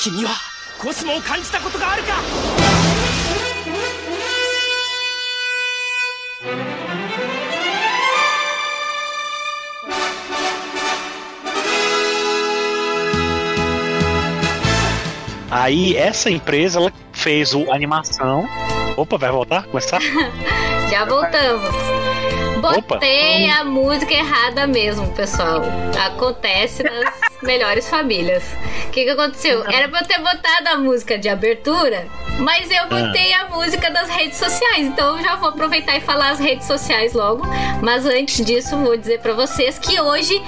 君はコスモを感じたことがあるか Aí essa empresa ela fez o animação. Opa, vai voltar? Começar? Já voltamos. Botei a música errada mesmo, pessoal. Acontece nas melhores famílias. O que, que aconteceu? Era pra eu ter botado a música de abertura, mas eu botei a música das redes sociais. Então eu já vou aproveitar e falar as redes sociais logo. Mas antes disso, vou dizer pra vocês que hoje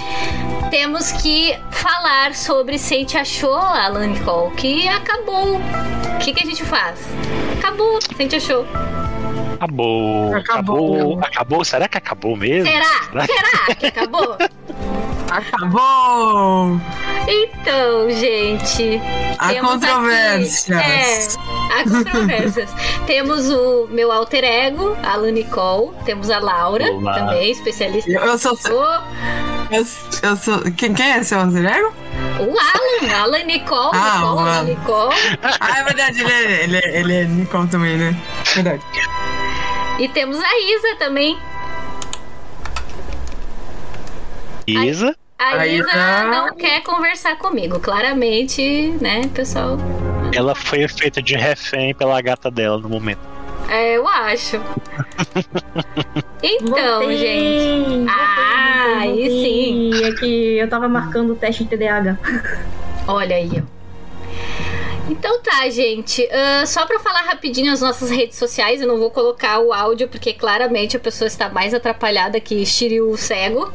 temos que falar sobre Sente Achou, Alan Nicole, que acabou. O que, que a gente faz? Acabou, Sente Achou. Acabou. Acabou. Acabou. Acabou. Será que acabou mesmo? Será? Será que acabou? Acabou! Então, gente. Há controvérsias. aqui- é, há controvérsias. temos o meu alter ego, a Alan Nicole. Temos a Laura, Olá. também, especialista. Eu, eu sou. Eu, eu sou. Quem, quem é seu alter ego? o Alan, Alan Nicole, Ah, Nicole, o Alan Alan. Nicole. Ah, é verdade, ele é, ele é, ele é Nicole também, né? Verdade. E temos a Isa também. Isa. A A Isa Isa- não quer conversar comigo, claramente, né, pessoal? Ela foi feita de refém pela gata dela no momento. É, eu acho. Então, Voltei, gente. voltei, Ah, voltei, aí sim. É que eu tava marcando o teste de TDAH. Olha aí, ó. Então tá, gente. Ah, só pra falar rapidinho as nossas redes sociais, eu não vou colocar o áudio, porque claramente a pessoa está mais atrapalhada que Shiryu cego.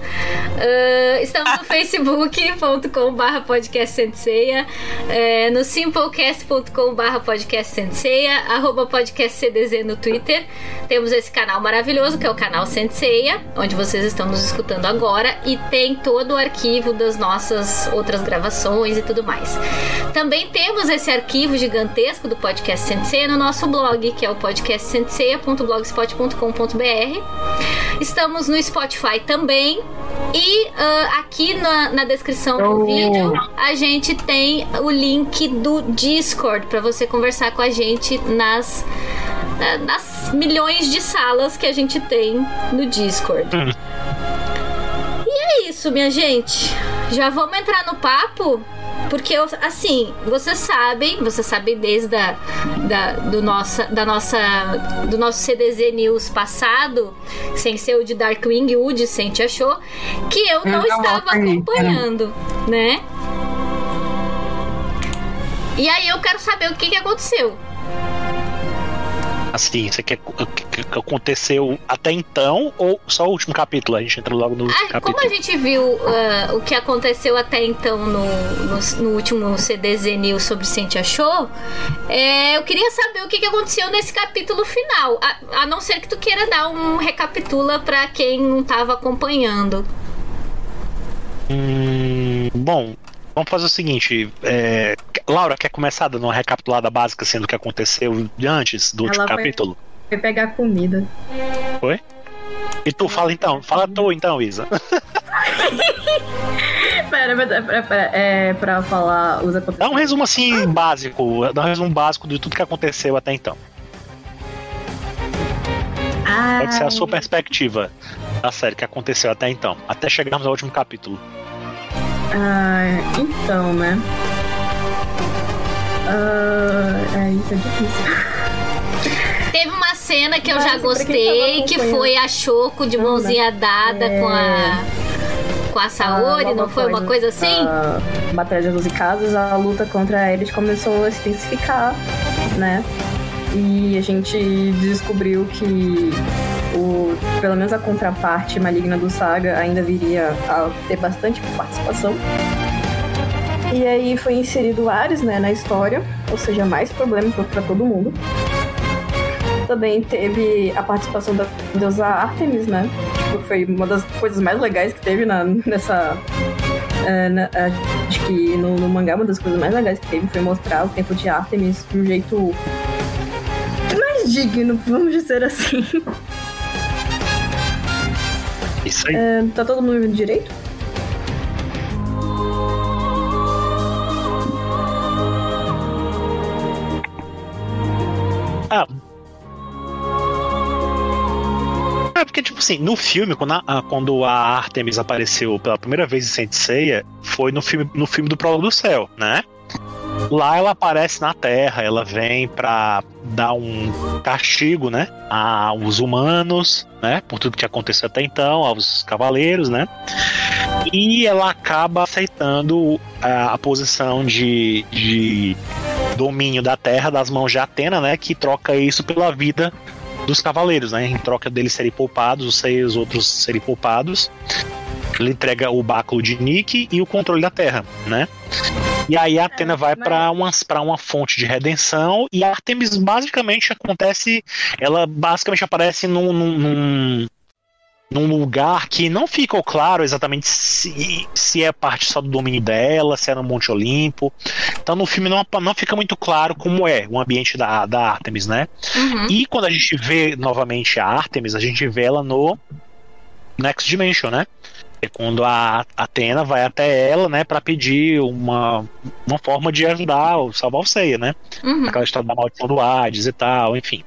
Ah, estamos no facebook.com.br podcast Senseia, eh, no simplecast.com.br podcast Senseia, arroba podcast CDZ no Twitter. Temos esse canal maravilhoso que é o canal Senseia, onde vocês estão nos escutando agora, e tem todo o arquivo das nossas outras gravações e tudo mais. Também temos esse arquivo gigantesco do podcast Senseia no nosso blog, que é o podcastsenseia.blogspot.com.br. Estamos no Spotify também. E ah, aqui na, na descrição do vídeo a gente tem o link do Discord para você conversar com a gente nas, na- nas milhões de salas que a gente tem no Discord. E é isso, minha gente. Já vamos entrar no papo? Porque, eu, assim, vocês sabem, vocês sabem desde a, da, do nossa, da nossa, do nosso CDZ News passado, sem ser o de Darkwing, o de Sente Achou, que eu não Então, estava acompanhando, né? E aí eu quero saber o que, que aconteceu. Assim, que aconteceu até então ou só o último capítulo? A gente entra logo no Ah, capítulo. como a gente viu ah, o que aconteceu até então no, no, no último CDZ News sobre Sente Achou, é, eu queria saber o que, que aconteceu nesse capítulo final. A, a não ser que tu queira dar um recapitula pra quem não tava acompanhando. Hum, bom, vamos fazer o seguinte. é, Laura, quer começar dando uma recapitulada básica assim, do que aconteceu antes do último Ela capítulo? Foi pegar comida. E tu fala então, fala tu então, Isa. Pera, pera, pera, pera, é pra falar os Dá acontecimentos. um resumo assim básico, dá um resumo básico de tudo que aconteceu até então. Ah, Pode ser a sua perspectiva da série que aconteceu até então, até chegarmos ao último capítulo. Ah, então, né? Ah, é, isso é difícil. Teve uma cena que eu já gostei, que foi a Choco de mãozinha dada É. com a. Com a Saori, Ah, não foi uma coisa assim? A Batalha das 12 Casas, a luta contra a Elite começou a se intensificar, né? E a gente descobriu que o, pelo menos a contraparte maligna do Saga ainda viria a ter bastante participação. E aí foi inserido Ares, né, na história, ou seja, mais problema pra todo mundo. Também teve a participação da deusa Artemis, né? Tipo, foi uma das coisas mais legais que teve na, nessa. é, na- acho que no, no mangá, uma das coisas mais legais que teve foi mostrar o tempo de Artemis de um jeito mais digno, vamos dizer assim. Isso aí. Uh, tá todo mundo vendo direito? Ah. É porque, tipo assim, no filme, quando a, quando a Artemis apareceu pela primeira vez em Saint Seiya, foi no filme, no filme do Prólogo do Céu, né? Lá ela aparece na Terra, ela vem pra dar um castigo, né, aos humanos, né, por tudo que aconteceu até então, aos cavaleiros, né, e ela acaba aceitando a, a posição de, de domínio da Terra das mãos de Atena, né, que troca isso pela vida dos cavaleiros, né, em troca deles serem poupados, os seis outros serem poupados. Ele entrega o báculo de Nick e o controle da Terra, né? E aí a Atena vai para uma, pra uma fonte de redenção e a Artemis basicamente acontece. Ela basicamente aparece num, num, num lugar que não ficou claro exatamente se, se é parte só do domínio dela, se é no Monte Olimpo. Então no filme não, não fica muito claro como é o ambiente da, da Artemis, né? Uhum. E quando a gente vê novamente a Artemis, a gente vê ela no Next Dimension, né? É quando a Atena vai até ela, né, para pedir uma, uma forma de ajudar, salvar o Seiya, né? Uhum. Aquela história da maldição do Hades e tal, enfim.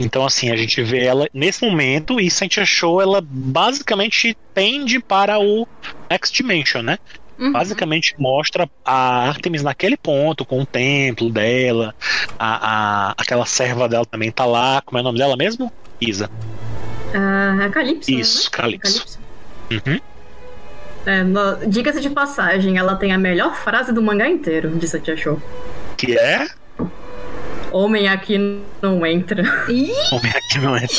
Então, assim, a gente vê ela nesse momento e Sentia Show, ela basicamente tende para o Next Dimension, né? Uhum. Basicamente mostra a Artemis naquele ponto, com o templo dela, a, a, aquela serva dela também tá lá. Como é o nome dela mesmo? Isa. A Calypso. Isso, né? Calypso. Calypso. Uhum. É, Diga-se de passagem, ela tem a melhor frase do mangá inteiro de Satya Show. Que é. Homem aqui não entra. Ver aqui, não é?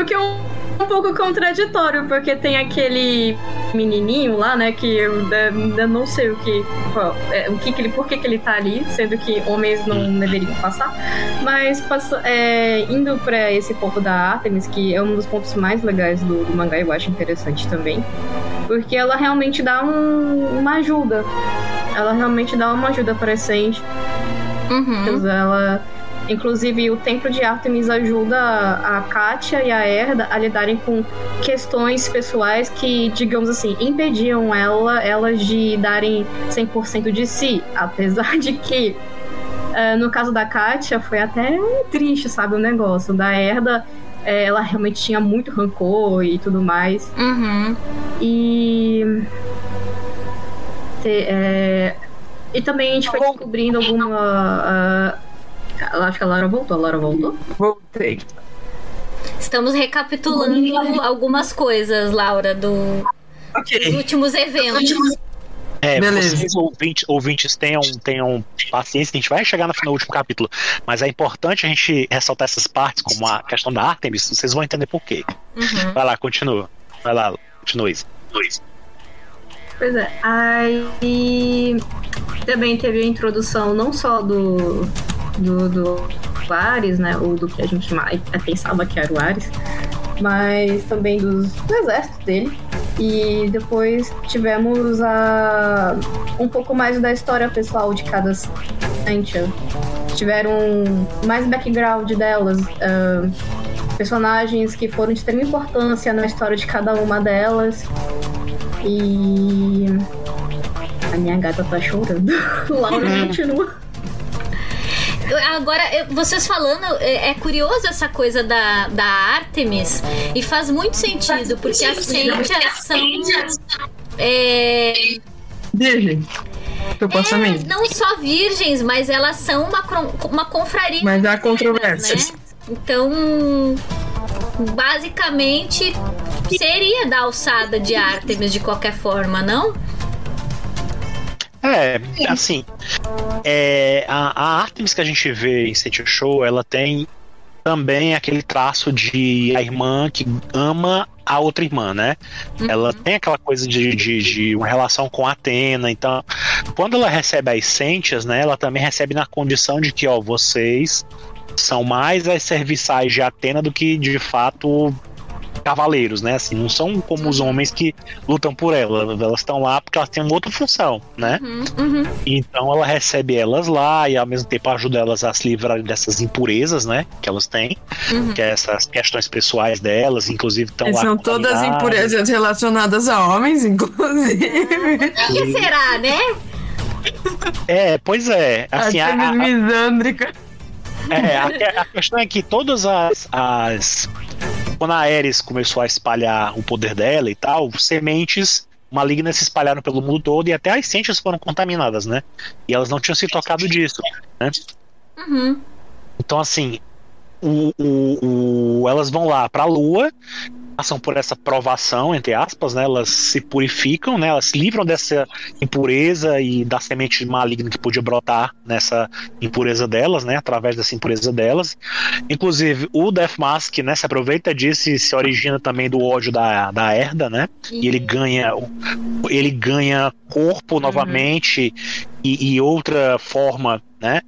O que é um, um pouco contraditório, porque tem aquele menininho lá, né, que eu ainda não sei o que, qual- é, o que, que ele, por que, que ele tá ali, sendo que homens não deveriam passar. Mas passa- é, indo pra esse ponto da Artemis, que é um dos pontos mais legais do, do mangá, eu acho interessante também, porque ela realmente dá um- uma ajuda. Ela realmente dá uma ajuda para Ascend. Uhum. Ela, inclusive, o Templo de Artemis ajuda a Katia e a Erda a lidarem com questões pessoais que, digamos assim, impediam ela, elas de darem 100% de si. Apesar de que, eh, no caso da Katia, foi até triste, sabe, o negócio. Da Erda, eh, ela realmente tinha muito rancor e tudo mais. Uhum. E. te- é, e também a gente foi descobrindo alguma. eu acho que a Laura voltou. A Laura voltou? Voltei. Estamos recapitulando algumas coisas, Laura, do, dos Ok. últimos eventos. É, Beleza. vocês ouvintes, ouvintes tenham, tenham paciência, que a gente vai chegar no, no último capítulo. Mas é importante a gente ressaltar essas partes, como a questão da Artemis, vocês vão entender por quê. Uhum. Vai lá, continua. Vai lá, continua isso. Luiz. Pois é. Aí. Também teve a introdução não só do. do. do Ares, né? Ou do que a gente mais pensava que era o Ares. Mas também dos, do exército dele. E depois tivemos a, um pouco mais da história pessoal de cada Sentia. Tiveram mais background delas. ah, personagens que foram de extrema importância na história de cada uma delas. E. A minha gata tá chorando. Laura continua. Eu- Agora, vocês falando, é, é curioso essa coisa da, da Artemis e faz muito sentido, porque as Sentia são. É, Virgem. Supostamente. não só virgens, mas elas são uma, uma confraria. Mas há né? Então, basicamente, seria da alçada de Artemis de qualquer forma, não? É, assim, é, a, a Artemis que a gente vê em Sentia Show, ela tem também aquele traço de a irmã que ama a outra irmã, né? Ela tem aquela coisa de, de, de uma relação com a Atena, então quando ela recebe as Sentias, né, ela também recebe na condição de que, ó, vocês são mais as serviçais de Atena do que de fato cavaleiros, né? Assim, não são como os homens que lutam por ela, elas estão lá porque elas têm uma outra função, né? Uhum, uhum. Então ela recebe elas lá e ao mesmo tempo ajuda elas a se livrarem dessas impurezas, né? Que elas têm, Uhum. que é essas questões pessoais delas, inclusive estão lá. São todas impurezas relacionadas a homens, inclusive. O que será, né? É, pois é. Assim, a, a- misândrica. É, a, a questão é que todas as, as. Quando a Ares começou a espalhar o poder dela e tal, sementes malignas se espalharam pelo mundo todo e até as ciências foram contaminadas, né? E elas não tinham se tocado disso, né? Uhum. Então, assim, o, o, o, elas vão lá para a Lua, passam por essa provação, entre aspas, né? Elas se purificam, né? Elas se livram dessa impureza e da semente maligna que podia brotar nessa impureza delas, né? Através dessa impureza delas. Inclusive, o Death Mask, né? Se aproveita disso e se origina também do ódio da, da Herda, né? E ele ganha ele ganha corpo novamente e, e outra forma, né?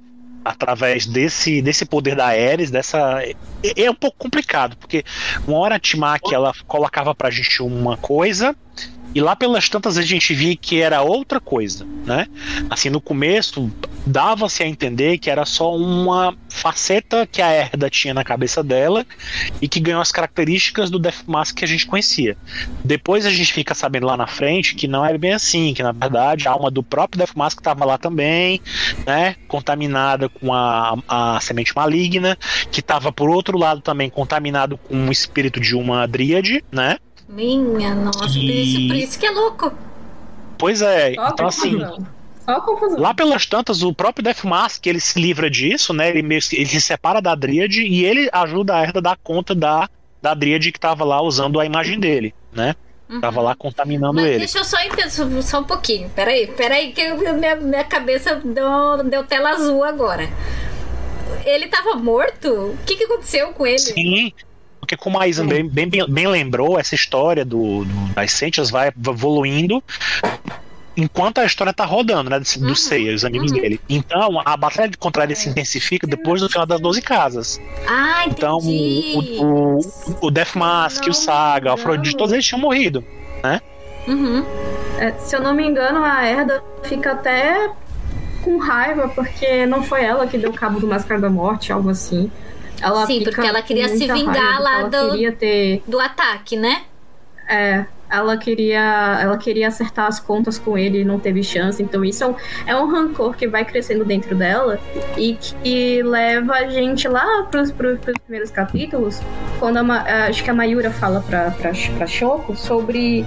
Através desse, desse poder da Ares, dessa. É, é um pouco complicado, porque uma hora a Timak ela colocava pra gente uma coisa e lá pelas tantas a gente via que era outra coisa, né? Assim, no começo dava-se a entender que era só uma faceta que a Herda tinha na cabeça dela e que ganhou as características do Death Mask que a gente conhecia. Depois a gente fica sabendo lá na frente que não era bem assim, que na verdade a alma do próprio Death Mask estava lá também, né? Contaminada com a, a semente maligna, que estava por outro lado também contaminado com o espírito de uma dríade, né? Minha nossa, por, isso, por isso que é louco. Pois é, Só então assim. Lá pelas tantas, o próprio Death Mask ele se livra disso, né? Ele, meio- ele se separa da Dríade e ele ajuda a Herda a dar conta da, da Dríade que tava lá usando a imagem dele, né? Tava lá contaminando Mas ele. deixa eu só entender só, só um pouquinho. Peraí, peraí, que eu- minha, minha cabeça deu, deu tela azul agora. Ele tava morto? O que, que aconteceu com ele? Sim, porque como a Isa bem, bem, bem lembrou, essa história do, do- das Sentias vai evoluindo enquanto a história tá rodando, né? Do Uhum, Seiya, os amigos dele. Então, a batalha de contra ele se intensifica depois do final das 12 casas. Ah, entendi. Então, o, o, o Death Mask, o Saga, o Afrodite, todos eles tinham morrido. Uhum. É, se eu não me engano, a Herda fica até com raiva, porque não foi ela que deu cabo do Máscara da Morte, algo assim. Ela Sim, porque ela queria se vingar lá do- ter. Do ataque, né? É, ela queria, ela queria acertar as contas com ele e não teve chance. Então isso é um, é um rancor que vai crescendo dentro dela e que leva a gente lá pros, pros, pros primeiros capítulos, quando a, acho que a Mayura fala pra, pra, pra Shoko sobre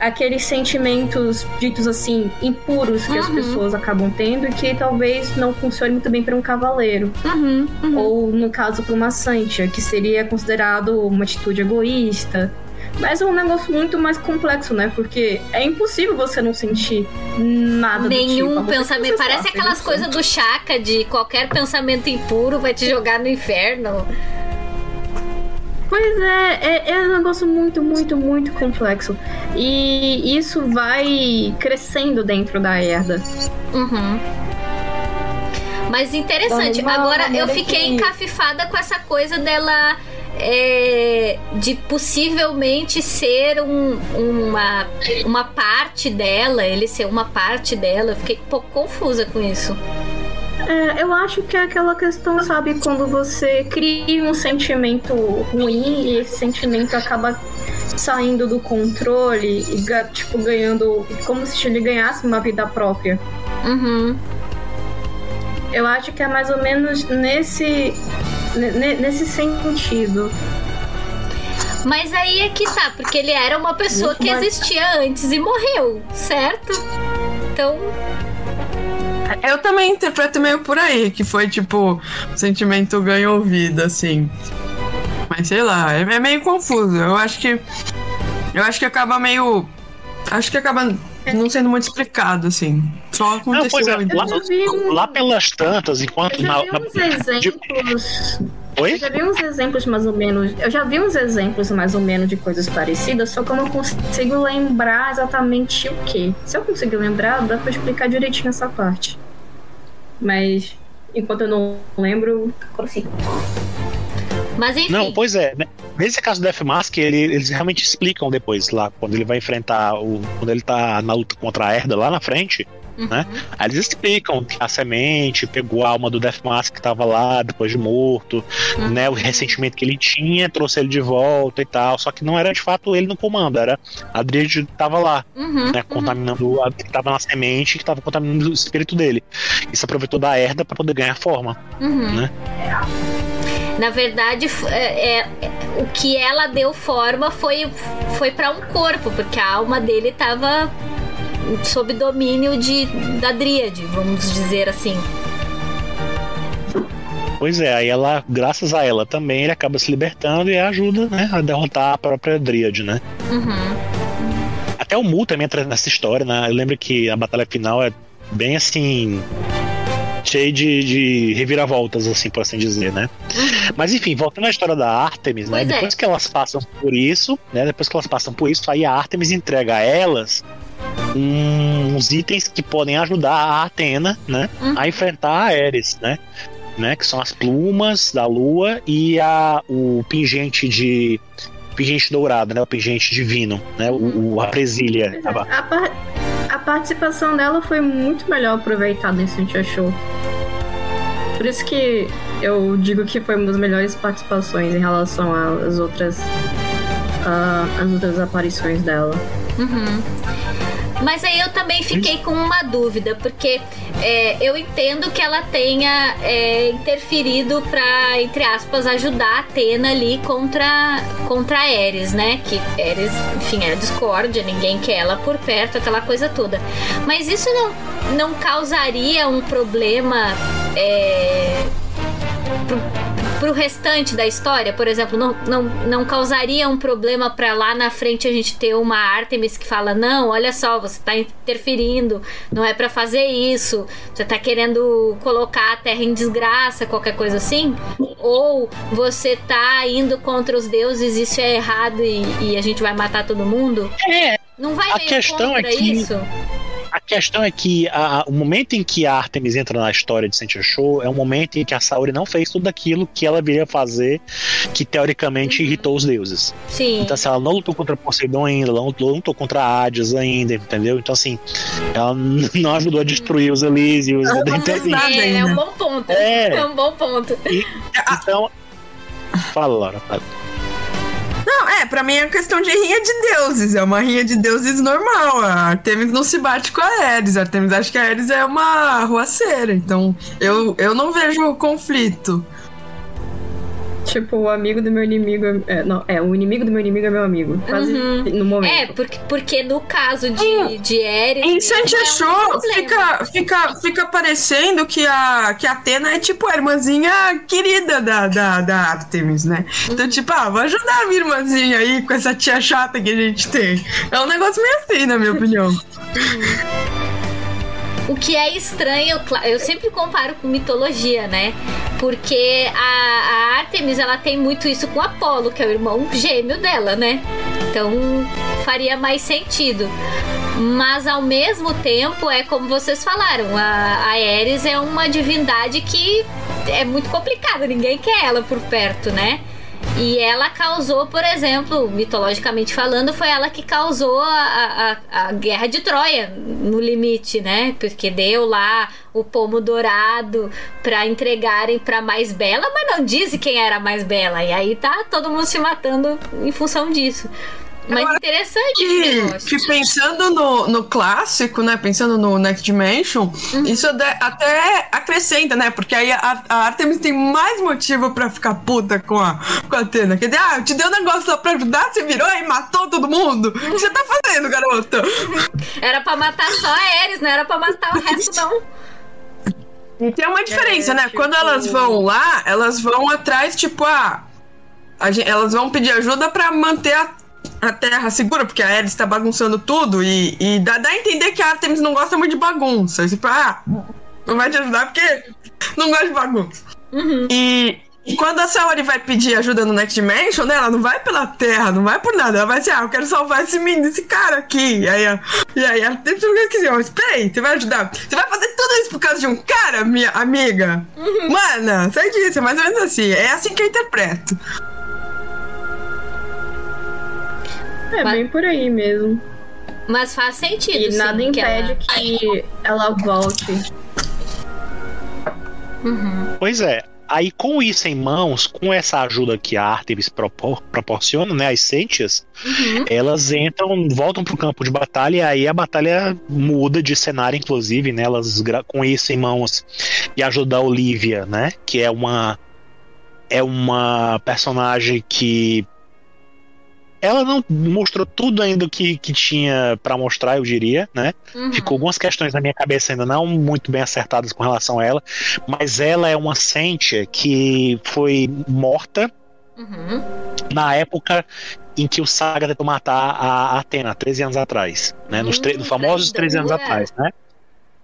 aqueles sentimentos ditos assim impuros que as Uhum. pessoas acabam tendo e que talvez não funcione muito bem para um cavaleiro Uhum. uhum. ou no caso para uma Santia, que seria considerado uma atitude egoísta. Mas é um negócio muito mais complexo, né? Porque é impossível você não sentir nada do tipo. Nenhum que pensamento. Parece sofra, aquelas coisas do Chaka de qualquer pensamento impuro vai te jogar no inferno. Pois é, é, é um negócio muito, muito, muito complexo. E isso vai crescendo dentro da Herda. Uhum. Mas interessante. Agora eu fiquei que- encafifada com essa coisa dela. é, de possivelmente ser um- uma, uma parte dela, ele ser uma parte dela. Eu fiquei um pouco confusa com isso. É, eu acho que é aquela questão, sabe, quando você cria um sentimento ruim e esse sentimento acaba saindo do controle e, tipo, ganhando. como se ele ganhasse uma vida própria. Uhum. Eu acho que é mais ou menos nesse. ne- ne- nesse sentido. Mas aí é que tá, porque ele era uma pessoa Muito que mais- existia antes e morreu, certo? Então, Eu também interpreto meio por aí, que foi tipo, o sentimento ganhou vida, assim. Mas sei lá, é, é meio confuso. Eu acho que. Eu acho que acaba meio. Acho que acaba não sendo muito explicado, assim. Só Não, pois aconteceu. é, lá, vi lá pelas tantas, enquanto Eu já na, vi na- exemplos. Eu Oi? já vi uns exemplos mais ou menos. Eu já vi uns exemplos mais ou menos de coisas parecidas, só que eu não consigo lembrar exatamente o que. Se eu conseguir lembrar, dá pra explicar direitinho essa parte. Mas enquanto eu não lembro, prossigo. Mas enfim. Não, pois é. né? Nesse caso do Death Mask, ele- eles realmente explicam depois lá, quando ele vai enfrentar o. Quando ele tá na luta contra a Herda lá na frente. Uhum. né? Aí eles explicam que a semente pegou a alma do Death Mask que tava lá depois de morto, Uhum. né? O ressentimento que ele tinha, trouxe ele de volta e tal. Só que não era de fato ele no comando, era a Dríade que tava lá, Uhum, né? Contaminando a que tava na semente que tava contaminando o espírito dele. E se aproveitou da herda pra poder ganhar forma. uhum. né? Na verdade, é, é- o que ela deu forma foi, foi para um corpo, porque a alma dele tava sob domínio de, da Dríade, vamos dizer assim. Pois é, aí ela, graças a ela também, ele acaba se libertando e ajuda, né, a derrotar a própria Dríade, né? Uhum. Até o Mu também entra nessa história, né? Eu lembro que a batalha final é bem assim. Cheio de, de reviravoltas, assim, por assim dizer, né? Mas enfim, voltando à história da Artemis, né? Pois é. Depois que elas passam por isso, né? Depois que elas passam por isso, aí a Artemis entrega a elas uns itens que podem ajudar a Atena, né? Uhum. A enfrentar a Ares, né? né? Que são as plumas da lua e a, o pingente de. Pingente dourado, né? O pingente divino, né? O, o- a presilha. A, par- a participação dela foi muito melhor aproveitada nesse Cintia Show. Por isso que eu digo que foi uma das melhores participações em relação às outras. ah, às outras aparições dela. Uhum. Mas aí eu também fiquei com uma dúvida, porque é, eu entendo que ela tenha é, interferido pra, entre aspas, ajudar a Atena ali contra, contra Ares, né? Que Ares, enfim, é discórdia, ninguém quer ela por perto, aquela coisa toda. Mas isso não, não causaria um problema é, pro, pro restante da história? Por exemplo, não, não, não causaria um problema pra lá na frente a gente ter uma Artemis que fala: não, olha só, você tá interferindo, não é pra fazer isso, você tá querendo colocar a Terra em desgraça, qualquer coisa assim? Ou você tá indo contra os deuses, isso é errado e, e a gente vai matar todo mundo? É, Não vai A questão é contra que- isso? A questão é que a- o momento em que a Artemis entra na história de Sentia Show é um momento em que a Saori não fez tudo aquilo que ela viria fazer, que teoricamente irritou os deuses. Sim. Então, assim, ela não lutou contra Poseidon ainda, ela não lutou, contra Hades ainda, entendeu? Então, assim, ela não ajudou a destruir os Elísios. Não. É, é um bom ponto. É. É um bom ponto. então. Fala, Laura. fala. Não, é, pra mim é questão de rinha de deuses. É uma rinha de deuses normal. A Artemis não se bate com a Ares. A Artemis acha que a Ares é uma ruaceira. Então, eu, eu não vejo conflito. Tipo, o amigo do meu inimigo. É, não, é, o inimigo do meu inimigo é meu amigo. Quase Uhum. no momento. É, porque, porque no caso de, de Ares. Em Santia é um fica, fica, fica parecendo que a, que a Atena é tipo a irmãzinha querida da, da, da Artemis, né? Então, tipo, ah, vou ajudar a minha irmãzinha aí com essa tia chata que a gente tem. É um negócio meio assim, na minha opinião. O que é estranho, eu sempre comparo com mitologia, né? Porque a, a Artemis ela tem muito isso com Apolo, que é o irmão gêmeo dela, né? Então faria mais sentido. Mas ao mesmo tempo, é como vocês falaram, a, a Ares é uma divindade que é muito complicada, ninguém quer ela por perto, né? E ela causou, por exemplo, mitologicamente falando, foi ela que causou a, a, a guerra de Troia, no limite, né? Porque deu lá o pomo dourado pra entregarem pra mais bela, mas não disse quem era mais bela. E aí tá todo mundo se matando em função disso. Mas acho interessante esse que, negócio. que pensando no, no clássico, né? Pensando no Next Dimension, Uhum. isso de- até acrescenta, né? Porque aí a, a Artemis tem mais motivo pra ficar puta com a, com a Atena. Quer dizer, ah, eu te dei um negócio lá pra ajudar, você virou e matou todo mundo. O que você tá fazendo, garota? Era pra matar só a Ares, não era pra matar o resto, não. E tem uma diferença, É, né? tipo- Quando elas vão lá, elas vão atrás, tipo, ah, a gen- elas vão pedir ajuda pra manter a, a terra segura, porque a Ares tá bagunçando tudo e, e dá, dá a entender que a Artemis não gosta muito de bagunça. Tipo, ah, não vai te ajudar porque não gosta de bagunça. Uhum. E, quando a Saori vai pedir ajuda no Next Dimension, né? Ela não vai pela terra, não vai por nada. Ela vai assim, ah, eu quero salvar esse menino, esse cara aqui. E aí, e aí ela tem tudo que quiser. Mas peraí, você vai ajudar? Você vai fazer tudo isso por causa de um cara, minha amiga? Uhum. Mana, sai disso, é mais ou menos assim. É assim que eu interpreto. É Mas... bem por aí mesmo. Mas faz sentido. E sim, nada impede que ela, que ela volte. Uhum. Pois é. Aí, com isso em mãos, com essa ajuda que a Artemis propor, proporciona, né, as Sentias, uhum. elas entram, voltam pro campo de batalha, e aí a batalha muda de cenário, inclusive, né, elas com isso em mãos, e ajuda a Olivia, né, que é uma é uma personagem que ela não mostrou tudo ainda que, que tinha para mostrar, eu diria, né? Uhum. Ficou algumas questões na minha cabeça ainda não muito bem acertadas com relação a ela, mas ela é uma Sentia que foi morta uhum. na época em que o Saga tentou matar a Atena, 13 anos atrás, né? Nos, nos famosos 13 anos atrás, né?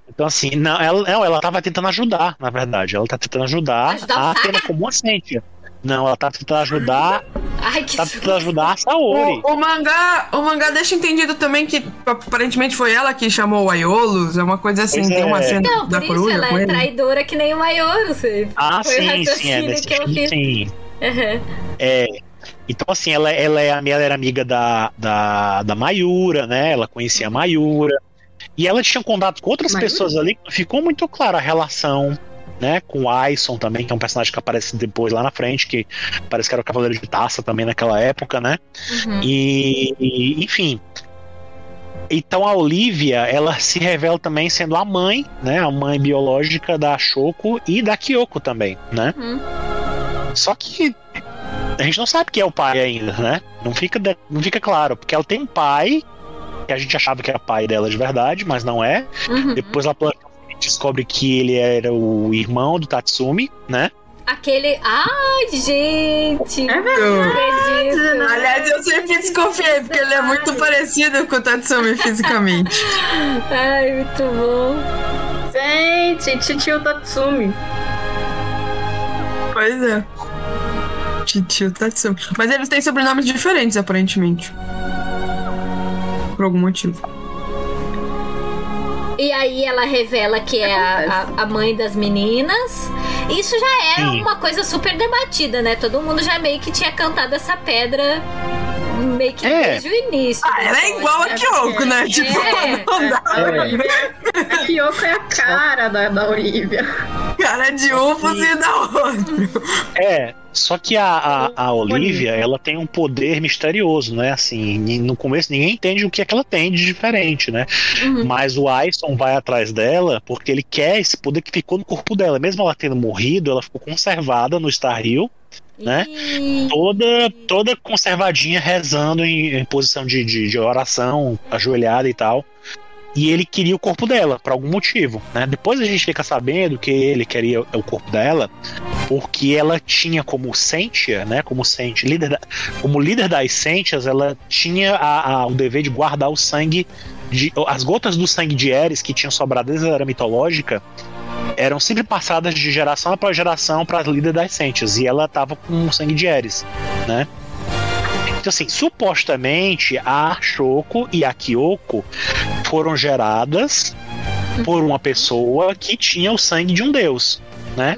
Então, assim, não, ela, não, ela tava tentando ajudar, na verdade. Ela tá tentando ajudar, ajudar a Atena como uma Sentia. Não, ela tá tentando ajudar. Ai, que tá tentando ajudar a Saori. O, o, mangá, o mangá deixa entendido também que aparentemente foi ela que chamou o Aiolos. É uma coisa assim, pois tem é. uma cena não, da por ela é traidora que nem o Aiolos. Ah, foi sim, sim, é que eu fiz. sim. Uhum. É. Então, assim, ela, ela, é, ela era amiga da, da, da Mayura, né? Ela conhecia a Mayura. E ela tinha contato com outras Mayura? pessoas ali, ficou muito clara a relação né? Com o Aison também, que é um personagem que aparece depois lá na frente, que parece que era o Cavaleiro de Taça também naquela época, né? Uhum. E, e, enfim. Então a Olivia, ela se revela também sendo a mãe, né? A mãe biológica da Shoko e da Kyoko também, né? Uhum. Só que a gente não sabe quem é o pai ainda, né? Não fica, não fica claro, porque ela tem um pai que a gente achava que era pai dela de verdade, mas não é. Uhum. Depois ela descobre que ele era o irmão do Tatsumi, né? Aquele. Ai, gente! É verdade. Aliás, eu sempre desconfiei, porque ele é muito parecido com o Tatsumi fisicamente. Ai, muito bom. Gente, titio Tatsumi. Pois é. Titio Tatsumi. Mas eles têm sobrenomes diferentes, aparentemente. Por algum motivo. E aí ela revela que é a, a, a mãe das meninas. Isso já era Sim. uma coisa super debatida, né? Todo mundo já meio que tinha cantado essa pedra meio que é. desde o início. Ah, ela é igual a Kyoko, né? É, tipo, não dá. É. A Kyoko é a cara da, da Olivia. Cara de um, você da outro. É, só que a, a, a Olivia, ela tem um poder misterioso, né? Assim, no começo ninguém entende o que é que ela tem de diferente, né? Uhum. Mas o Aison vai atrás dela porque ele quer esse poder que ficou no corpo dela. Mesmo ela tendo morrido, ela ficou conservada no Star Hill né? Toda, toda conservadinha, rezando em, em posição de, de, de, oração, ajoelhada e tal. E ele queria o corpo dela, por algum motivo, né? Depois a gente fica sabendo que ele queria o corpo dela, porque ela tinha como Sentia, né? Como Sentia, líder da, como líder das Sentias, ela tinha a, a, o dever de guardar o sangue de, as gotas do sangue de Eris que tinham sobrado desde a era mitológica eram sempre passadas de geração para geração para as líderes das Sentias, e ela tava com sangue de Ares, né? Então, assim, supostamente a Shoko e a Kyoko foram geradas por uma pessoa que tinha o sangue de um deus, né?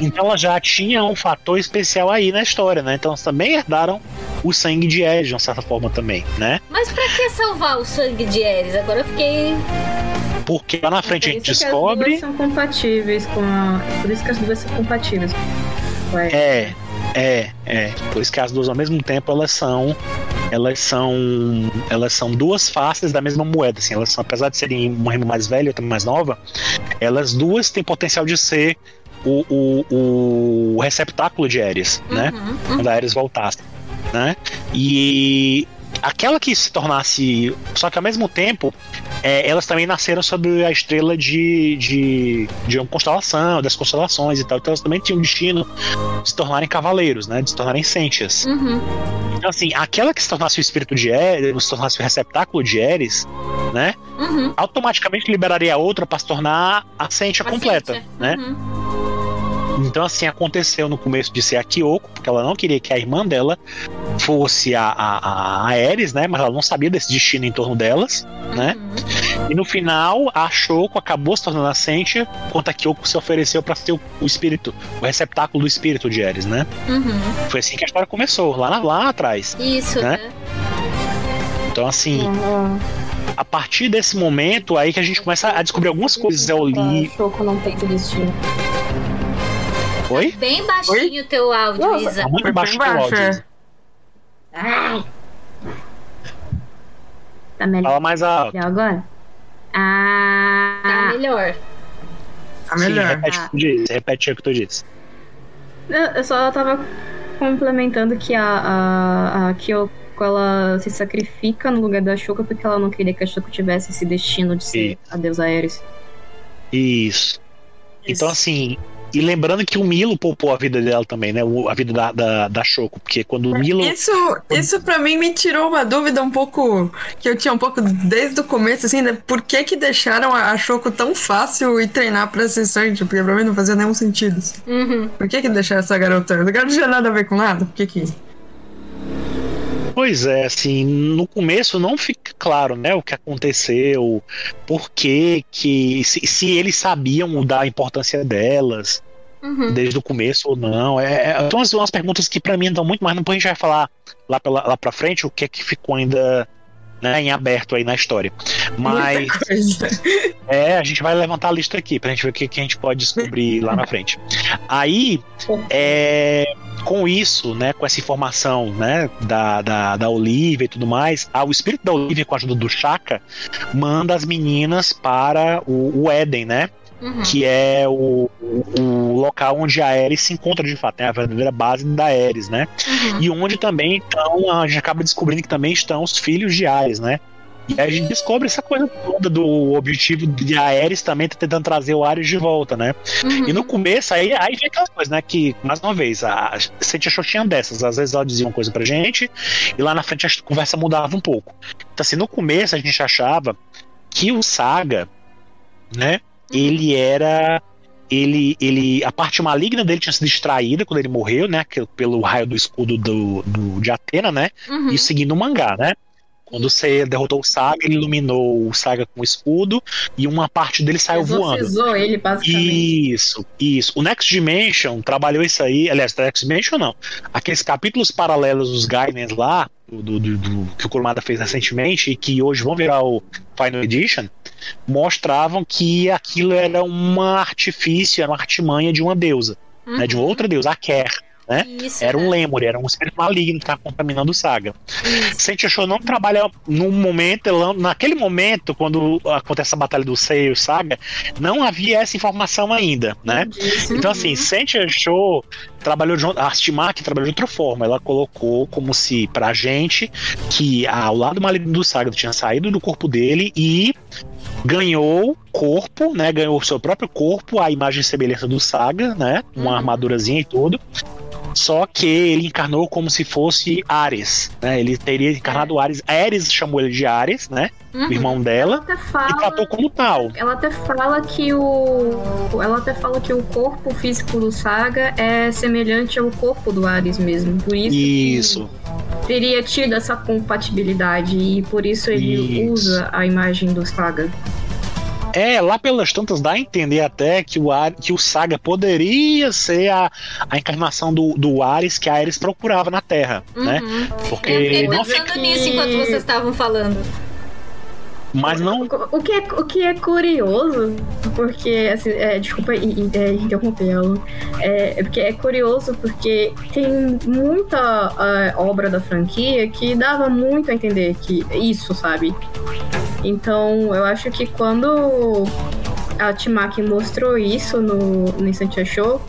Então ela já tinha um fator especial aí na história, né? Então elas também herdaram o sangue de Ares de uma certa forma também, né? Mas para que salvar o sangue de Ares? Agora eu fiquei porque lá na frente a gente descobre. Que as duas são compatíveis com a. Por isso que as duas são compatíveis. É, é, é. Por isso que as duas ao mesmo tempo elas são. Elas são. Elas são duas faces da mesma moeda. Assim, elas são, apesar de serem uma rima mais velha e outra mais nova, elas duas têm potencial de ser o, o, o receptáculo de Ares, né? uhum, né? Uhum. Quando a Ares voltasse. Né? E aquela que se tornasse. Só que ao mesmo tempo, é, elas também nasceram sobre a estrela de, de, de uma constelação, das constelações e tal. Então elas também tinham o destino de se tornarem cavaleiros, né? De se tornarem sentias. Uhum. Então, assim, aquela que se tornasse o espírito de Eris, se tornasse o receptáculo de Eris, né? Uhum. Automaticamente liberaria a outra para se tornar a sentia completa, né? Uhum. Então, assim, aconteceu no começo de ser a Kyoko, porque ela não queria que a irmã dela fosse a, a, a Ares, né? Mas ela não sabia desse destino em torno delas, né? E no final, a Shoko acabou se tornando a Sentia, enquanto a Kyoko se ofereceu para ser o, o, espírito, o receptáculo do espírito de Ares, né? Uhum. Foi assim que a história começou, lá, lá atrás. Isso, né? né? Então, assim, Uhum. a partir desse momento aí que a gente começa a descobrir algumas coisas. Eu li. Choco não tem destino. Oi? Bem baixinho o teu áudio, Nossa, Isa. Tá muito Foi baixo o áudio. Ai. Tá melhor Fala mais alto. agora? Ah. Tá melhor. Tá Sim, melhor. repete o que tu disse. Repete o que tu disse. Eu eu só tava complementando que a, a, a Kyoko ela se sacrifica no lugar da Shoko porque ela não queria que a Shoko tivesse esse destino de ser Isso. a deusa Ares. Isso. Então, assim. E lembrando que o Milo poupou a vida dela também, né? O- A vida da, da, da Shoko. Porque quando o Milo. Isso, isso para mim me tirou uma dúvida um pouco que eu tinha um pouco desde o começo, assim, né? Por que que deixaram a a Choco tão fácil e treinar pra ser Sanji? Porque pra mim não fazia nenhum sentido. assim. Uhum. Por que que deixaram essa garota? A garota não tinha nada a ver com nada? Por que que... Pois é, assim, no começo não fica claro, né, o que aconteceu, por que que, se, se eles sabiam da importância delas Uhum. desde o começo ou não. É, é, são umas, umas perguntas que pra mim estão muito mais, depois a gente vai falar lá, pela, lá pra frente o que é que ficou ainda né, em aberto aí na história. Mas é, a gente vai levantar a lista aqui pra gente ver o que, que a gente pode descobrir lá na frente. Aí, é, com isso, né, com essa informação, né, da, da, da Olivia e tudo mais, ah, o espírito da Olivia, com a ajuda do Chaka, manda as meninas para o, o Éden, né, Uhum. que é o, o, local onde a Ares se encontra de fato, né, a verdadeira base da Ares, né, Uhum. e onde também estão, a gente acaba descobrindo que também estão os filhos de Ares, né? E aí a gente descobre essa coisa toda do objetivo de Ares também tá tentando trazer o Ares de volta, né? Uhum. E no começo, aí, aí vem aquelas coisas, né? Que, mais uma vez, a Show tinha dessas. Às vezes ela dizia uma coisa pra gente, e lá na frente a conversa mudava um pouco. Então, assim, no começo a gente achava que o Saga, né? Ele era. Ele, ele, a parte maligna dele tinha sido extraída quando ele morreu, né? Pelo raio do escudo do, do, de Atena, né? Uhum. Isso seguindo o mangá, né? Quando você derrotou o Saga, ele iluminou o Saga com o escudo e uma parte dele saiu voando. Ele, basicamente. Isso, isso. O Next Dimension trabalhou isso aí. Aliás, o Next Dimension não. Aqueles capítulos paralelos dos Gainens lá, do, do- do- que o Kurumada fez recentemente e que hoje vão virar o Final Edition, mostravam que aquilo era um artifício, era uma artimanha de uma deusa, né, de uma outra deusa, a Ker. Né? Isso, Era um né? lemur, era um espírito maligno que estava contaminando o Saga. Sentia Show não trabalha num momento, ela- naquele momento, quando acontece a batalha do Sei e o Saga, não havia essa informação ainda, né? Disso. Então, assim, Sentia Show trabalhou de, a Stimac trabalhou de outra forma. Ela colocou como se pra gente que ah, o lado maligno do Saga tinha saído do corpo dele e ganhou corpo, né? Ganhou o seu próprio corpo, a imagem e semelhança do Saga, né? Uma Uhum. armadurazinha e tudo. Só que ele encarnou como se fosse Ares, né? Ele teria encarnado Ares. Ares chamou ele de Ares, né? Uhum. O irmão dela. Até E fala, tratou como tal. ela até fala que o. Ela até fala que o corpo físico do Saga é semelhante ao corpo do Ares mesmo. Por isso, que Isso. teria tido essa compatibilidade. E por isso ele Isso. usa a imagem do Saga. É, lá pelas tantas dá a entender até que o, Ar- que o Saga poderia ser a, a encarnação do, do Ares que a Ares procurava na Terra, né? Uhum. Porque Eu fiquei não pensando fica. nisso enquanto vocês estavam falando. Mas não. O que é, o que é curioso, porque, assim, é, desculpa é, interromper ela, é, é porque é curioso porque tem muita ah, obra da franquia que dava muito a entender que isso, sabe? Então, eu acho que quando a Timaki mostrou isso no, no Instant Show,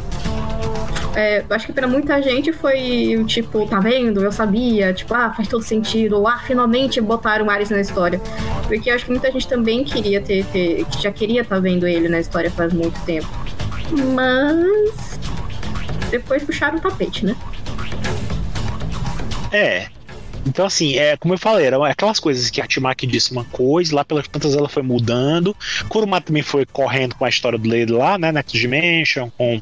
é, acho que pra muita gente foi tipo, tá vendo? Eu sabia, tipo, ah, faz todo sentido, ou ah, finalmente botaram o Ares na história. Porque acho que muita gente também queria ter, ter já queria estar vendo ele na história faz muito tempo. Mas depois puxaram o tapete, né? É. Então, assim, é, como eu falei, eram aquelas coisas que a Timaki disse uma coisa, lá pelas tantas ela foi mudando. Kuruma também foi correndo com a história do Lady lá, né? Next Dimension, com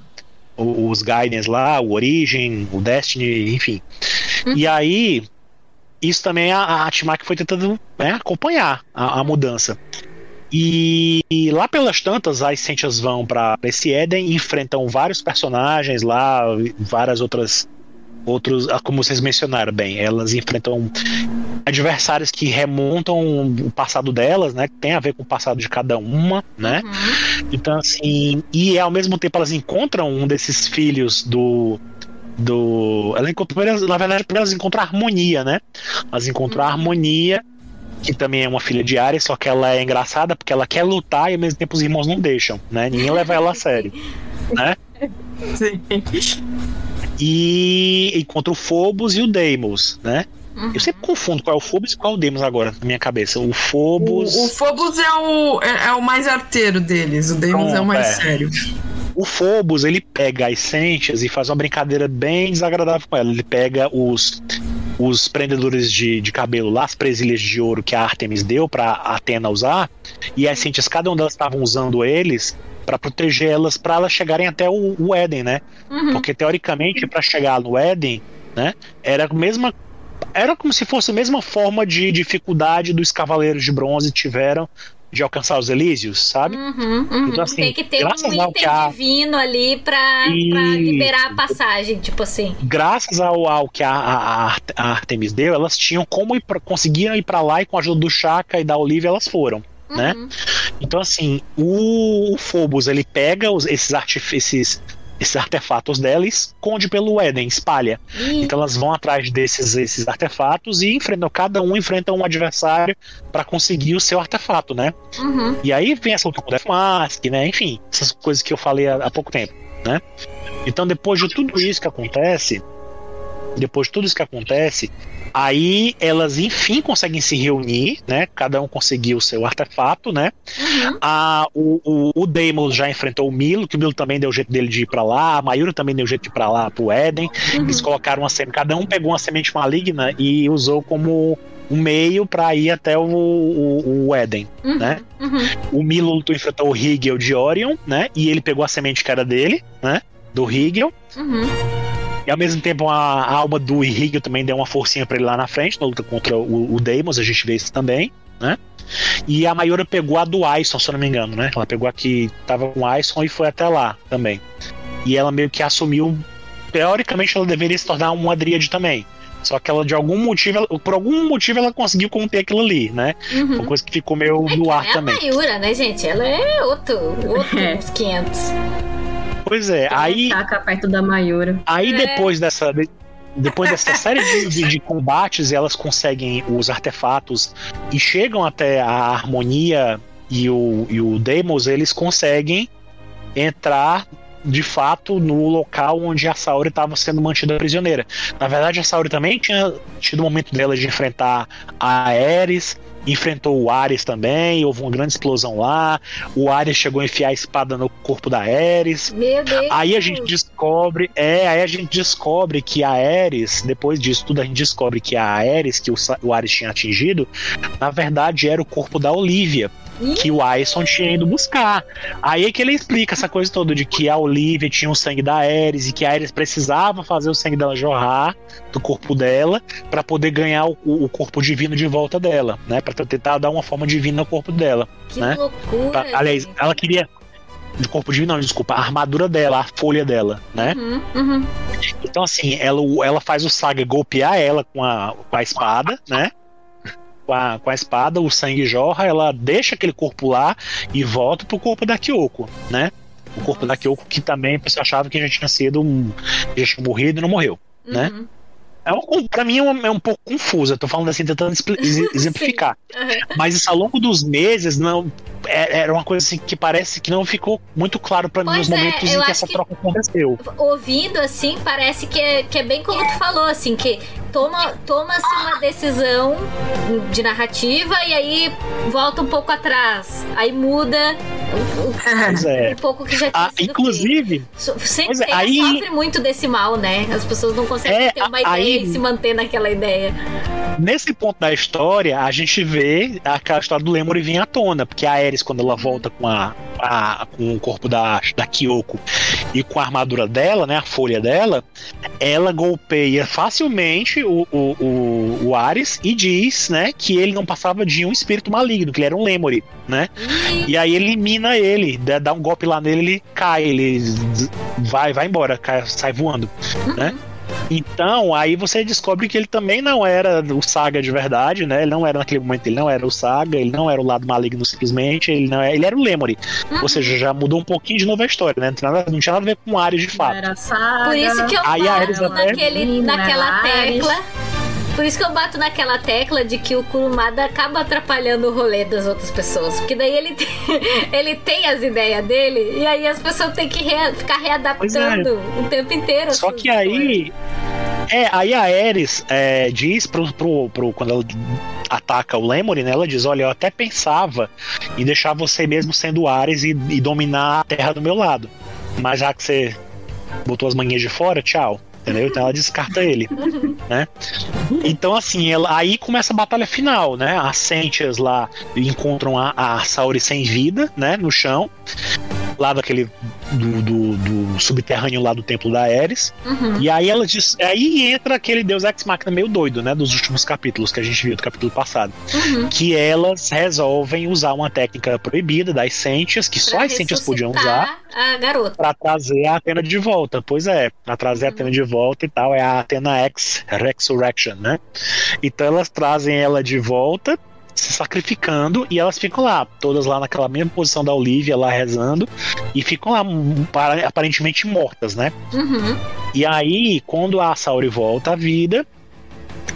os Guidance lá, o Origin, o Destiny, enfim. E aí, isso também a, a Timak foi tentando né, acompanhar a, a mudança. E, e lá pelas tantas, as Sentias vão para esse Éden e enfrentam vários personagens lá, várias outras. Outros, ah, como vocês mencionaram bem, elas enfrentam adversários que remontam o passado delas, né? Que tem a ver com o passado de cada uma, né? Uhum. Então, assim, e ao mesmo tempo elas encontram um desses filhos do. do ela encontra, primeiro, na verdade, primeiro elas encontram a harmonia, né? Elas encontram a harmonia, que também é uma filha de Ares, só que ela é engraçada porque ela quer lutar e ao mesmo tempo os irmãos não deixam, né? Ninguém leva ela a sério, né? Sim. E encontra o Phobos e o Deimos, né? Uhum. Eu sempre confundo qual é o Phobos e qual é o Deimos agora, na minha cabeça. O Phobos. O, o Phobos é o, é, é o mais arteiro deles, o Deimos é o mais É. sério. O Phobos, ele pega as Sentias e faz uma brincadeira bem desagradável com ela. Ele pega os, os prendedores de, de cabelo lá, as presilhas de ouro que a Artemis deu pra Atena usar, e as Sentias, cada uma delas estavam usando eles pra proteger elas, pra elas chegarem até o, o Éden, né? Uhum. Porque teoricamente, pra chegar no Éden, né, era a mesma. Era como se fosse a mesma forma de dificuldade dos Cavaleiros de Bronze tiveram de alcançar os Elísios, sabe? Uhum, uhum. Então, assim, Tem que ter graças um ao item a- divino ali pra, pra Isso. liberar a passagem, tipo assim. graças ao, ao que a, a, a Art- a Artemis deu, elas tinham como ir pra, conseguiam ir pra lá e com a ajuda do Chaka e da Olivia elas foram, né? Uhum. Então assim, o, o Phobos ele pega os- esses artifícios esses artefatos dela e esconde pelo Éden, espalha. Ih, Então elas vão atrás desses esses artefatos e enfrentam cada um enfrenta um adversário pra conseguir o seu artefato, né? uhum. E aí vem essa luta com o Death Mask, né? Enfim, essas coisas que eu falei há, há pouco tempo, né? Então, depois de tudo isso que acontece, depois de tudo isso que acontece, aí elas enfim conseguem se reunir, né? Cada um conseguiu o seu artefato, né? Uhum. A, o, o, o Deimos já enfrentou o Milo, que o Milo também deu o jeito dele de ir pra lá, a Mayura também deu o jeito de ir pra lá, pro Éden. Uhum. Eles colocaram uma semente, cada um pegou uma semente maligna e usou como um meio pra ir até o, o, o Éden. Uhum. né? Uhum. O Milo lutou enfrentou o Higel de Orion, né? E ele pegou a semente que era dele, né? Do Higel. Uhum. E ao mesmo tempo a, a alma do Higel também deu uma forcinha pra ele lá na frente, na luta contra o, o Deimos, a gente vê isso também, né? E a Mayura pegou a do Aison, se eu não me engano, né? Ela pegou a que tava com o Aison e foi até lá também. E ela meio que assumiu. Teoricamente ela deveria se tornar uma Dríade também. Só que ela, de algum motivo, ela- por algum motivo, ela conseguiu conter aquilo ali, né? Uhum. Uma coisa que ficou meio no ar é a também. Mayura, né, gente? Ela é outro, outro É. uns 500. Pois é, aí. Chaka perto da Mayura. Aí É. depois dessa. de- Depois dessa série de, de- de combates, elas conseguem os artefatos e chegam até a harmonia e o, e o Deimos, eles conseguem entrar de fato no local onde a Saori estava sendo mantida prisioneira. Na verdade, a Saori também tinha tido o momento dela de enfrentar a Ares, enfrentou o Ares também, houve uma grande explosão lá. O Ares chegou a enfiar a espada no corpo da Ares. Meu Deus. Aí a gente descobre, é, aí a gente descobre que a Ares, depois disso tudo, a gente descobre que a Ares, que o, o Ares tinha atingido, na verdade era o corpo da Olivia, Ih. que o Aison tinha ido buscar. Aí é que ele explica essa coisa toda de que a Olivia tinha o sangue da Ares e que a Ares precisava fazer o sangue dela jorrar do corpo dela para poder ganhar o, o corpo divino de volta dela, né? Para tentar dar uma forma divina ao corpo dela. Que né? loucura. Pra- aliás, ela queria do corpo divino, não, desculpa, a armadura dela, a folha dela, né? Uhum, uhum. Então, assim, ela, ela faz o Saga golpear ela com a, com a espada, né? Com a, com a espada, o sangue jorra, ela deixa aquele corpo lá e volta pro corpo da Kyoko, né? O corpo da Kyoko, que também a pessoa achava que já tinha sido um. já tinha morrido e não morreu. Né? Uhum. É um, pra mim é um, é um pouco confuso, eu tô falando assim, tentando exemplificar. Uhum. Mas isso ao longo dos meses não é- era uma coisa assim que parece que não ficou muito claro pra mim nos é, momentos eu em que essa que- troca aconteceu. Ouvindo assim, parece que é, que é bem como tu falou, assim, que toma- toma-se uma decisão de narrativa e aí volta um pouco atrás. Aí muda o- Pois é. um pouco que já tinha Ah, sido inclusive, So- Sem, Pois é, sem- aí- sofre muito desse mal, né? As pessoas não conseguem É, ter uma aí- ideia e se manter naquela ideia. Nesse ponto da história, a gente vê aquela história do Lemuri vir à tona, porque a Ares, quando ela volta com, a, a- com o corpo da, da Kyoko e com a armadura dela, né, a folha dela, ela golpeia facilmente o, o, o, o Ares e diz, né, que ele não passava de um espírito maligno, que ele era um Lemuri, né? E aí elimina ele, dá um golpe lá nele, ele cai, ele vai, vai embora, cai- sai voando, né? Então, aí você descobre que ele também não era o Saga de verdade, né? Ele não era naquele momento, ele não era o Saga, ele não era o lado maligno simplesmente, ele não é, ele era o Lemuri. Uhum. Ou seja, já mudou um pouquinho de novo a história, né? Não tinha nada, não tinha nada a ver com Ares de fato. Era saga. Por isso que eu Aí a naquele, naquela Ares. tecla. Por isso que eu bato naquela tecla de que o Kurumada acaba atrapalhando o rolê das outras pessoas. Porque daí ele tem, ele tem as ideias dele e aí as pessoas têm que rea- ficar readaptando o tempo inteiro. Só que histórias. aí. É, aí a Ares é, diz pro, pro, pro- Quando ela ataca o Lemuri, né? Ela diz: Olha, eu até pensava em deixar você mesmo sendo Ares e, e dominar a terra do meu lado. Mas já que você botou as manhas de fora, tchau. Entendeu? Então ela descarta ele, né? Então, assim, ela, aí começa a batalha final, né? As Sentias lá encontram a, a Saori sem vida, né? No chão, lá daquele do, do- do subterrâneo lá do templo da Ares. Uhum. E aí ela diz. Aí entra aquele Deus Ex Machina meio doido, né? Dos últimos capítulos que a gente viu do capítulo passado. Uhum. Que elas resolvem usar uma técnica proibida das Sentias, que só Pra as Sentias podiam usar. A garota. Pra trazer a Atena de volta. Pois é, pra trazer a Atena de volta e tal. É a Atena X Resurrection, né? Então elas trazem ela de volta, se sacrificando, e elas ficam lá, todas lá naquela mesma posição da Olivia, lá rezando, e ficam lá hum, para- aparentemente mortas, né? Uhum. E aí, quando a Saori volta à vida,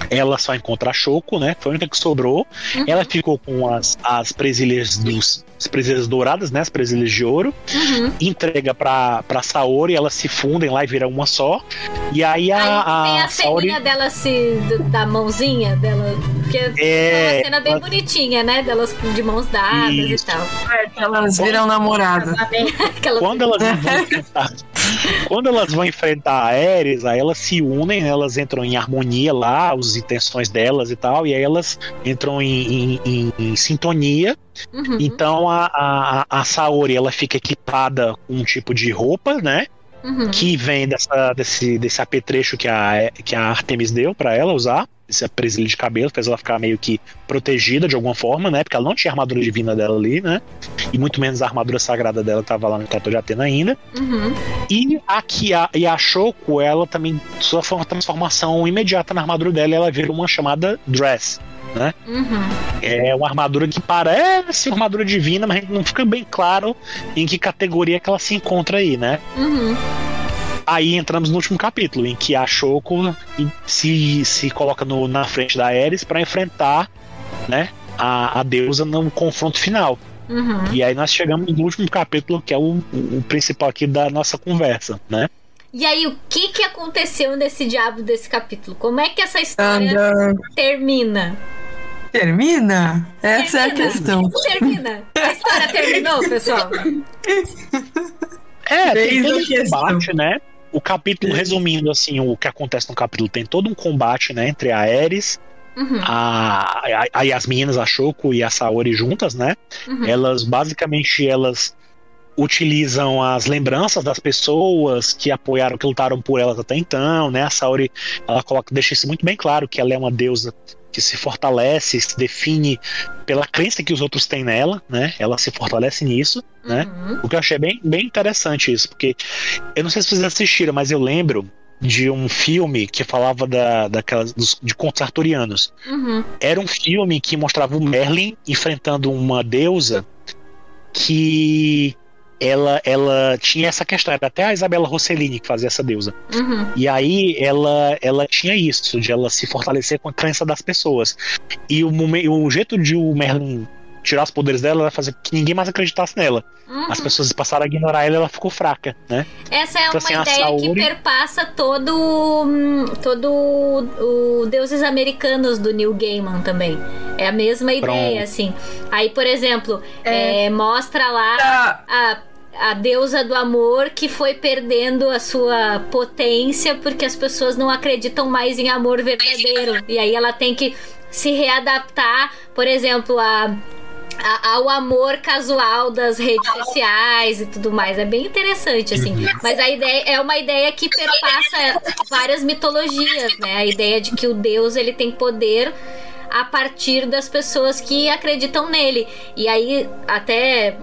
ela só encontra a Shoko, né? Foi a única que sobrou. Uhum. Ela ficou com as, as presilhas dos. As presilhas douradas, né? As presilhas de ouro. Uhum. Entrega pra, pra Saori, elas se fundem lá e viram uma só. E aí a, Aí tem a a Saori. ceninha dela se. da mãozinha dela. Que é É, uma cena bem ela- bonitinha, né? Delas de mãos dadas Isso. e tal. É, elas viram namorada. Aquela Quando elas vão enfrentar, quando elas vão enfrentar a Ares, aí elas se unem, né, elas entram em harmonia lá, as intenções delas e tal, e aí elas entram em, em- em- em sintonia. Uhum. Então a, a, a Saori ela fica equipada com um tipo de roupa, né? Uhum. Que vem dessa, desse, desse apetrecho que a, que a Artemis deu pra ela usar. Esse presilho de cabelo fez ela ficar meio que protegida de alguma forma, né? Porque ela não tinha armadura divina dela ali, né? E muito menos a armadura sagrada dela tava lá no Trator de Atena ainda. Uhum. E a, e a Shoko, ela também sofre uma transformação imediata na armadura dela ela vira uma chamada Dress. Uhum. É uma armadura que parece uma armadura divina, mas não fica bem claro em que categoria que ela se encontra aí, né? Uhum. Aí entramos no último capítulo, em que a Shoko se, se coloca no- na frente da Ares para enfrentar né, a, a deusa no confronto final. Uhum. E aí nós chegamos no último capítulo, que é o, o principal aqui da nossa conversa, né? E aí, o que que aconteceu nesse diabo desse capítulo? Como é que essa história termina? Termina? Essa é a Termina. questão. Termina. A história terminou, pessoal? É, tem todo um combate, né? O capítulo, resumindo assim, o que acontece no capítulo, tem todo um combate, né, entre a Ares, Uhum. a, a, a Yasminas, a Shoko e a Saori juntas, né? Uhum. Elas, basicamente, elas utilizam as lembranças das pessoas que apoiaram, que lutaram por elas até então, né? A Saori, ela coloca, deixa isso muito bem claro, que ela é uma deusa que se fortalece, se define pela crença que os outros têm nela, né? Ela se fortalece nisso, né? Uhum. O que eu achei bem, bem interessante isso, porque eu não sei se vocês assistiram, mas eu lembro de um filme que falava da, daquelas, dos, de contos arturianos. Uhum. Era um filme que mostrava o Merlin enfrentando uma deusa que ela, ela tinha essa questão. Era até a Isabela Rossellini que fazia essa deusa. Uhum. E aí ela, ela tinha isso, de ela se fortalecer com a crença das pessoas. E o, o jeito de o Merlin tirar os poderes dela era fazer que ninguém mais acreditasse nela. Uhum. As pessoas passaram a ignorar ela e ela ficou fraca, né? Essa é Então, uma assim, a ideia que Saori- perpassa todo, todo o, Deuses Americanos do Neil Gaiman também. É a mesma ideia, Pronto. assim. Aí, por exemplo, é, mostra lá Ah, a. a deusa do amor que foi perdendo a sua potência porque as pessoas não acreditam mais em amor verdadeiro. E aí ela tem que se readaptar, por exemplo, a ao amor casual das redes sociais e tudo mais. É bem interessante, assim. Mas a ideia é uma ideia que perpassa várias mitologias, né? A ideia de que o Deus ele tem poder a partir das pessoas que acreditam nele. E aí, até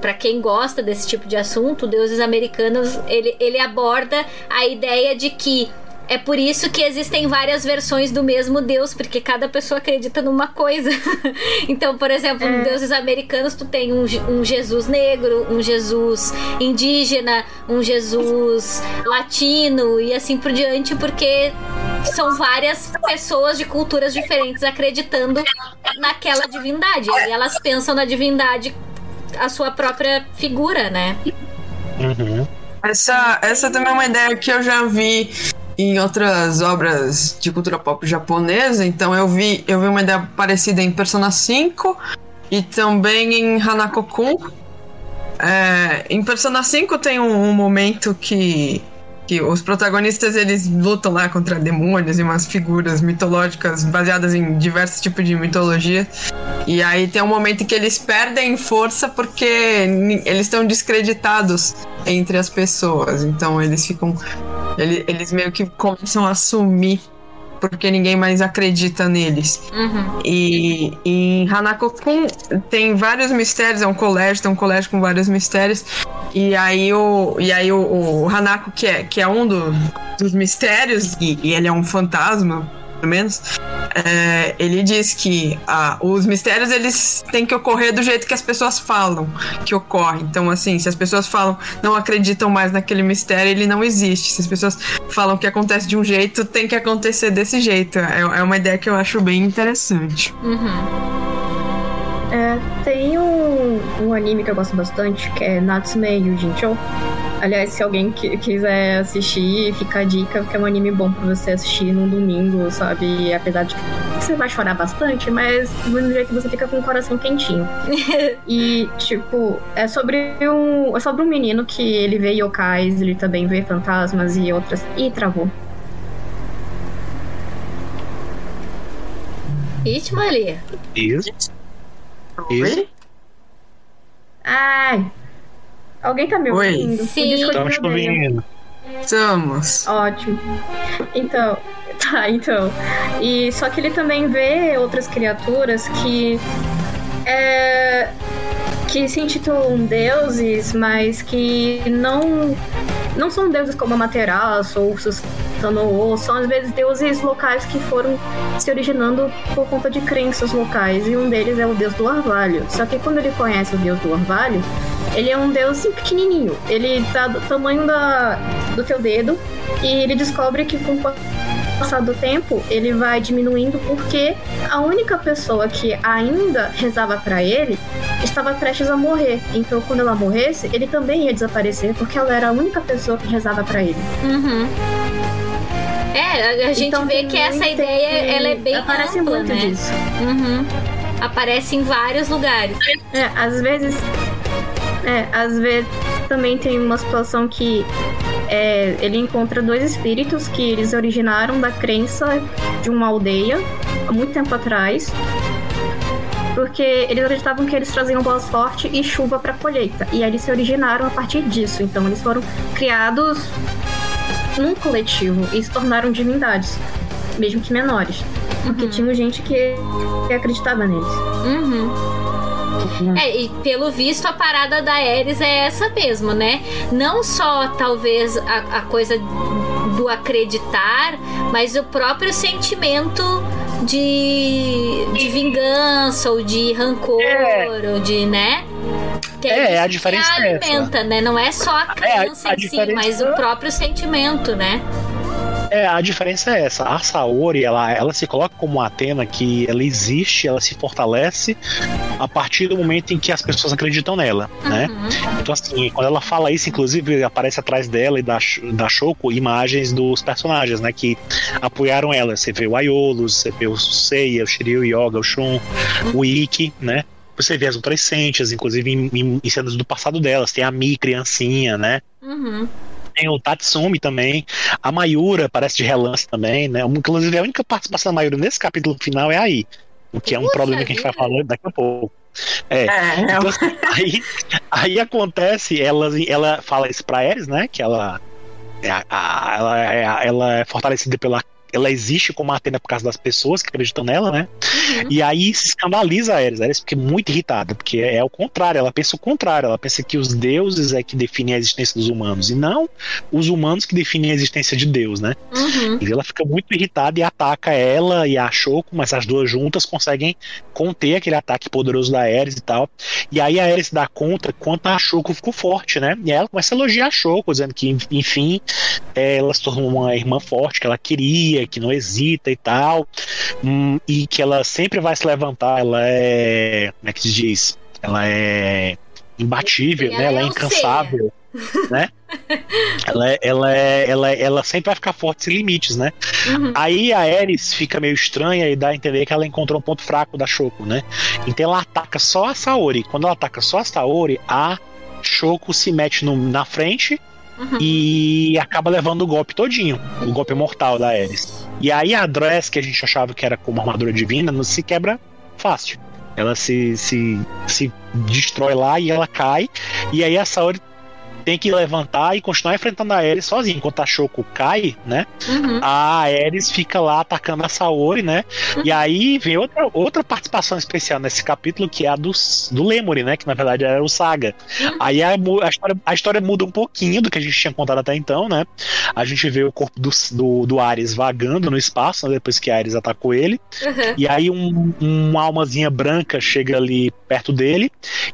para quem gosta desse tipo de assunto, Deuses Americanos, ele, ele aborda a ideia de que é por isso que existem várias versões do mesmo Deus, porque cada pessoa acredita numa coisa. então, por exemplo, é. deuses americanos, tu tem um, um, Jesus negro, um Jesus indígena, um Jesus latino e assim por diante, porque são várias pessoas de culturas diferentes acreditando naquela divindade. E elas pensam na divindade a sua própria figura, né? Uhum. Essa, essa também é uma ideia que eu já vi em outras obras de cultura pop japonesa. Então eu vi, eu vi uma ideia parecida em Persona 5 e também em Hanako-kun. É, em Persona 5 tem um, um, momento que, que os protagonistas eles lutam lá contra demônios e umas figuras mitológicas baseadas em diversos tipos de mitologia. E aí tem um momento que eles perdem força porque eles estão descreditados entre as pessoas. Então eles ficam eles, eles meio que começam a assumir porque ninguém mais acredita neles. Uhum. E, e em Hanako-kun tem vários mistérios, é um colégio, tem um colégio com vários mistérios. E aí o, e aí o, o Hanako, que é, que é um do, dos mistérios, e, e ele é um fantasma, menos, é, ele diz que ah, os mistérios eles têm que ocorrer do jeito que as pessoas falam que ocorre. Então, assim, se as pessoas falam, não acreditam mais naquele mistério, ele não existe. Se as pessoas falam que acontece de um jeito, tem que acontecer desse jeito. É, é uma ideia que eu acho bem interessante. Uhum. É, tem um, um anime que eu gosto bastante, que é Natsume Yujincho. Aliás, se alguém quiser assistir, fica a dica, que é um anime bom pra você assistir num domingo, sabe? Apesar de que você vai chorar bastante, mas do jeito que você fica com o coração quentinho. e, tipo, é sobre um. É sobre um menino que ele vê yokais, ele também vê fantasmas e outras. Ih, travou. Ritmo ali. Isso. Isso. Ai. Alguém tá me ouvindo? Oi. Sim. Estamos te ouvindo. Estamos. Ótimo. Então, tá, então. E só que ele também vê outras criaturas que é, que se intitulam deuses, mas que não não são deuses como Amaterasu ou são às vezes deuses locais que foram se originando por conta de crenças locais, e um deles é o deus do orvalho. Só que quando ele conhece o deus do orvalho, ele é um deus assim, pequenininho. Ele tá do tamanho da, do teu dedo, e ele descobre que com passar do tempo, ele vai diminuindo porque a única pessoa que ainda rezava para ele estava prestes a morrer. Então, quando ela morresse, ele também ia desaparecer porque ela era a única pessoa que rezava para ele. Uhum. É, a gente então, vê que essa ideia ela é bem aparece ampla, muito né? disso. Uhum. Aparece em vários lugares. É, às vezes é, às vezes também tem uma situação que é, ele encontra dois espíritos que eles originaram da crença de uma aldeia há muito tempo atrás. Porque eles acreditavam que eles traziam boa sorte e chuva para colheita. E aí eles se originaram a partir disso. Então eles foram criados num coletivo e se tornaram divindades, mesmo que menores. Porque uhum. tinha gente que, acreditava neles. Uhum. É, e pelo visto a parada da Ares é essa mesmo, né? Não só talvez a, a coisa do acreditar, mas o próprio sentimento de, de vingança ou de rancor é. ou de, né? Que é, é a diferença que alimenta, é né? Não é só a crença é, a, a em si, mas o próprio sentimento, né? É, a diferença é essa. A Saori, ela, ela se coloca como Atena que ela existe, ela se fortalece a partir do momento em que as pessoas acreditam nela, né? uhum. né? Então, assim, quando ela fala isso, inclusive, aparece atrás dela e da, da Shoko imagens dos personagens, né? Que apoiaram ela. Você vê o Aiolos, você vê o Seiya, o Shiryu, o Yoga, o Shun, o Ikki, né? você vê as outras Sentias, inclusive em, em, em cenas do passado delas. Tem a Mi, criancinha, né? Uhum. Tem o Tatsumi também. A Mayura parece de relance também, né? Inclusive, a única participação da Mayura nesse capítulo final é aí. O que é um Puxa problema que a gente vai falar daqui a pouco. É. É, Então, aí, aí acontece, ela, ela fala isso pra Ares, né? Que ela é, a- a- ela, é, ela é fortalecida pela. Ela existe como Atena por causa das pessoas que acreditam nela, né? Uhum. E aí se escandaliza a Ares. A Ares fica muito irritada, porque é, é o contrário. Ela pensa o contrário. Ela pensa que os deuses é que definem a existência dos humanos, e não os humanos que definem a existência de Deus, né? Uhum. E ela fica muito irritada e ataca ela e a Shoko, mas as duas juntas conseguem conter aquele ataque poderoso da Ares e tal. E aí a Ares dá conta quanto a Shoko ficou forte, né? E ela começa a elogiar a Shoko, dizendo que, enfim, é, ela se tornou uma irmã forte que ela queria, que não hesita e tal. Hum, e que ela sempre vai se levantar, ela é. Como é que se diz? Ela é imbatível, Ela né? Ela é é incansável, né? Ela, é- ela, é, ela, ela sempre vai ficar forte sem limites, né? Uhum. Aí a Ares fica meio estranha e dá a entender que ela encontrou um ponto fraco da Shoko, né? Então ela ataca só a Saori. Quando ela ataca só a Saori, a Shoko se mete no- na frente Uhum. e acaba levando o golpe todinho, o golpe mortal da Ares. E aí a Dress, que a gente achava que era como armadura divina, não se quebra fácil. Ela se, se, se destrói lá e ela cai. E aí a Saori tem que levantar e continuar enfrentando a Ares sozinha. Enquanto a Shoko cai, né? Uhum. a Ares fica lá atacando a Saori, né? E aí vem outra, outra participação especial nesse capítulo, que é a do, do Lemuri, né? Que na verdade era o Saga. Aí a, a história, a história muda um pouquinho do que a gente tinha contado até então, né? A gente vê o corpo do, do, do Ares vagando no espaço, né? depois que a Ares atacou ele. Uhum. E aí um, uma almazinha branca chega ali perto dele.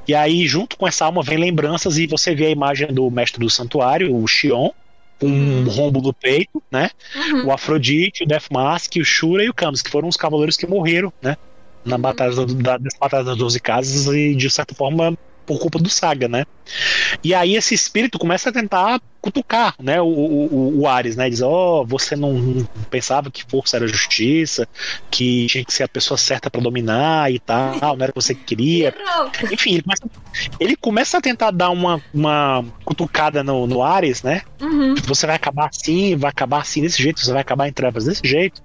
E aí, junto com essa alma, vem lembranças e você vê a imagem do mestre do santuário, o Xion, com um rombo no peito, né? Uhum. o Afrodite, o Death Mask, o Shura e o Camus, que foram os cavaleiros que morreram, né? Na batalha da, da, das batalhas das 12 casas e de certa forma por culpa do Saga, né? E aí esse espírito começa a tentar cutucar, né? O, o, o- Ares, né? Diz, ó, você não, não pensava que força era justiça, que tinha que ser a pessoa certa pra dominar e tal, não era o que você queria. Enfim, ele começa, ele começa a tentar dar uma, uma cutucada no, no Ares, né? Uhum. você vai acabar assim, vai acabar assim desse jeito, você vai acabar em trevas desse jeito.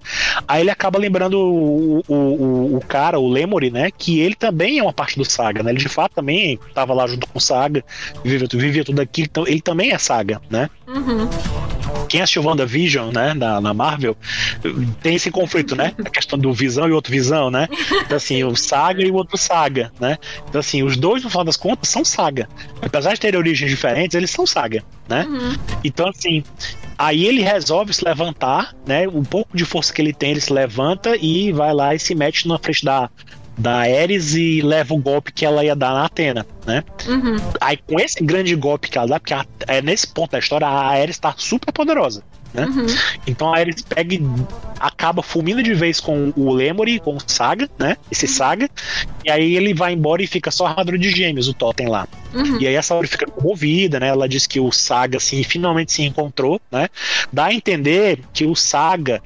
Aí ele acaba lembrando o, o, o, cara, o Lemuri, né? Que ele também é uma parte do Saga, né? Ele de fato também estava lá junto com o Saga, vivia, vivia tudo aquilo, então ele também é Saga, né? Uhum. Quem assistiu WandaVision, né, na, na Marvel, tem esse conflito, né? A questão do Visão e outro Visão, né? Então, assim, o Saga e o outro Saga, né? Então, assim, os dois, no final das contas, são Saga. Apesar de terem origens diferentes, eles são Saga, né? Uhum. Então, assim, aí ele resolve se levantar, né? Um pouco de força que ele tem, ele se levanta e vai lá e se mete na frente da, da Ares e leva o golpe que ela ia dar na Atena, né? Uhum. Aí, com esse grande golpe que ela dá, porque a- é nesse ponto da história, a Ares está super poderosa. Né? Uhum. Então a Ares pega e acaba fulmina de vez com o Lemuri, com o Saga, né? Esse Saga. E aí ele vai embora e fica só a armadura de gêmeos, o Totem lá. Uhum. E aí a Saori fica comovida, né? Ela diz que o Saga, assim, finalmente se encontrou, né? Dá a entender que o Saga,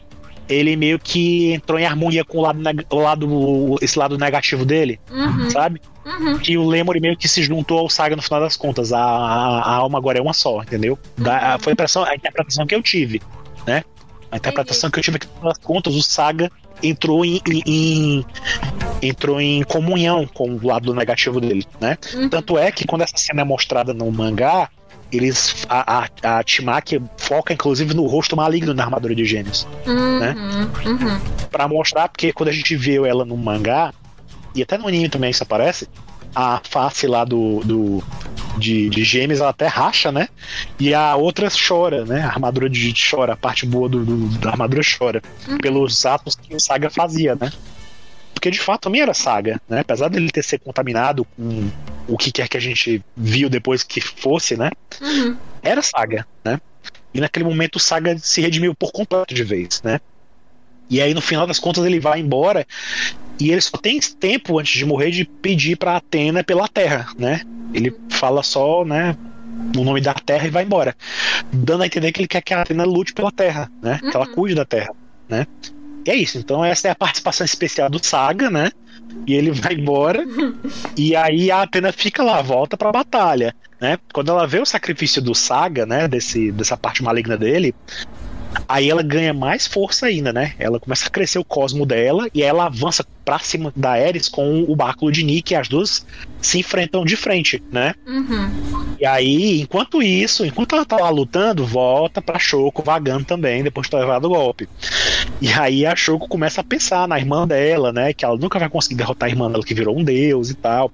ele meio que entrou em harmonia com o lado, o lado esse lado negativo dele, Uhum. sabe? Uhum. Que o Lemuri meio que se juntou ao Saga no final das contas. A, a, a alma agora é uma só, entendeu? Da, foi a, impressão, a interpretação que eu tive, né? A interpretação que eu tive é que, no final das contas, o Saga entrou em, em- em- entrou em comunhão com o lado negativo dele, né? Uhum. Tanto é que quando essa cena é mostrada no mangá, eles a, a, a Timaki foca inclusive no rosto maligno na armadura de gêmeos Uhum. né? Uhum. Pra mostrar porque quando a gente vê ela no mangá e até no anime também isso aparece, a face lá do, do de, de gêmeos ela até racha, né? E a outra chora, né? A armadura de chora, a parte boa do, do- da armadura chora pelos atos que o Saga fazia, né? Porque de fato também era Saga, né? Apesar dele ter sido contaminado com o que quer que a gente viu depois que fosse, né? Uhum. era Saga, né? E naquele momento o Saga se redimiu por completo de vez, né? E aí no final das contas ele vai embora e ele só tem tempo antes de morrer de pedir pra Atena pela Terra, né? Ele fala só, né, o nome da Terra e vai embora, dando a entender que ele quer que a Atena lute pela Terra, né? Que ela Uhum. cuide da Terra, né? E é isso. Então essa é a participação especial do Saga, né? E ele vai embora. e aí a Atena fica lá, volta pra batalha, né? Quando ela vê o sacrifício do Saga, né, desse, dessa parte maligna dele, Aí ela ganha mais força ainda, né? Ela começa a crescer o cosmo dela e ela avança pra cima da Ares com o báculo de Nick e as duas se enfrentam de frente, né? Uhum. E aí, enquanto isso, enquanto ela tá lá lutando, volta pra Shoko vagando também, depois de ter levado o golpe. E aí a Shoko começa a pensar na irmã dela, né? Que ela nunca vai conseguir derrotar a irmã dela que virou um deus e tal.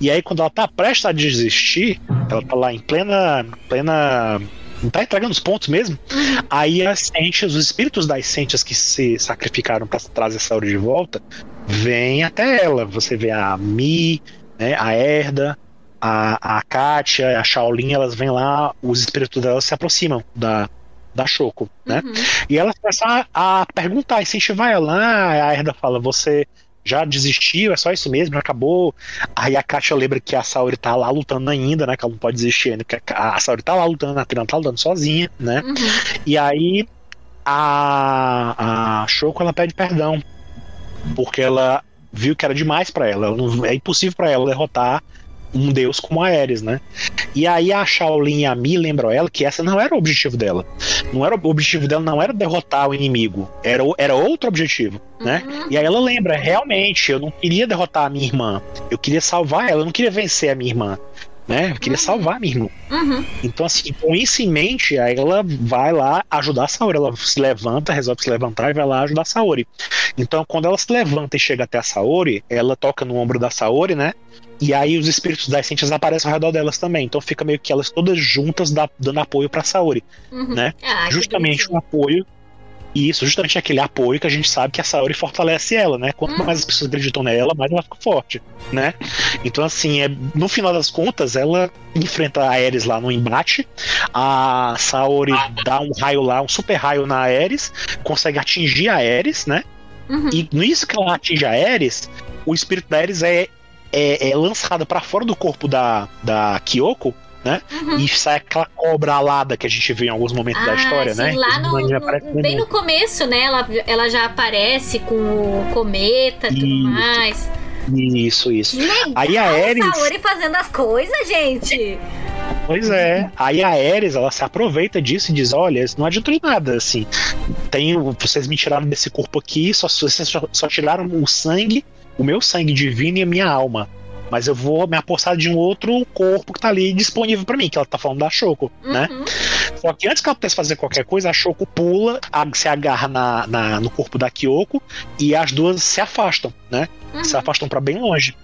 E aí, quando ela tá prestes a desistir, ela tá lá em plena. plena não tá entregando os pontos mesmo. Aí as Sentias, os espíritos das Sentias que se sacrificaram para trazer essa hora de volta, vêm até ela. Você vê a Mi, né, a Erda, a, a Kátia, a Shaolin, elas vêm lá, os espíritos delas se aproximam da, da Choco, né? Uhum. E elas começam a, a perguntar, incentivar ela. Ah, a Erda fala, você já desistiu, é só isso mesmo, já acabou. Aí a Katia lembra que a Saori tá lá lutando ainda, né? Que ela não pode desistir ainda, porque a Saori tá lá lutando, a Trina tá lutando sozinha, né? Uhum. E aí a, a Shoko ela pede perdão, porque ela viu que era demais pra ela. não- é impossível pra ela derrotar um deus como a Ares, né? E aí a Shaolin e a Mi lembram ela que essa não era o objetivo dela. Não era o objetivo dela não era derrotar o inimigo, era, era outro objetivo, né? Uhum. E aí ela lembra, realmente, eu não queria derrotar a minha irmã, eu queria salvar ela, eu não queria vencer a minha irmã, né? Eu queria salvar a minha irmã. Uhum. Então, assim, com isso em mente, aí ela vai lá ajudar a Saori. Ela se levanta, resolve se levantar e vai lá ajudar a Saori. Então, quando ela se levanta e chega até a Saori, ela toca no ombro da Saori, né? E aí os espíritos das ciências aparecem ao redor delas também. Então fica meio que elas todas juntas da- dando apoio pra Saori. Uhum. Né? Ah, justamente um apoio. E isso, justamente aquele apoio que a gente sabe que a Saori fortalece ela, né? Quanto Uhum. mais as pessoas acreditam nela, mais ela fica forte, né? Então, assim, é, no final das contas, ela enfrenta a Ares lá no embate. A Saori dá um raio lá, um super raio na Ares, consegue atingir a Ares, né? Uhum. E nisso que ela atinge a Ares, o espírito da Ares é, é, é lançado pra fora do corpo da, da Kyoko, né? Uhum. E sai aquela cobra alada que a gente vê em alguns momentos da Ah, história, sim, né? Lá no, no- bem no começo, né? Ela, ela já aparece com o cometa e tudo mais. Isso, isso. Legal, Aí a Ares, Saori fazendo as coisas, gente. pois é. Aí a Ares, ela se aproveita disso e diz: Olha, não adianta de nada, assim. Tem, vocês me tiraram desse corpo aqui, só, vocês só, só tiraram o sangue, o meu sangue divino e a minha alma. Mas eu vou me apossar de um outro corpo que tá ali disponível pra mim, que ela tá falando da Choco, né? Uhum. Só que antes que ela pudesse fazer qualquer coisa, a Shoko pula, se agarra na, na- no corpo da Kyoko e as duas se afastam, né? Uhum. Se afastam pra bem longe.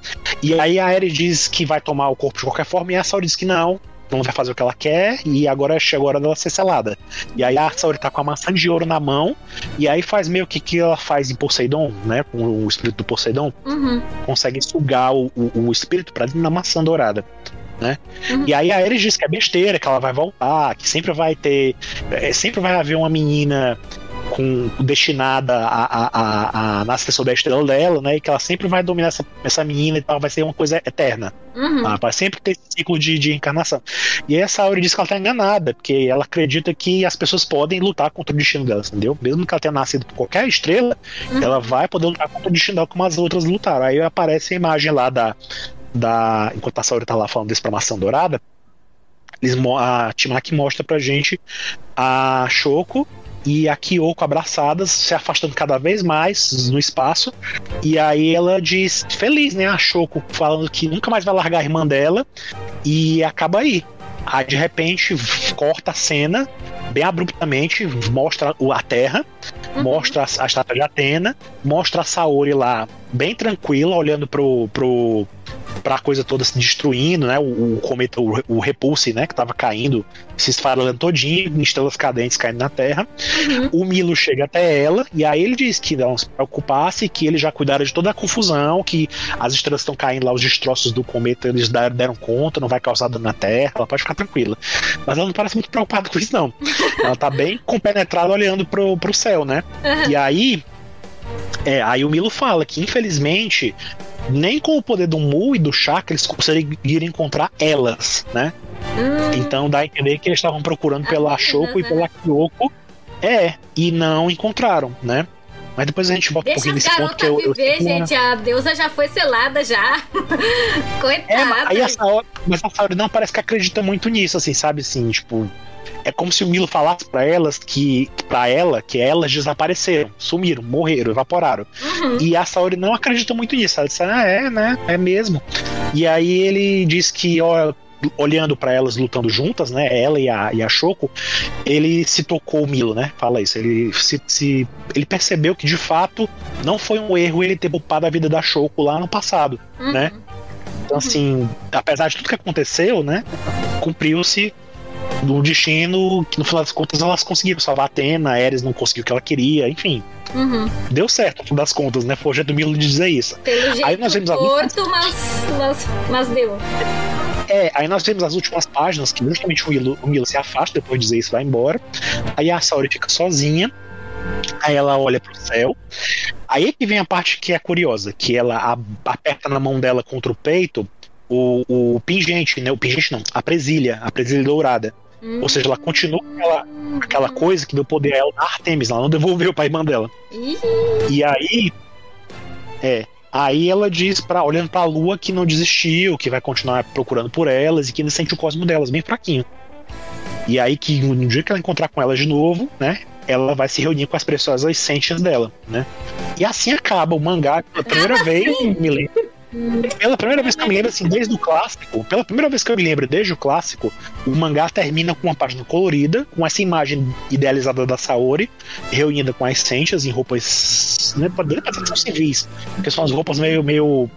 E aí a Eri diz que vai tomar o corpo de qualquer forma e a Saori diz que não, não vai fazer o que ela quer e agora chegou a hora dela ser selada. E aí a Saori tá com a maçã de ouro na mão e aí faz meio que que ela faz em Poseidon, né? Com o espírito do Poseidon, Uhum. consegue sugar o, o, o espírito pra dentro da maçã dourada. Né? Uhum. E aí a Ares diz que é besteira, que ela vai voltar, que sempre vai ter. é, sempre vai haver uma menina com destinada a, a, a, nascer sob a estrela dela, né? E que ela sempre vai dominar essa, essa menina e tal, vai ser uma coisa eterna. Uhum. Tá? Vai sempre ter esse ciclo de, de encarnação. E aí essa Auri diz que ela tá enganada, porque ela acredita que as pessoas podem lutar contra o destino dela, entendeu? Mesmo que ela tenha nascido por qualquer estrela, Uhum. ela vai poder lutar contra o destino dela como as outras lutaram. Aí aparece a imagem lá da. da enquanto a Saori tá lá falando desse pra maçã dourada, eles, a Timaki mostra pra gente a Shoko e a Kyoko abraçadas, se afastando cada vez mais no espaço. E aí ela diz, feliz, né? A Shoko falando que nunca mais vai largar a irmã dela. E acaba aí. Aí de repente corta a cena bem abruptamente, mostra a Terra, Uhum. mostra a, a estátua de Atena, mostra a Saori lá bem tranquila, olhando pro, pro, pra coisa toda se destruindo, né? O, o cometa, o, o Repulse, né? Que tava caindo, se esfarelando todinho, em estrelas cadentes caindo na Terra. Uhum. O Milo chega até ela, e aí ele diz que não se preocupasse, que ele já cuidara de toda a confusão, que as estrelas estão caindo lá, os destroços do cometa eles deram, deram conta, não vai causar dano na Terra, ela pode ficar tranquila. Mas ela não parece muito preocupada com isso, não. Ela tá bem compenetrada olhando pro, pro céu, né? Uhum. E aí. É, aí o Milo fala que, infelizmente, nem com o poder do Mu e do Chakra eles conseguiram encontrar elas, né? Hum. Então dá a entender que eles estavam procurando pela Apenas, Shoko e né? pela Kyoko. É, e não encontraram, né? Mas depois a gente volta um Deixa pouquinho as nesse ponto que eu. eu viver, fico- gente. A deusa já foi selada já. É, mas Coitada. aí a Saori, mas a Saori não parece que acredita muito nisso, assim, sabe? Assim, tipo. É como se o Milo falasse pra elas que. pra ela, que elas desapareceram, sumiram, morreram, evaporaram. Uhum. E a Saori não acredita muito nisso. Ela disse, ah, é, né? É mesmo. E aí ele diz que, ó, olhando pra elas lutando juntas, né? Ela e a, e a Shoko, ele se tocou o Milo, né? Fala isso. Ele se, se- ele percebeu que de fato não foi um erro ele ter poupado a vida da Shoko lá no passado. Uhum. né? Então, assim, apesar de tudo que aconteceu, né? Cumpriu-se do destino que no final das contas elas conseguiram salvar a Atena, a Ares não conseguiu o que ela queria, enfim. Uhum. Deu certo, no final das contas, né? Foi o jeito do Milo de dizer isso. Pelo jeito Aí nós vemos a luta. torto, mas, mas, mas deu. É, aí nós vemos as últimas páginas que justamente o Milo, o Milo se afasta depois de dizer isso, vai embora. Aí a Saori fica sozinha. Aí ela olha pro céu. Aí é que vem a parte que é curiosa, que ela a- aperta na mão dela contra o peito o, o pingente, né? O pingente não, a presilha, a presilha dourada. Ou seja, ela continua com aquela, aquela coisa que deu poder a ela da Artemis, ela não devolveu pra irmã dela. Ih, E aí. É. Aí ela diz, pra, olhando pra lua, que não desistiu, que vai continuar procurando por elas e que ainda sente o cosmo delas bem fraquinho. E aí que no dia que ela encontrar com elas de novo, né? Ela vai se reunir com as preciosas sentias dela, né? E assim acaba o mangá pela primeira vez, me lembro. Pela primeira vez que eu me lembro, assim, desde o clássico, pela primeira vez que eu me lembro, desde o clássico, o mangá termina com uma página colorida, com essa imagem idealizada da Saori, reunida com as Sentias em roupas. Poderia parecer que são civis, porque são as roupas meio. meio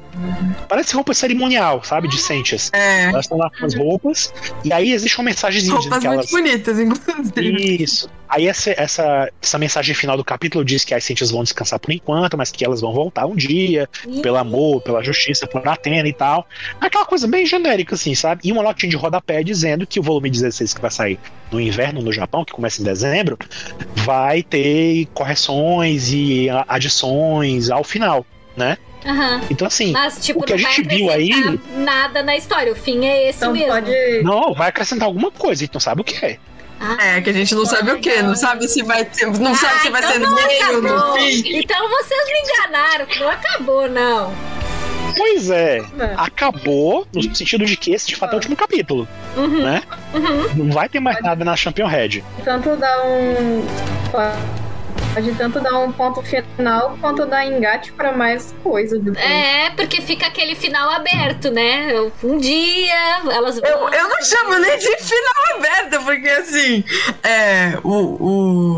parece roupa cerimonial, sabe? De Sentias. É. Elas estão lá com as roupas, e aí existe uma mensagenzinha dizendo Roupas que elas. muito bonitas, inclusive. Isso. Aí essa, essa, essa mensagem final do capítulo diz que as Sentias vão descansar por enquanto, mas que elas vão voltar um dia, pelo amor, pela justiça, por Atena e tal. Aquela coisa bem genérica, assim, sabe? E uma notinha de rodapé dizendo que o volume 16 que vai sair no inverno no Japão, que começa em dezembro, vai ter correções e adições ao final, né? Aham. Então, assim, Mas, tipo, O que a gente viu aí- nada na história. O fim é esse Então mesmo. pode. não, vai acrescentar alguma coisa, a gente não sabe o que é. Ah, É, que a gente não sabe o que, não sabe se vai ter, não sabe se vai então ser no meio, no acabou. fim. Então vocês me enganaram, que não acabou, não. Pois é, É. acabou no sentido de que esse de fato é o último capítulo, Uhum. né? Uhum. Não vai ter mais nada na Champion Red. Tanto dar um. Pode tanto dar um ponto final quanto dar engate pra mais coisa depois. É, porque fica aquele final aberto, né? Um dia elas vão. Eu, eu não chamo nem de final aberto, porque assim, é, o,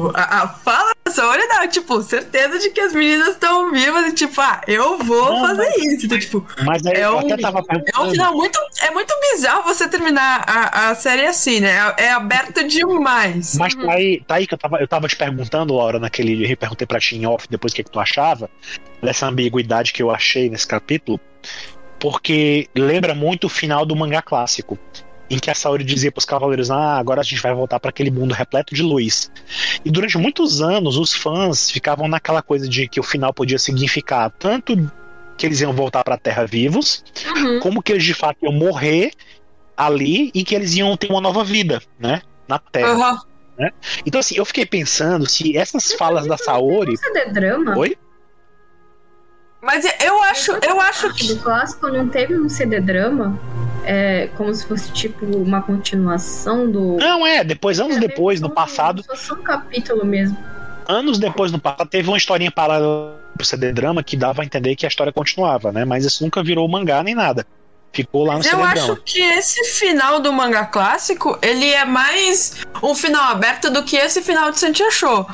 o, a, a fala Saori dá, tipo, certeza de que as meninas estão vivas e tipo, ah, eu vou Não, fazer isso. Então, tipo, Mas aí É eu um- é um final muito, é muito bizarro você terminar a, a série assim, né? É, é aberto demais. Mas tá aí, tá aí que eu tava, eu tava te perguntando, Laura, naquele. Eu perguntei pra ti em off depois o que, que tu achava dessa ambiguidade que eu achei nesse capítulo. Porque lembra muito o final do mangá clássico. Em que a Saori dizia pros cavaleiros: Ah, agora a gente vai voltar para aquele mundo repleto de luz. E durante muitos anos, os fãs ficavam naquela coisa de que o final podia significar tanto que eles iam voltar pra Terra vivos, Uhum. como que eles de fato iam morrer ali e que eles iam ter uma nova vida, né? Na Terra. Aham. Então, assim, eu fiquei pensando se essas falas da Saori. Isso é drama? Oi? Mas eu acho, eu acho que. Do clássico não teve um CD drama? É como se fosse tipo uma continuação do. Não, é, depois, anos depois, no passado, Só um capítulo mesmo. anos depois no passado, teve uma historinha paralela pro CD Drama que dava a entender que a história continuava, né? Mas isso nunca virou mangá nem nada. Ficou lá no eu acho que esse final do mangá clássico, ele é mais um final aberto do que esse final de Santia Show.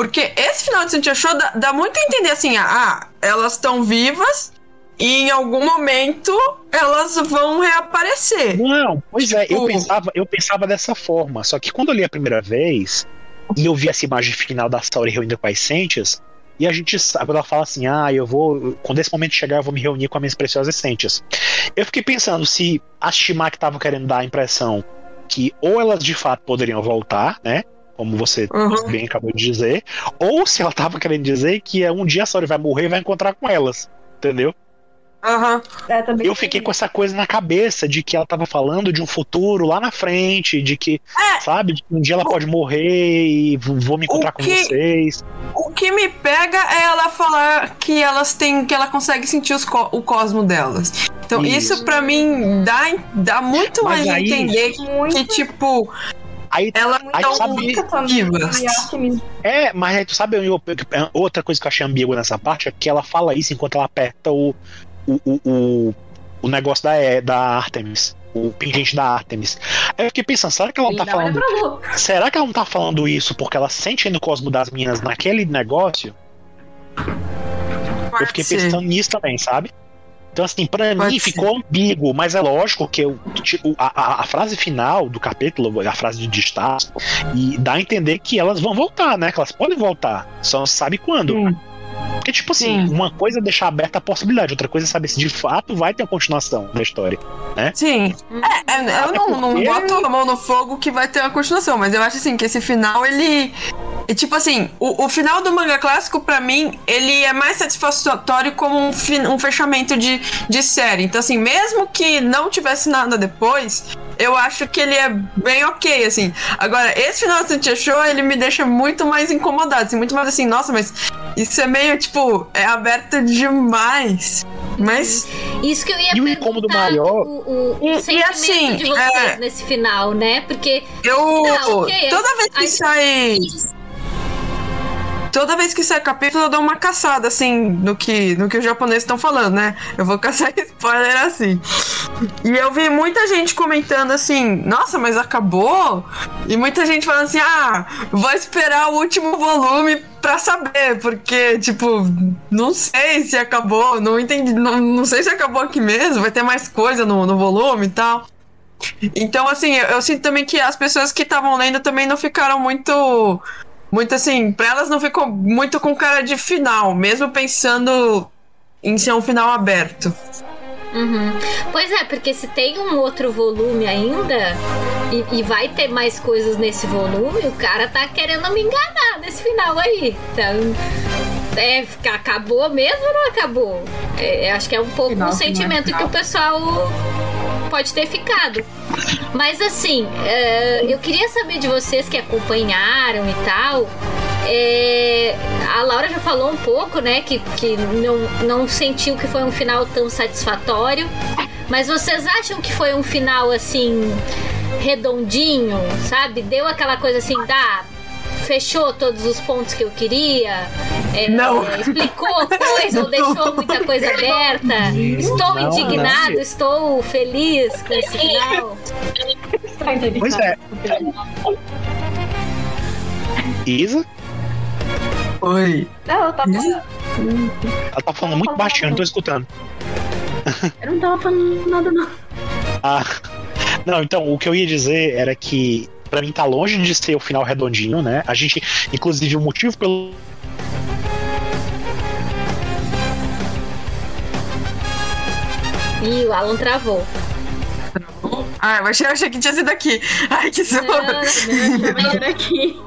Porque esse final de Santia Show dá, dá muito a entender assim, ah, elas estão vivas e em algum momento elas vão reaparecer. Não, pois é, eu Tipo- pensava, eu pensava dessa forma. Só que quando eu li a primeira vez e eu vi essa imagem final da Saori reunida com as Sentias, e a gente sabe, ela fala assim, ah, eu vou. Quando esse momento chegar, eu vou me reunir com as minhas preciosas Sentias. Eu fiquei pensando se as Shimaki estavam querendo dar a impressão que ou elas de fato poderiam voltar, né? Como você Uhum. bem acabou de dizer, ou se ela tava querendo dizer que é um dia a Saori vai morrer e vai encontrar com elas. Entendeu? Aham. É, também Eu fiquei com essa coisa na cabeça de que ela tava falando de um futuro lá na frente, de que, É. sabe, de que um dia ela pode morrer e vou me encontrar O com que- vocês. O que me pega é ela falar que elas têm. que ela consegue sentir os o cosmo delas. Então, isso, Isso. pra mim dá, dá muito Mas mais a aí- entender que, Muito. que, tipo, Aí, ela Aí não sabe- também Artemis. é, mas aí tu sabe, eu- eu- outra coisa que eu achei ambígua nessa parte é que ela fala isso enquanto ela aperta o, o, o, o, o negócio da, é, da Artemis. O pingente da Artemis. Aí eu fiquei pensando, será que ela não tá falando. Será que ela não tá falando isso porque ela sente no cosmo das minas naquele negócio? Eu fiquei Pode ser. pensando nisso também, sabe? Então, assim, pra Pode mim ser. ficou ambíguo, mas é lógico que eu, tipo, a, a, a frase final do capítulo, a frase de destaque, e dá a entender que elas vão voltar, né? Que elas podem voltar. Só não sabe quando. Sim. Porque, tipo assim, Sim. uma coisa é deixar aberta a possibilidade, outra coisa é saber se de fato vai ter uma continuação da história. Sim. É, é, eu não, não porque- boto a mão no fogo que vai ter uma continuação, mas eu acho assim que esse final ele. é tipo assim, o, o final do manga clássico, pra mim, ele é mais satisfatório como um, fin- um fechamento de, de série. Então, assim, mesmo que não tivesse nada depois, eu acho que ele é bem ok, assim. Agora, esse final do Santia Show, ele me deixa muito mais incomodado, assim, muito mais assim, nossa, mas isso é meio, tipo, é aberto demais. Mas. Isso que eu ia E o incômodo maior- o, o, o E- e assim, de vocês é- nesse final, né? Porque Eu. Não, ok, toda vez que aí- sai. Toda vez que sai capítulo, eu dou uma caçada, assim, no que, no que os japoneses estão falando, né? Eu vou caçar spoiler assim. E eu vi muita gente comentando assim, nossa, mas acabou? E muita gente falando assim, ah, vou esperar o último volume pra saber, porque, tipo, não sei se acabou, não entendi, não, não sei se acabou aqui mesmo, vai ter mais coisa no, no volume e tal. Então, assim, eu, eu sinto também que as pessoas que estavam lendo também não ficaram muito. Muito assim, pra elas não ficou muito com cara de final, mesmo pensando em ser um final aberto. Uhum. Pois é, porque se tem um outro volume ainda e, e vai ter mais coisas nesse volume, o cara tá querendo me enganar nesse final aí. Então, é, acabou mesmo ou não acabou? É, acho que é um pouco Final, o final, sentimento final. que o pessoal pode ter ficado. Mas assim, é, eu queria saber de vocês que acompanharam e tal. é, a Laura já falou um pouco, né? Que, que não, não sentiu que foi um final tão satisfatório. Mas vocês acham que foi um final assim redondinho, sabe? Deu aquela coisa assim, dá. Fechou todos os pontos que eu queria? É, Não. Explicou coisa ou deixou muita coisa aberta? Estou Não, indignado, não. estou feliz com esse final. Tá entendendo? Pois é. Isa, Oi. Não, eu tava. ela tá falando muito baixinho, eu não tô escutando. Eu não tava falando nada, não. Ah, não, então, o que eu ia dizer era que pra mim tá longe de ser o final redondinho, né? A gente, inclusive, o motivo pelo Ih, o Alan travou. Ah, eu achei, eu achei que tinha sido aqui. Ai, que Não, zorra. Mas era aqui.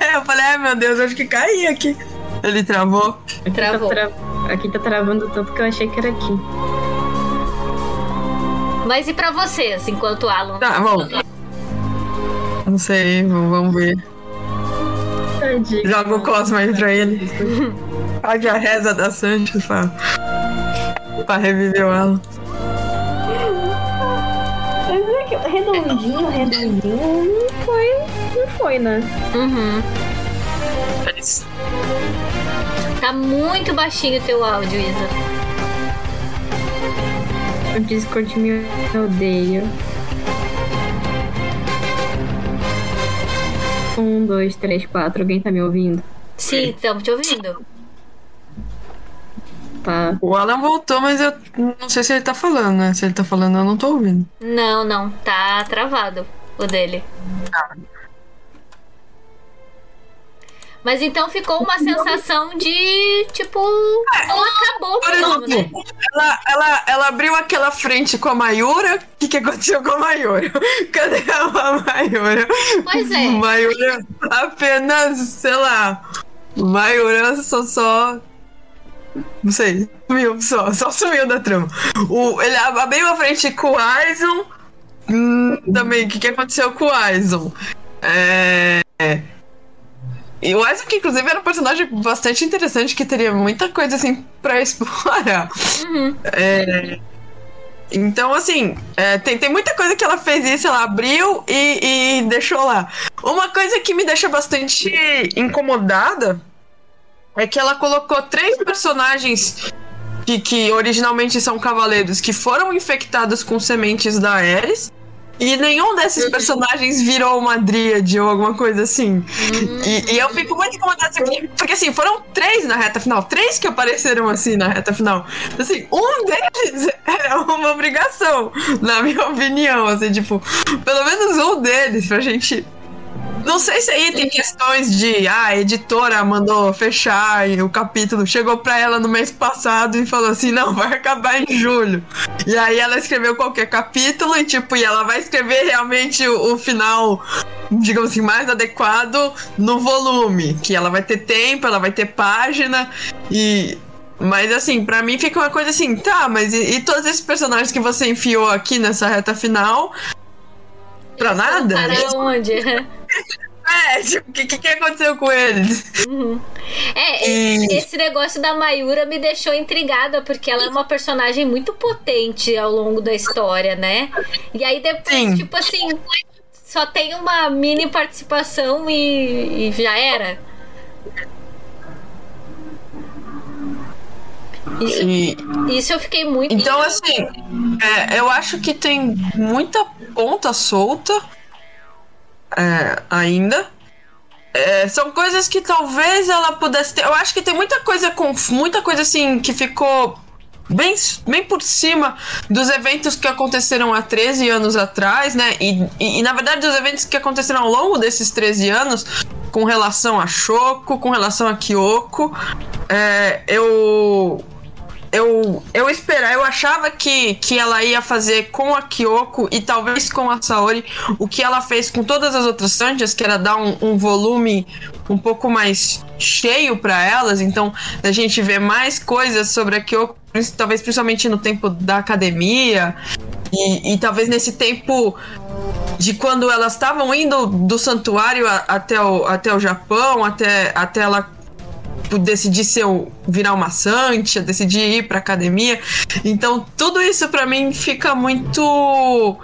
É, eu falei, ai meu Deus, eu acho que caí aqui. Ele travou. Travou. Tá tra- Aqui tá travando tanto que eu achei que era aqui. Mas e pra vocês, enquanto o Alan? Tá, bom. Não sei, vamos ver. Tadinho. Joga o Cosmo aí pra ele. Pague a reza da Sancho pra, pra reviver ela. Mas é que redondinho, redondinho, não foi. Não foi, né? Uhum. Tá muito baixinho o teu áudio, Isa. O Discord me odeia. Um, dois, três, quatro. Alguém tá me ouvindo? Sim, estamos te ouvindo. Tá. O Alan voltou, mas eu não sei se ele tá falando, né? Se ele tá falando, eu não tô ouvindo. Não, não, tá travado o dele. Mas então ficou uma sensação de tipo, não acabou Por mesmo, né? exemplo, ela, ela, ela abriu aquela frente com a Mayura. O que, que aconteceu com a Mayura? Cadê a Mayura? Pois é. Mayura apenas, sei lá. Mayura só só. não sei. Sumiu só, só sumiu da trama. O, ele abriu a frente com o Aizen. Hum, também, o que, que aconteceu com o Aizen? É. E o que inclusive era um personagem bastante interessante, que teria muita coisa assim pra explorar. Uhum. É, então, assim, é, tem, tem muita coisa que ela fez isso, ela abriu e, e deixou lá. Uma coisa que me deixa bastante incomodada é que ela colocou três personagens que, que originalmente são cavaleiros que foram infectados com sementes da Ares. E nenhum desses personagens virou uma dríade ou alguma coisa assim. E, e eu fico muito incomodada porque, porque, assim, foram três na reta final. Três que apareceram assim na reta final. Assim, um deles era uma obrigação, na minha opinião. Assim, tipo, pelo menos um deles pra gente não sei se aí tem questões de ah, a editora mandou fechar o capítulo, chegou pra ela no mês passado e falou assim: não, vai acabar em julho. E aí ela escreveu qualquer capítulo e tipo, e ela vai escrever realmente o, o final, digamos assim, mais adequado no volume. Que ela vai ter tempo, ela vai ter página e. Mas assim, para mim fica uma coisa assim, tá, mas e, e todos esses personagens que você enfiou aqui nessa reta final? Pra nada? Para onde? É, tipo, o que, que aconteceu com eles? Uhum. É, e... esse negócio da Mayura me deixou intrigada, porque ela é uma personagem muito potente ao longo da história, né? E aí depois, Sim. tipo assim, só tem uma mini participação e, e já era. Isso, e... isso eu fiquei muito. Então, assim, é, eu acho que tem muita ponta solta é, ainda. É, são coisas que talvez ela pudesse ter. Eu acho que tem muita coisa com muita coisa assim que ficou bem, bem por cima dos eventos que aconteceram há 13 anos atrás, né? E, e, e, na verdade dos eventos que aconteceram ao longo desses 13 anos, com relação a Shoko, com relação a Kyoko. É, eu eu, eu esperava, eu achava que, que ela ia fazer com a Kyoko e talvez com a Saori o que ela fez com todas as outras Sanjas, que era dar um, um volume um pouco mais cheio para elas. Então, a gente vê mais coisas sobre a Kyoko, talvez principalmente no tempo da academia e, e talvez nesse tempo de quando elas estavam indo do santuário a, até, o, até o Japão, até, até ela decidir ser virar uma Santia, decidir ir pra academia. Então, tudo isso para mim fica muito.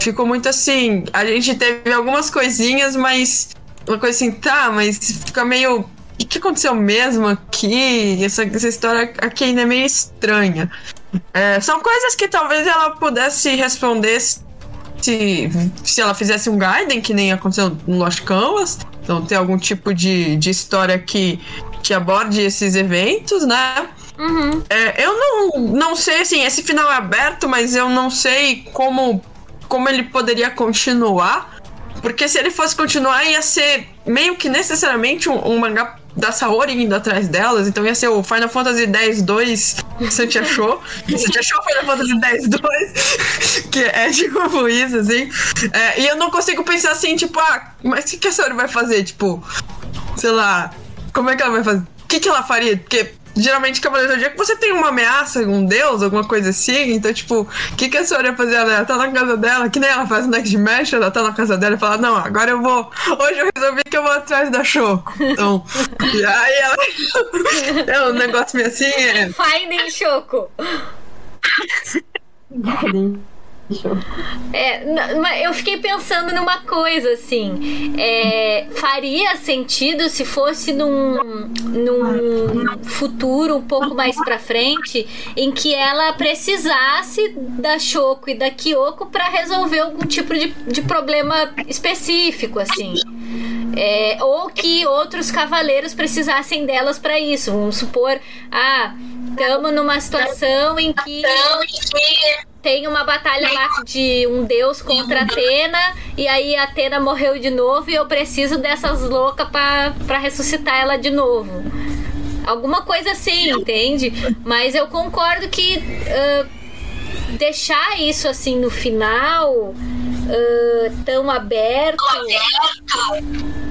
Ficou muito assim. A gente teve algumas coisinhas, mas. Uma coisa assim, tá, mas fica meio. O que aconteceu mesmo aqui? Essa, essa história aqui ainda é meio estranha. É, são coisas que talvez ela pudesse responder se, se ela fizesse um Gaiden, que nem aconteceu no Lost Canvas. Então, ter algum tipo de, de história que que aborde esses eventos, né? Uhum. É, eu não, não sei, assim, esse final é aberto, mas eu não sei como, como ele poderia continuar. Porque se ele fosse continuar, ia ser meio que necessariamente um, um mangá da Saori indo atrás delas. Então ia ser o Final Fantasy X-2 Santi achou. Santi achou Final Fantasy X-2. que é tipo isso, assim. É, e eu não consigo pensar assim, tipo, ah, mas o que, que a Saori vai fazer? Tipo, sei lá, como é que ela vai fazer? O que, que ela faria? Porque geralmente Cavaleiro do Zodíaco você tem uma ameaça, um deus, alguma coisa assim. Então, tipo, o que, que a senhora ia fazer? Ela tá na casa dela, que nem ela faz no Next Mesh, ela tá na casa dela e fala: Não, agora eu vou. Hoje eu resolvi que eu vou atrás da Choco. Então, e aí ela. é um negócio meio assim. É... Finding Choco. É, eu fiquei pensando numa coisa assim. É, faria sentido se fosse num, num futuro um pouco mais pra frente em que ela precisasse da Shoko e da Kyoko para resolver algum tipo de, de problema específico, assim. É, ou que outros cavaleiros precisassem delas para isso. Vamos supor, ah, estamos numa situação em que tem uma batalha lá de um deus contra Atena e aí Atena morreu de novo e eu preciso dessas loucas para ressuscitar ela de novo. Alguma coisa assim, entende? Mas eu concordo que uh, deixar isso assim no final uh, tão aberto,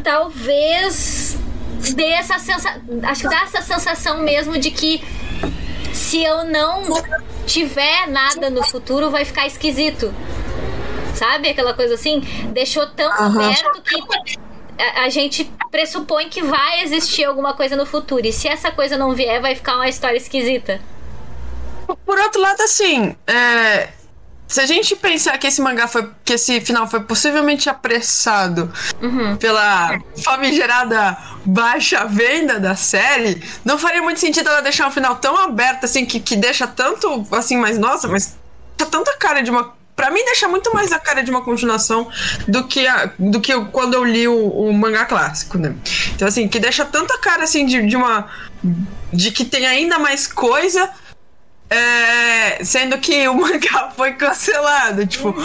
talvez dê essa sensação, acho que dá essa sensação mesmo de que se eu não tiver nada no futuro, vai ficar esquisito. Sabe aquela coisa assim? Deixou tão Aham. aberto que a, a gente pressupõe que vai existir alguma coisa no futuro. E se essa coisa não vier, vai ficar uma história esquisita. Por outro lado, assim, é, se a gente pensar que esse mangá foi. que esse final foi possivelmente apressado pela famigerada baixa venda da série, não faria muito sentido ela deixar um final tão aberto, assim, que, que deixa tanto. assim, mas nossa, mas deixa tanta cara de uma. Pra mim, deixa muito mais a cara de uma continuação do que, a, do que quando eu li o, o mangá clássico, né? Então, assim, que deixa tanta cara, assim, de, de uma. de que tem ainda mais coisa. É, sendo que o mangá foi cancelado, tipo,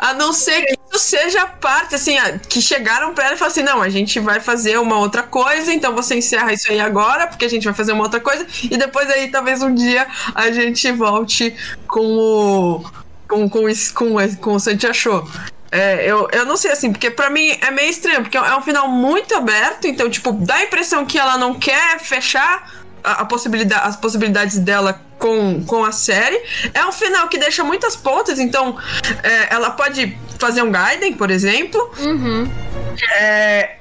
a não ser que isso seja parte, assim, que chegaram pra ela e falaram assim: não, a gente vai fazer uma outra coisa, então você encerra isso aí agora, porque a gente vai fazer uma outra coisa, e depois aí talvez um dia a gente volte com o. com, com, com, com o Santi achou. É, eu, eu não sei assim, porque pra mim é meio estranho, porque é um final muito aberto, então, tipo, dá a impressão que ela não quer fechar a, a possibilidade, as possibilidades dela com, com a série. É um final que deixa muitas pontas, então é, ela pode fazer um Gaiden, por exemplo. Uhum. É,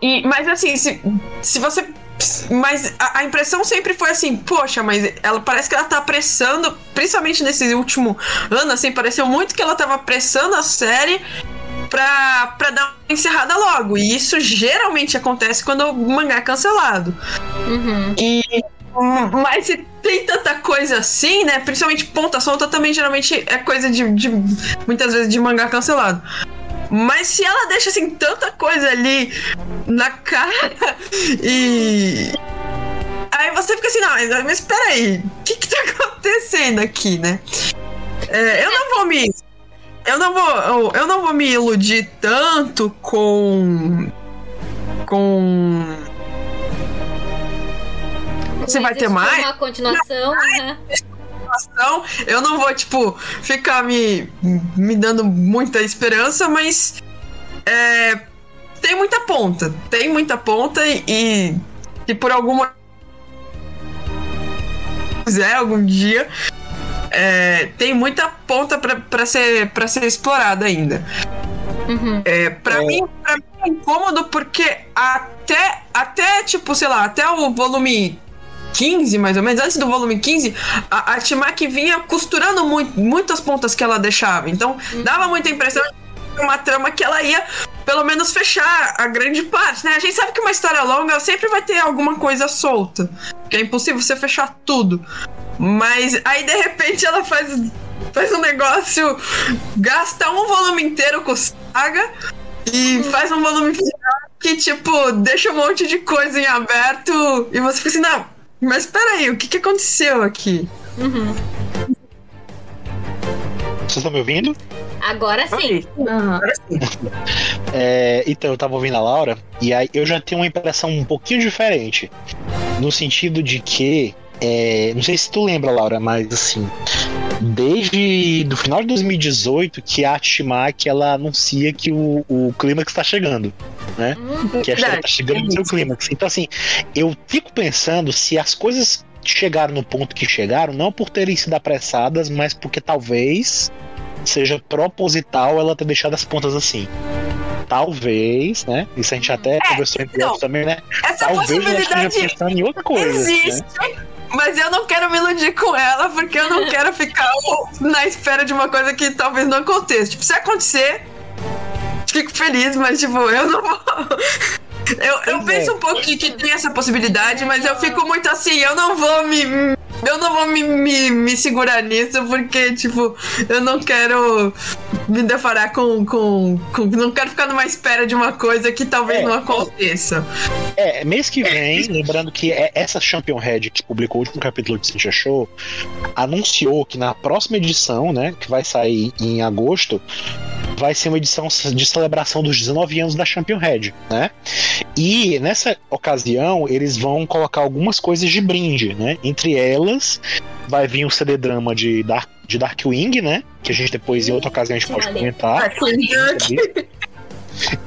e- mas assim, se, se você. Mas a, a impressão sempre foi assim, poxa, mas ela parece que ela tá apressando, principalmente nesse último ano, assim, pareceu muito que ela tava apressando a série pra, pra dar uma encerrada logo. E isso geralmente acontece quando o mangá é cancelado. Uhum. E, mas se tem tanta coisa assim, né? Principalmente ponta solta também geralmente é coisa de, de- muitas vezes de mangá cancelado. Mas se ela deixa assim tanta coisa ali na cara e aí você fica assim, não, mas, espera aí, o que que tá acontecendo aqui, né? É, eu não vou me eu não vou eu, não vou me iludir tanto com com Você vai ter mais? Uma continuação. situação. Eu não vou, tipo, ficar me, me dando muita esperança, mas. É, tem muita ponta. Tem muita ponta e. e, e por alguma. quiser algum dia. É, tem muita ponta pra, pra, ser, pra ser explorada ainda. Uhum. É, pra, Mim, pra mim é incômodo porque até, até, tipo, sei lá, até o volume 15, mais ou menos, antes do volume 15, a, a Timaki vinha costurando muito, muitas pontas que ela deixava. Então, dava muita impressão de uma trama que ela ia, pelo menos, fechar a grande parte, né? A gente sabe que uma história longa sempre vai ter alguma coisa solta. Que é impossível você fechar tudo. Mas aí, de repente, ela faz, faz um negócio, gasta um volume inteiro com saga e faz um volume final que, tipo, deixa um monte de coisa em aberto e você fica assim, não, mas peraí, o que, que aconteceu aqui? Uhum. Vocês estão me ouvindo? Agora sim. Aham. É, então, eu tava ouvindo a Laura, e aí eu já tenho uma impressão um pouquinho diferente. No sentido de que. É, não sei se tu lembra, Laura, mas assim. Desde do final de 2018 que a Timaki ela anuncia que o, o clímax está chegando. Né? Que a história tá chegando no seu clímax. Então, assim, eu fico pensando se as coisas chegaram no ponto que chegaram, não por terem sido apressadas, mas porque talvez seja proposital ela ter deixado as pontas assim. Talvez, né? Isso a gente até conversou entre não. também, né? Essa Talvez ela esteja possibilidade pensando em outra coisa. existe, Né? Mas eu não quero me iludir com ela porque eu não quero ficar na espera de uma coisa que talvez não aconteça. Tipo, se acontecer, fico feliz, mas tipo, eu não vou. Eu, eu é. penso um pouco que, que tem essa possibilidade, mas eu fico muito assim, eu não vou me. Eu não vou me, me, me segurar nisso, porque, tipo, eu não quero me deparar com, com, com. Não quero ficar numa espera de uma coisa que talvez É. não aconteça. É, mês que vem, lembrando que é essa Champion Head que publicou o último capítulo de Cintia Show, anunciou que na próxima edição, né, que vai sair em agosto, vai ser uma edição de celebração dos 19 anos da Champion Head, né? E nessa ocasião eles vão colocar algumas coisas de brinde, né? Entre elas vai vir um CD drama de Dark, de Darkwing, né? Que a gente depois em outra ocasião a gente pode comentar.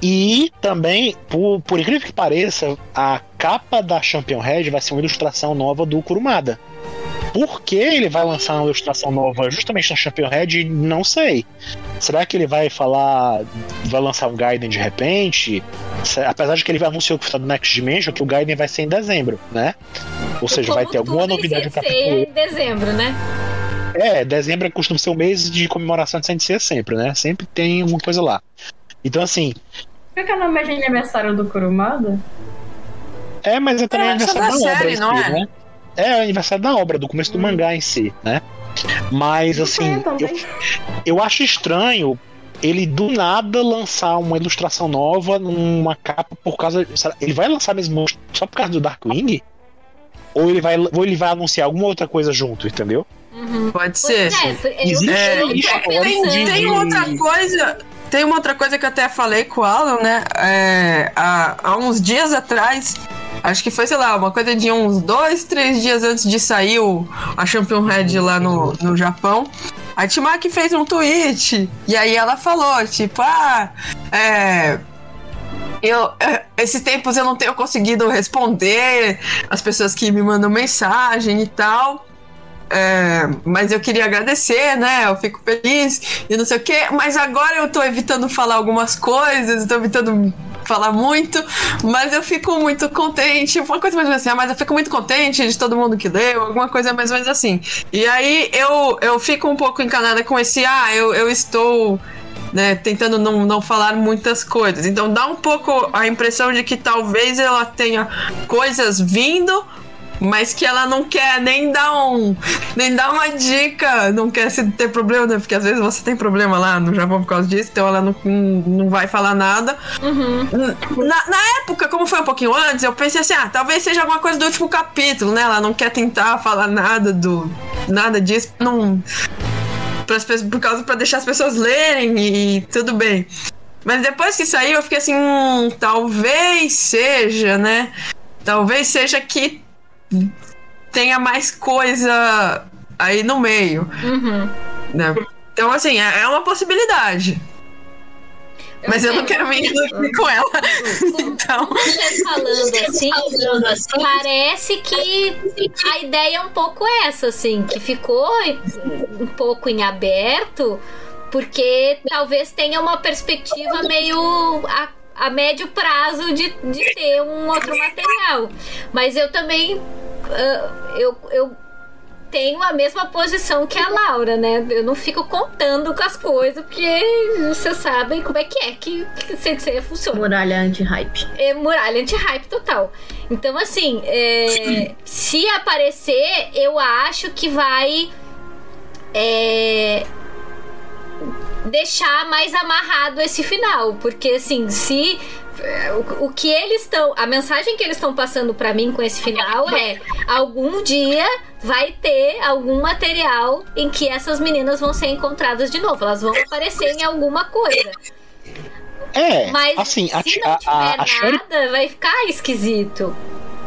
E também, por, por incrível que pareça, a capa da Champion Red vai ser uma ilustração nova do Kurumada. Por que ele vai lançar uma ilustração nova justamente na Champion Red? Não sei. Será que ele vai falar. Vai lançar um Gaiden de repente? Apesar de que ele anunciou que está do Next Dimension, que o Gaiden vai ser em dezembro, né? Ou seja, vai ter alguma novidade capítulo. em dezembro, né? É, dezembro costuma ser um mês de comemoração de Sensei sempre, né? Sempre tem alguma coisa lá. Então, assim, Por que é o nome de aniversário do Kurumada? é, mas é também É, aniversário da, essa da obra série, não é? né? É aniversário da obra, do começo do mangá em si, né? Mas, assim, É, também. eu, eu acho estranho ele do nada lançar uma ilustração nova numa capa por causa. Ele vai lançar mesmo só por causa do Darkwing? Ou ele vai, ou ele vai anunciar alguma outra coisa junto, entendeu? Pode Pois ser. é, Existe É, Tem, de- tem outra coisa. Tem uma outra coisa que eu até falei com o Alan, né? É, há, há uns dias atrás, acho que foi, sei lá, uma coisa de uns dois, três dias antes de sair o, a Champion Red lá no, no Japão. A Timaki fez um tweet e aí ela falou, tipo, ah, é. Eu, é, esses tempos eu não tenho conseguido responder as pessoas que me mandam mensagem e tal. É, mas eu queria agradecer, né? Eu fico feliz e não sei o quê. Mas agora eu tô evitando falar algumas coisas, tô evitando falar muito, mas eu fico muito contente. Uma coisa mais ou menos assim, ah, mas eu fico muito contente de todo mundo que leu, alguma coisa mais ou menos assim. E aí eu, eu fico um pouco encanada com esse, ah, eu, eu estou. Né, tentando não, não falar muitas coisas. Então dá um pouco a impressão de que talvez ela tenha coisas vindo, mas que ela não quer nem dar um nem dar uma dica, não quer se ter problema, né? Porque às vezes você tem problema lá no Japão por causa disso, então ela não, não vai falar nada. Na, na época, como foi um pouquinho antes, eu pensei assim, ah, talvez seja alguma coisa do último capítulo, né? Ela não quer tentar falar nada do nada disso, não pras, por causa para deixar as pessoas lerem e tudo bem. Mas depois que saiu, eu fiquei assim, hum, talvez seja, né? Talvez seja que tenha mais coisa aí no meio, Uhum. né? Então, assim, é é uma possibilidade. Mas eu não quero me iludir com ela. Então. Você falando assim, parece que a ideia é um pouco essa, assim, que ficou um pouco em aberto, porque talvez tenha uma perspectiva meio a, a médio prazo de, de ter um outro material. Mas eu também. ah, eu, eu tenho a mesma posição que a Laura, né? Eu não fico contando com as coisas, porque vocês sabem como é que é que, que CDC funciona Muralha anti-hype. é muralha anti-hype total. Então, assim, é, se aparecer, eu acho que vai é, deixar mais amarrado esse final. Porque, assim, se. O, que eles estão. A mensagem que eles estão passando pra mim com esse final é: algum dia vai ter algum material em que essas meninas vão ser encontradas de novo. Elas vão aparecer em alguma coisa. É, Mas assim, a, se não a, tiver a, a Shiori nada, vai ficar esquisito.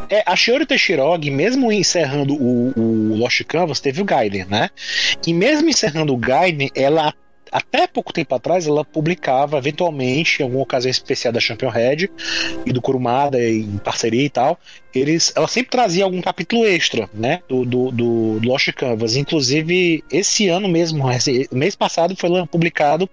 É, a Shiori Teixeirog, mesmo encerrando o, o Lost Canvas, teve o Gaiden, né? E mesmo encerrando o Gaiden, ela até pouco tempo atrás ela publicava eventualmente em alguma ocasião especial da Champion Red e do Kurumada em parceria e tal eles ela sempre trazia algum capítulo extra né do, do, do Lost Canvas inclusive esse ano mesmo esse mês passado foi publicado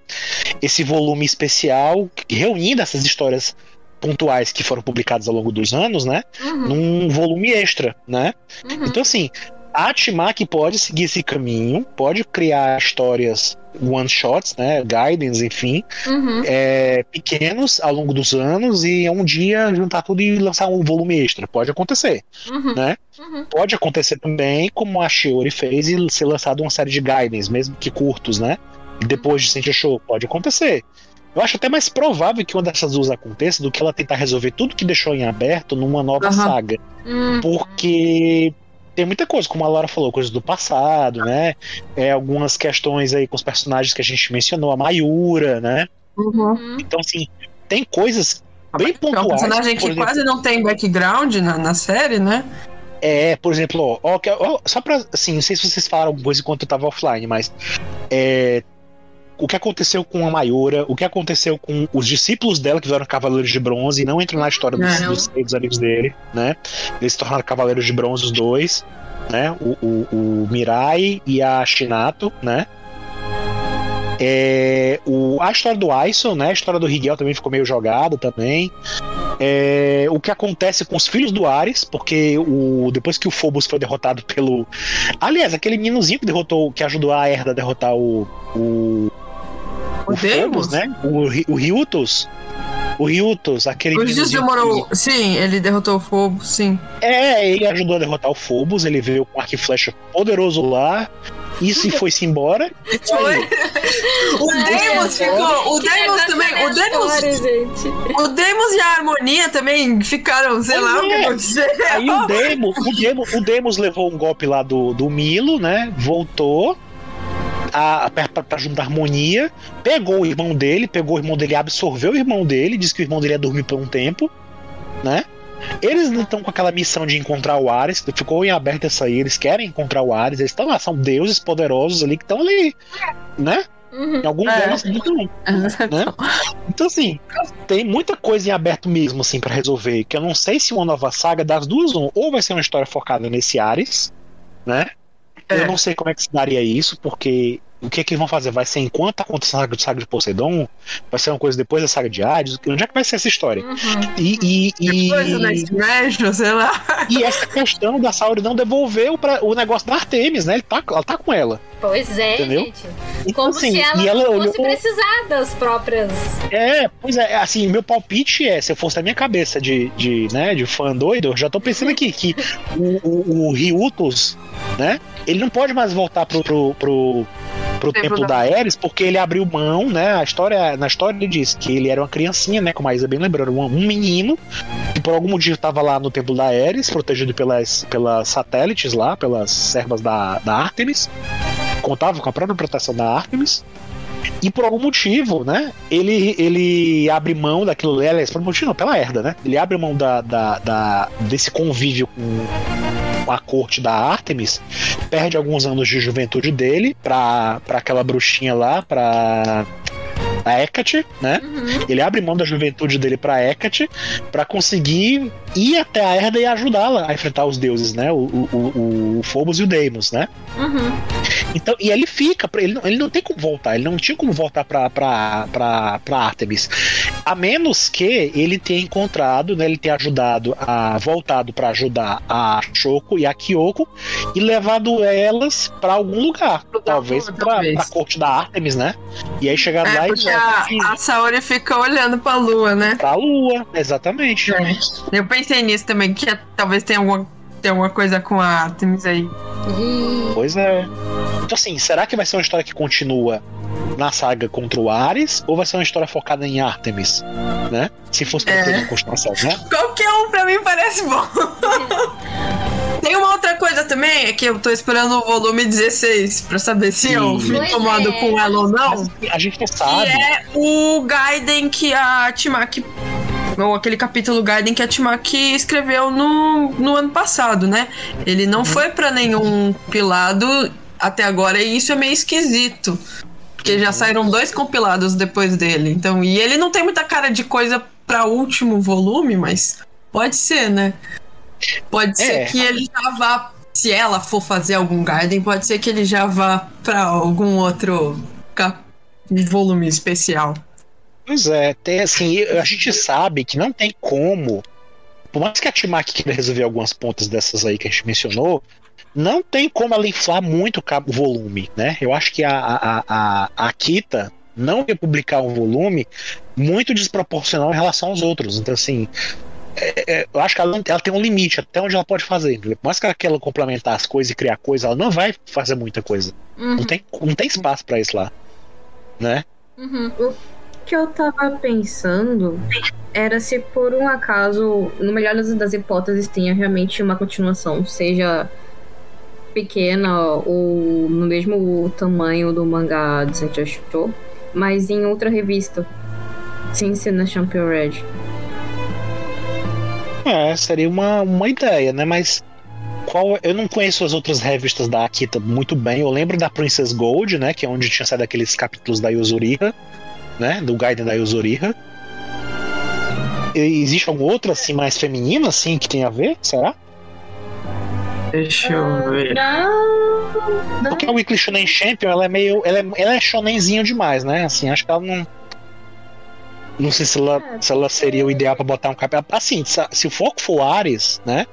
esse volume especial reunindo essas histórias pontuais que foram publicadas ao longo dos anos né Uhum, num volume extra, né? uhum. Então, assim, a Timaki pode seguir esse caminho, pode criar histórias one-shots, né? Guidance, enfim, Uhum. é, pequenos ao longo dos anos e um dia juntar tudo e lançar um volume extra. Pode acontecer, Uhum. né? Uhum. Pode acontecer também, como a Shiori fez, e ser lançado uma série de Guidance, mesmo que curtos, né? Depois de Sentia Show, pode acontecer. Eu acho até mais provável que uma dessas duas aconteça do que ela tentar resolver tudo que deixou em aberto numa nova saga. Uhum. Porque tem muita coisa, como a Laura falou, coisas do passado, né? É, algumas questões aí com os personagens que a gente mencionou, a Mayura, né? Uhum. Então, assim, tem coisas bem É um pontuais. personagem que exemplo, quase não tem background na, na série, né? É, por exemplo, ó, ó, só pra, assim, não sei se vocês falaram alguma coisa enquanto eu tava offline, mas é, o que aconteceu com a Mayura, o que aconteceu com os discípulos dela que vieram Cavaleiros de Bronze e não entram na história dos, dos, dos amigos dele, né? Eles se tornaram Cavaleiros de Bronze os dois, né? O, o, o Mirai e a Shinato, né? É, o, a história do Aiso, né? A história do Higel também ficou meio jogada também. É, o que acontece com os filhos do Ares, porque o, depois que o Phobos foi derrotado pelo. Aliás, aquele meninozinho que derrotou, que ajudou a Herda a derrotar o. O, O Deimos? né? O, o Ryutos. O Ryutos, aquele. O demorou. Sim, ele derrotou o fogo, sim. É, ele ajudou a derrotar o Phobos, ele veio com um arco e flecha poderoso lá. E se foi-se embora. Foi. O Deimos ficou. O negócio também. O gente. O Deimos e a Harmonia também ficaram, sei Pois lá o que é. aconteceu. Aí o Demos, o Demos, o Demos levou um golpe lá do, do Milo, né? Voltou a, pra, pra- pra juntar harmonia, pegou o irmão dele, pegou o irmão dele, absorveu o irmão dele, disse que o irmão dele ia dormir por um tempo, né? Eles não estão com aquela missão de encontrar o Ares, ficou em aberto essa aí, eles querem encontrar o Ares, eles estão lá, são deuses poderosos ali que estão ali, né? Uhum. Em algum É. deles não. né? Então, assim, tem muita coisa em aberto mesmo, assim, para resolver. Que eu não sei se uma nova saga das duas, ou vai ser uma história focada nesse Ares, né? É. Eu não sei como é que se daria isso, porque o que é que vão fazer? Vai ser enquanto acontece a saga de, saga de Poseidon? Vai ser uma coisa depois da saga de Hades? Onde é que vai ser essa história? Uhum. E, e, Depois do Next sei lá. e essa questão da Sauri não devolver o, pra- o negócio da Artemis, né? Ele tá, ela tá com ela. Pois é, Entendeu? gente. Então, Como assim, se ela, e ela não olhou. fosse precisar das próprias. É, pois é, assim, meu palpite é, se eu fosse da minha cabeça de, de, né, de fã doido, eu já tô pensando aqui que o, o, o Ryutos, né, ele não pode mais voltar pro, pro, pro, pro Templo templo da- Ares, porque ele abriu mão, né, a história, na história ele diz que ele era uma criancinha, né, como a Isa bem lembrou, era um, um menino, que por algum motivo tava lá no templo da Ares, protegido pelas, pelas satélites lá, pelas servas da, da Artemis, contava com a própria proteção da Artemis, e por algum motivo, né? Ele, ele abre mão daquilo ali, aliás, por motivo não, pela herda, né? Ele abre mão da, da, da- desse convívio com, a corte da Artemis, perde alguns anos de juventude dele pra, pra aquela bruxinha lá, pra a Hecate, né? Uhum. Ele abre mão da juventude dele pra Hecate pra conseguir ir até a Herda e ajudá-la a enfrentar os deuses, né? O, o, o, Phobos e o Deimos, né? Uhum. Então, e ele fica, ele não, ele não tem como voltar, ele não tinha como voltar pra, pra, pra, pra Artemis. A menos que ele tenha encontrado, né, ele tenha ajudado a. voltado pra ajudar a Shoko e a Kyoko e levado elas pra algum lugar. Talvez Talvez. pra, pra corte da Artemis, né? E aí chegar lá É, e porque a, a Saori fica olhando pra lua, né? pra lua, exatamente. Eu pensei nisso também, que é- talvez tenha alguma, tenha alguma coisa com a Artemis aí. Pois é. Então, assim, será que vai ser uma história que continua na saga contra o Ares ou vai ser uma história focada em Artemis? Né? Se fosse pra É. ter uma continuação, né? Qualquer um pra mim parece bom. Tem uma outra coisa também, é que eu tô esperando o volume 16 pra saber se eu Sim. Pois incomodo é. com ela ou não. Mas assim, a gente não Que sabe. é o Gaiden que a Timaki. Ou aquele capítulo Gaiden que a Timaki escreveu no, no ano passado, né? Ele Uhum. não foi pra nenhum compilado até agora, e isso é meio esquisito. Porque Uhum. já saíram dois compilados depois dele. Então, e ele não tem muita cara de coisa pra último volume, mas pode ser, né? Pode ser É. que ele já vá. Se ela for fazer algum Gaiden, pode ser que ele já vá pra algum outro volume especial. Pois é, tem assim, a gente sabe que não tem como. Por mais que a Timaki queira resolver algumas pontas dessas aí que a gente mencionou, não tem como ela inflar muito o volume, né? Eu acho que a, a, a, a Kita não ia publicar um volume muito desproporcional em relação aos outros. Então, assim, é- é, eu acho que ela, ela tem um limite até onde ela pode fazer. Por mais que ela queira complementar as coisas e criar coisa, ela não vai fazer muita coisa. uhum, Não tem, não tem espaço pra isso lá. Né? uhum. Que eu tava pensando era se por um acaso, no melhor das, hipóteses, tenha realmente uma continuação, seja pequena ou no mesmo tamanho do mangá de Sentia Shuto, mas em outra revista, sem ser na Champion Red. É, seria uma, uma ideia, né? Mas qual eu não conheço as outras revistas da Akita muito bem. Eu lembro da Princess Gold, né, que é onde tinha saído aqueles capítulos da Yuzuriha, né, do Gaiden da Yuzuriha. E existe algum outro assim mais feminino assim que tem a ver? Será? Deixa eu ver. Não. não. Porque a Weekly Shonen Champion, ela é meio. Ela é, ela é shonenzinho demais, né? Assim, acho que ela não. Não sei se ela, se ela seria o ideal pra botar um capítulo. Assim, se, se o foco for Ares, né?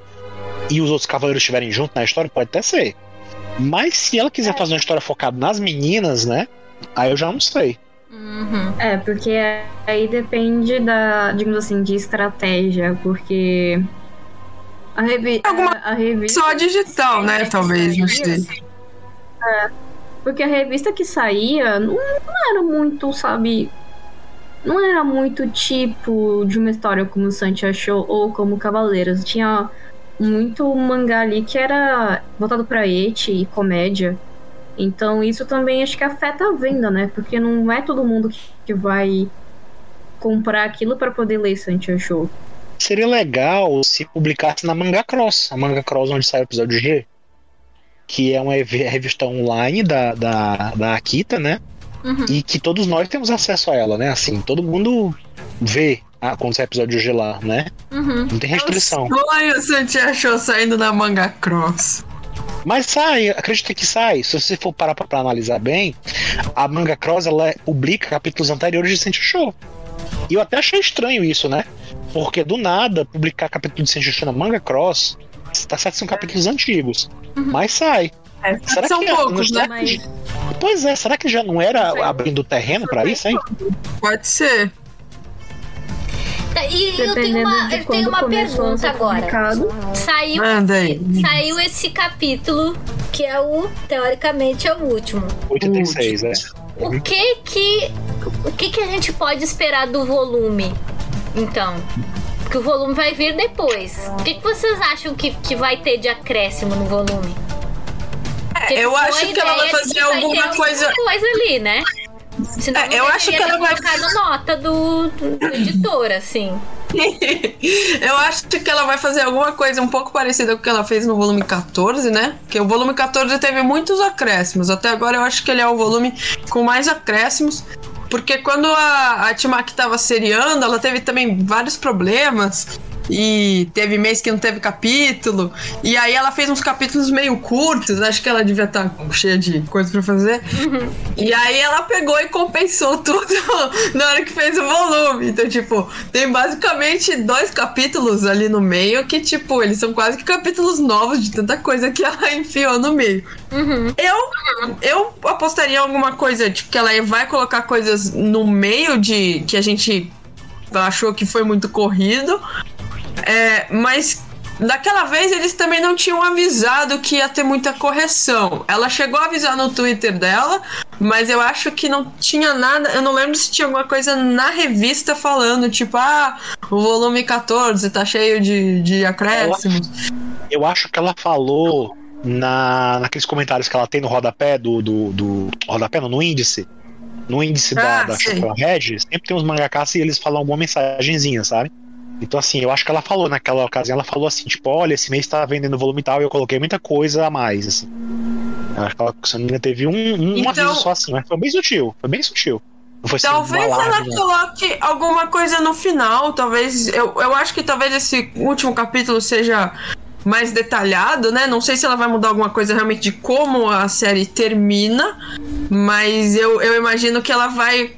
E os outros cavaleiros estiverem juntos na história, pode até ser. Mas se ela quiser fazer uma história focada nas meninas, né? Aí eu já não sei. Uhum. É, porque aí depende da, digamos assim, de estratégia, porque a, revi Alguma- a, a revista. Só digital, né? Talvez, não sei. Porque a revista que saía não, não era muito, sabe? Não era muito tipo de uma história como o Santi achou ou como Cavaleiros. Tinha muito mangá ali que era voltado pra eti e comédia. Então isso também acho que afeta a venda, né? Porque não é todo mundo que, vai comprar aquilo pra poder ler Santi Show. Seria legal se publicasse na Manga Cross, a Manga Cross onde sai o episódio G. Que é uma ev- revista online da, da, da Akita, né? Uhum. E que todos nós temos acesso a ela, né? Assim, todo mundo vê ah, quando sai episódio G lá, né? Uhum. Não tem restrição. Sonho, Santi achou saindo da manga cross. Mas sai, acredita que sai. Se você for parar pra, pra analisar bem, a Manga Cross ela publica capítulos anteriores de Sensei Show. E eu até achei estranho isso, né? Porque do nada, publicar capítulo de Sensei Show na Manga Cross, tá certo que são capítulos antigos, mas sai. É, Será são que é- poucos, né? Mas Pois é, será que já não era abrindo terreno pra isso, hein? Pode ser. E eu tenho uma, eu tenho uma pergunta agora. Saiu, Manda aí. saiu esse capítulo, que é o, teoricamente, é o último. 86, é. O que que, o que que a gente pode esperar do volume, então? Porque o volume vai vir depois. O que, que vocês acham que, que vai ter de acréscimo no volume? Porque eu a acho que ela vai fazer alguma coisa- coisa ali, né? Senão É, eu acho que ela vai- colocado nota do, do, do editor, assim. eu acho que ela vai fazer alguma coisa um pouco parecida com o que ela fez no volume 14, né? Porque o volume 14 teve muitos acréscimos. Até agora eu acho que ele é o volume com mais acréscimos. Porque quando a, a Timaki tava seriando, ela teve também vários problemas. E teve mês que não teve capítulo. E aí ela fez uns capítulos meio curtos. Acho que ela devia estar cheia de coisa pra fazer. E aí ela pegou e compensou tudo na hora que fez o volume. Então, tipo, tem basicamente dois capítulos ali no meio que, tipo, eles são quase que capítulos novos de tanta coisa que ela enfiou no meio. Eu, eu apostaria em alguma coisa, tipo, que ela vai colocar coisas no meio de que a gente achou que foi muito corrido. É, mas daquela vez eles também não tinham avisado que ia ter muita correção. Ela chegou a avisar no Twitter dela, mas eu acho que não tinha nada. Eu não lembro se tinha alguma coisa na revista falando, tipo, ah, o volume 14 tá cheio de, de acréscimos. Eu acho que ela falou na, naqueles comentários que ela tem no rodapé do. do, do rodapé, não, no índice. No índice da, Ah, da. Chopin Red, sempre tem uns mangakas e eles falam alguma mensagenzinha, sabe? Então, assim, eu acho que ela falou naquela ocasião, ela falou assim, tipo, olha, esse mês tá vendendo volume tal e eu coloquei muita coisa a mais, assim. Eu acho que ela, se não teve um, um Então- aviso só assim, mas foi bem sutil, foi bem sutil. Assim, Talvez uma ela não. coloque alguma coisa no final. Talvez. Eu, eu acho que talvez esse último capítulo seja mais detalhado, né? Não sei se ela vai mudar alguma coisa realmente de como a série termina. Mas eu, eu imagino que ela vai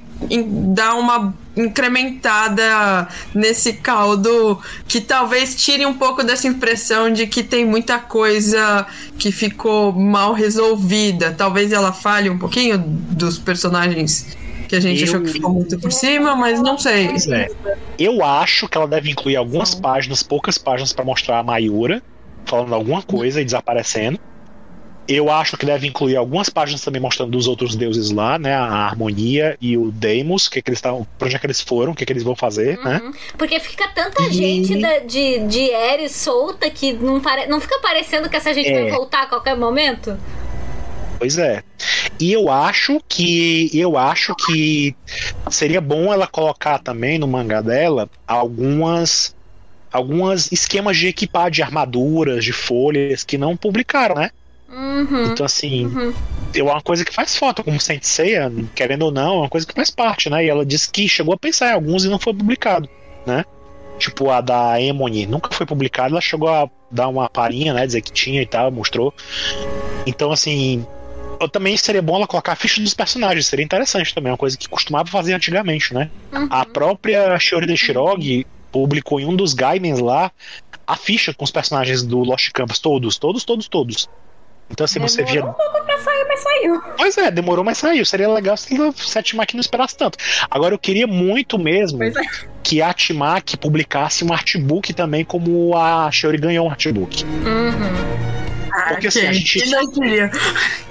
dar uma incrementada nesse caldo que talvez tire um pouco dessa impressão de que tem muita coisa que ficou mal resolvida. Talvez ela fale um pouquinho dos personagens que a gente Eu- achou que ficou muito por cima, mas não sei. É. Eu acho que ela deve incluir algumas páginas, poucas páginas, pra mostrar a Mayura falando alguma coisa e desaparecendo. Eu acho que deve incluir algumas páginas também mostrando os outros deuses lá, né? A Harmonia e o Deimos, que, que eles estão. Pra onde é que eles foram, o que, que eles vão fazer, né? Uhum. Porque fica tanta E- gente da- de, de Ares solta que não, pare... não fica parecendo que essa gente É. vai voltar a qualquer momento? Pois é. E eu acho que eu acho que seria bom ela colocar também no mangá dela algumas algumas esquemas de equipar de armaduras, de folhas que não publicaram, né? Uhum. Então, assim, Uhum. é uma coisa que faz falta, como Senseiya, querendo ou não, é uma coisa que faz parte, né? E ela disse que chegou a pensar em alguns e não foi publicado, né? Tipo a da Emony, nunca foi publicada, ela chegou a dar uma parinha, né? Dizer que tinha e tal, mostrou. Então, assim, eu também seria bom ela colocar a ficha dos personagens, seria interessante também, uma coisa que costumava fazer antigamente, né? Uhum. A própria Shiori de Shirogi publicou em um dos Gaimens lá a ficha com os personagens do Lost Campus, todos, todos, todos, todos. Então, assim, você via Demorou um pouco pra sair, mas saiu. Pois é, demorou, mas saiu. Seria legal se a Setmac não esperasse tanto. Agora, eu queria muito mesmo é. que a Atmac publicasse um artbook também, como a Shiori ganhou um artbook. Uhum. Ah, Porque, assim, a gente- não queria?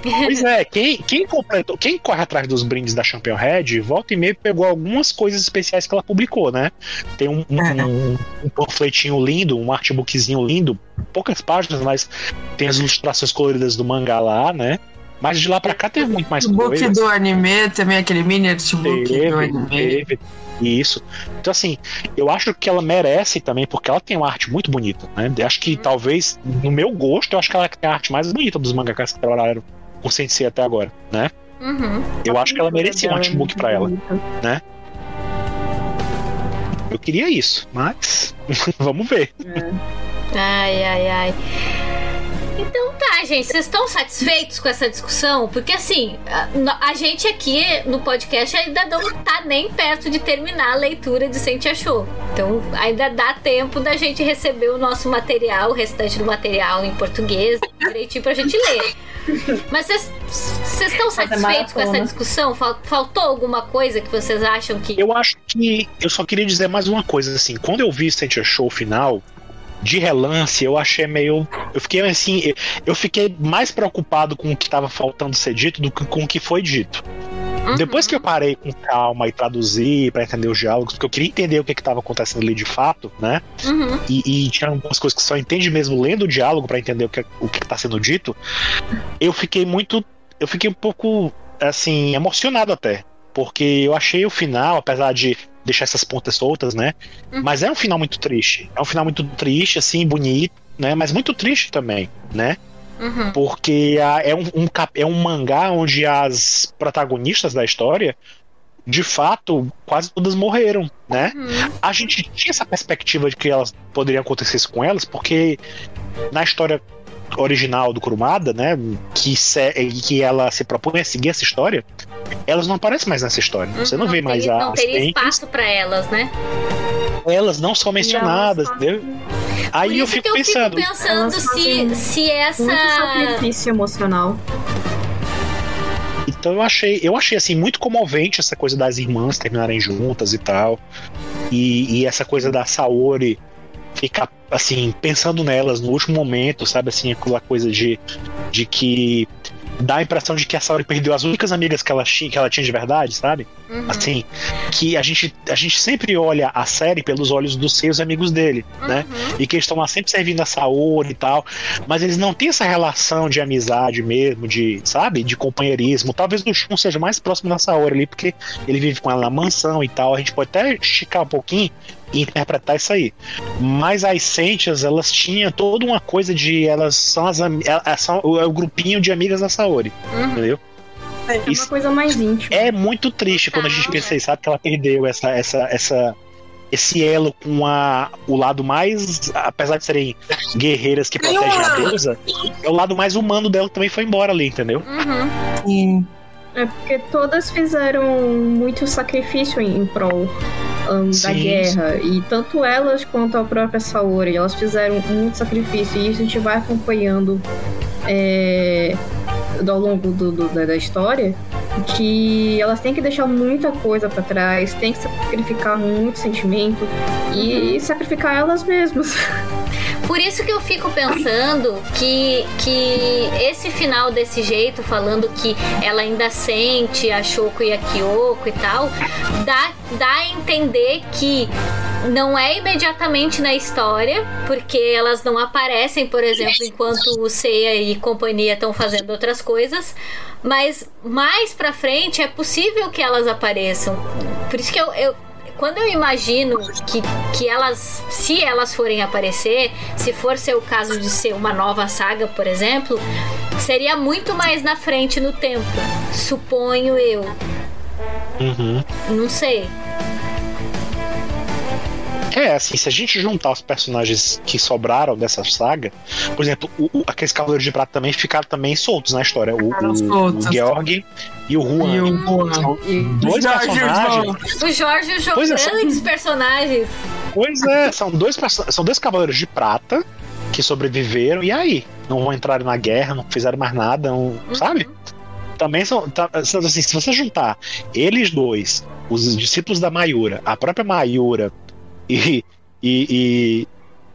Pois é, quem, quem completou, quem corre atrás dos brindes da Champion Red, volta e meia pegou algumas coisas especiais que ela publicou, né? Tem um, um, É. um, um panfletinho lindo, um artbookzinho lindo, poucas páginas, mas tem as ilustrações coloridas do mangá lá, né? Mas de lá pra cá teve muito mais O book coisas. do anime, também aquele mini artbook do Teve, anime. teve. Isso. Então, assim, eu acho que ela merece também, porque ela tem uma arte muito bonita, né? Eu acho que talvez, no meu gosto, eu acho que ela tem a arte mais bonita dos mangakas que trabalharam com Sensei até agora, né? Uhum. Eu acho que ela merecia um é artbook pra ela. bonita. Eu queria isso, mas vamos ver. Ai, ai, ai. Então tá, gente, vocês estão satisfeitos com essa discussão? Porque assim, a, a gente aqui no podcast ainda não tá nem perto de terminar a leitura de Sente Achou. Então ainda dá tempo da gente receber o nosso material, o restante do material em português, direitinho pra gente ler. Mas vocês vocês estão satisfeitos com essa discussão? Fal- Faltou alguma coisa que vocês acham que. Eu acho que. Eu só queria dizer mais uma coisa, assim. Quando eu vi Sente Show final, de relance, eu achei meio. Eu fiquei assim. eu- fiquei mais preocupado com o que estava faltando ser dito do que com o que foi dito. Uhum. Depois que eu parei com calma e traduzi pra entender os diálogos, porque eu queria entender o que estava acontecendo ali de fato, né? Uhum. E, e tinha algumas coisas que só entende mesmo lendo o diálogo pra entender o que o que está sendo dito. Eu fiquei muito, eu fiquei um pouco assim emocionado até, porque eu achei o final, apesar de deixar essas pontas soltas, né? Uhum. Mas é um final muito triste. É um final muito triste, assim, bonito, né? Mas muito triste também, né? Uhum. Porque a- é, um, um é um mangá onde as protagonistas da história, de fato, quase todas morreram, né? Uhum. A gente tinha essa perspectiva de que elas poderiam acontecer isso com elas, porque na história original do Kurumada, né, que, se, que ela se propõe a seguir essa história, elas não aparecem mais nessa história. Você não, vê mais teria, Não teria espaço pra elas, né? elas não são mencionadas, Não, entendeu? Aí eu fico eu pensando, fico pensando se, se essa. Muito sacrifício emocional. Então eu achei, eu achei assim muito comovente essa coisa das irmãs terminarem juntas e tal. E, e essa coisa da Saori ficar assim pensando nelas no último momento, sabe assim, aquela coisa de de que dá a impressão de que a Saori perdeu as únicas amigas que ela tinha, que ela tinha de verdade, sabe? Uhum. Assim, que a gente a gente sempre olha a série pelos olhos dos seus amigos dele, né? Uhum. e que eles estão lá sempre servindo a Saori e tal, mas eles não têm essa relação de amizade mesmo, de, sabe, de companheirismo. Talvez o Shun seja mais próximo da Saori ali, porque ele vive com ela na mansão e tal. A gente pode até esticar um pouquinho interpretar isso aí. Mas as Sentias, elas tinham toda uma coisa de elas são as elas são o, é o grupinho de amigas da Saori, Uhum. entendeu? É uma Isso- coisa mais íntima. É muito triste quando a gente pensa isso, sabe? Que ela perdeu essa, essa, essa, esse elo com a, o lado mais. Apesar de serem guerreiras que protegem a deusa, é o lado mais humano dela que também foi embora ali, entendeu? Uhum. Sim. É porque todas fizeram muito sacrifício em, em prol hum, da guerra. E tanto elas quanto a própria Saori, elas fizeram muito sacrifício. E isso a gente vai acompanhando é, ao longo do- do- da, da história. Que elas têm que deixar muita coisa pra trás, têm que sacrificar muito sentimento e sacrificar elas mesmas. Por isso que eu fico pensando que, que esse final desse jeito, falando que ela ainda sente a Shoko e a Kyoko e tal, dá, dá a entender que não é imediatamente na história, porque elas não aparecem, por exemplo, enquanto o Seiya e companhia estão fazendo outras coisas, mas mais pra frente é possível que elas apareçam. Por isso que eu, eu quando eu imagino que, que elas, se elas forem aparecer, se for ser o caso de ser uma nova saga, por exemplo, seria muito mais na frente no tempo. Suponho eu. Uhum. Não sei. É, assim, se a gente juntar os personagens que sobraram dessa saga, por exemplo, o, o, aqueles Cavaleiros de Prata também ficaram também soltos na história. O, o, soltos. o Georg e o Juan. E o Juan. São E- dois Jorge personagens. O Jorge e o João, Pois é, grandes personagens. Pois é, são dois, são dois Cavaleiros de Prata que sobreviveram, e aí? Não vão entrar na guerra, não fizeram mais nada, não, sabe? Também são. tá- são assim, se você juntar eles dois, os discípulos da Mayura, a própria Mayura e, e, e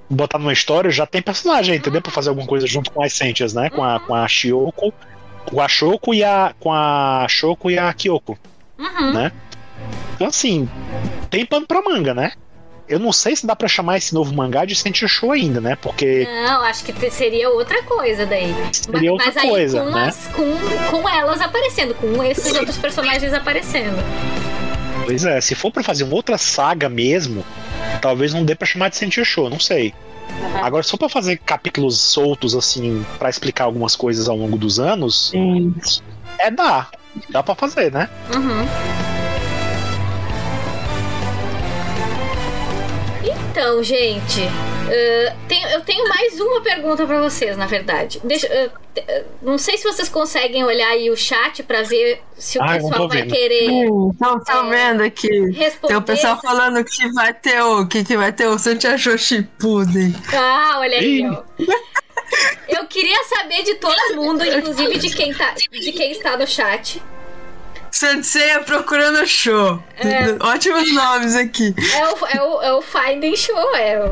botar numa história, já tem personagem, entendeu? Pra fazer alguma coisa junto com as Sentias, né? Com a, com a Shioko, com a Shoko e a. Com a Shoko e a Kyoko. Uhum. Né? Então, assim, tem pano pra manga, né? Eu não sei se dá pra chamar esse novo mangá de Sentia Show ainda, né? Porque Não, acho que seria outra coisa daí. seria Ma- outra Mas aí coisa, com, né? as- com, com elas aparecendo, com esses outros personagens aparecendo. Pois é, se for pra fazer uma outra saga mesmo, talvez não dê pra chamar de Sentia Show, não sei. Agora, só pra fazer capítulos soltos, assim, pra explicar algumas coisas ao longo dos anos, Sim. é dá. Dá pra fazer, né? Uhum. Então, gente, uh, tem- eu tenho mais uma pergunta pra vocês, na verdade. Deixa, uh, uh, não sei se vocês conseguem olhar aí o chat pra ver se o Ah, pessoal vai vendo. querer Estão vendo aqui. responder. Tem o pessoal essas- falando que vai ter o. Que, que vai ter o Santia Shippuden. Ah, olha aí. Eu queria saber de todo mundo, inclusive de quem, tá, de quem está no chat. Sensei procurando show. Ótimos nomes aqui. É o, é o, é o Finding Show, é o,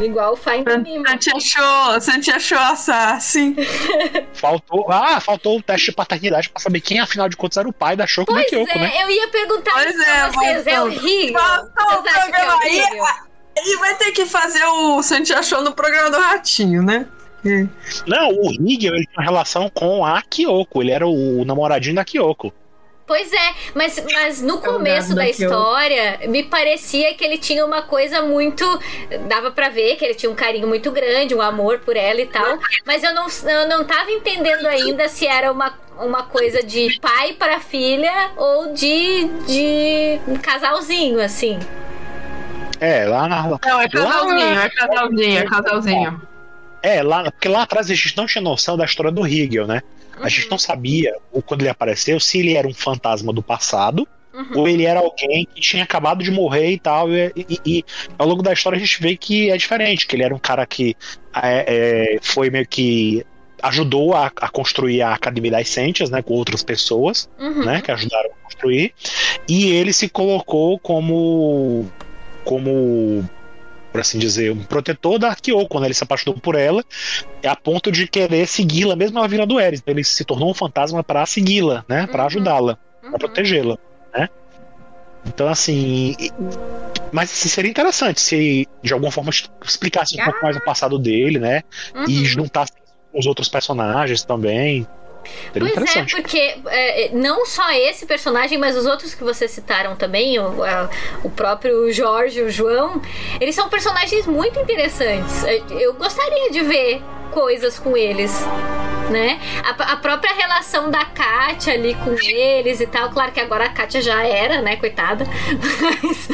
o- igual o Finding Nemo. Santia Show, Santia Show Assassin. Faltou. Ah, faltou o teste de paternidade pra saber quem, afinal de contas, era o pai da Shoko da Pois Kyoko, é, né? eu ia perguntar Pois isso é, pra vocês. É faltou. horrível. Faltou o é programa aí. Ele vai ter que fazer o Santia Show no programa do Ratinho, né? Não, o Higel ele tinha uma relação com a Kyoko. Ele era o namoradinho da Kyoko. Pois é, mas, mas no começo gato da história, me parecia que ele tinha uma coisa muito. Dava pra ver que ele tinha um carinho muito grande, um amor por ela e tal. Mas eu não, eu não tava entendendo ainda se era uma, uma coisa de pai para filha ou de, de um casalzinho, assim. É, lá na. Não, é casalzinho, é casalzinho, é casalzinho. É, lá, porque lá atrás a gente não tinha noção da história do Higel, né? A gente não sabia, ou quando ele apareceu, se ele era um fantasma do passado Uhum. ou ele era alguém que tinha acabado de morrer e tal. E, e- e ao longo da história a gente vê que é diferente, que ele era um cara que é, é, foi meio que ajudou a, a construir a Academia das Sentias, né, com outras pessoas, Uhum. né, que ajudaram a construir, e ele se colocou como como por assim dizer, um protetor da Kyoko, quando ele se apaixonou por ela, a ponto de querer segui-la, mesmo ela virando Eris. Ele se tornou um fantasma para segui-la, né, para Uhum. ajudá-la, Uhum. para protegê-la, né? Então, assim, e- mas assim, seria interessante se de alguma forma explicasse um pouco mais o passado dele, né? E Uhum. juntasse com os outros personagens também. Pois é, porque é, não só esse personagem, mas os outros que vocês citaram também, o, a- o próprio Jorge, o João, eles são personagens muito interessantes. É, Eu gostaria de ver coisas com eles. Né? A, a própria relação da Kátia ali com eles e tal. Claro que agora a Kátia já era, né? Coitada. Mas,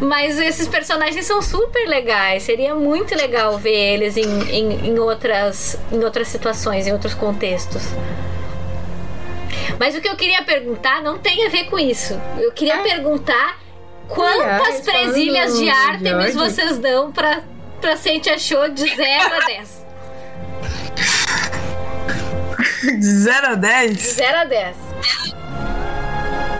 mas esses personagens são super legais. Seria muito legal ver eles em, em, em outras, em outras situações, em outros contextos. Mas o que eu queria perguntar não tem a ver com isso. Eu queria perguntar quantas presilhas de Artemis George. vocês dão pra, pra Sentia Show de 0 a 10? De 0 a De 10? 0 a 10.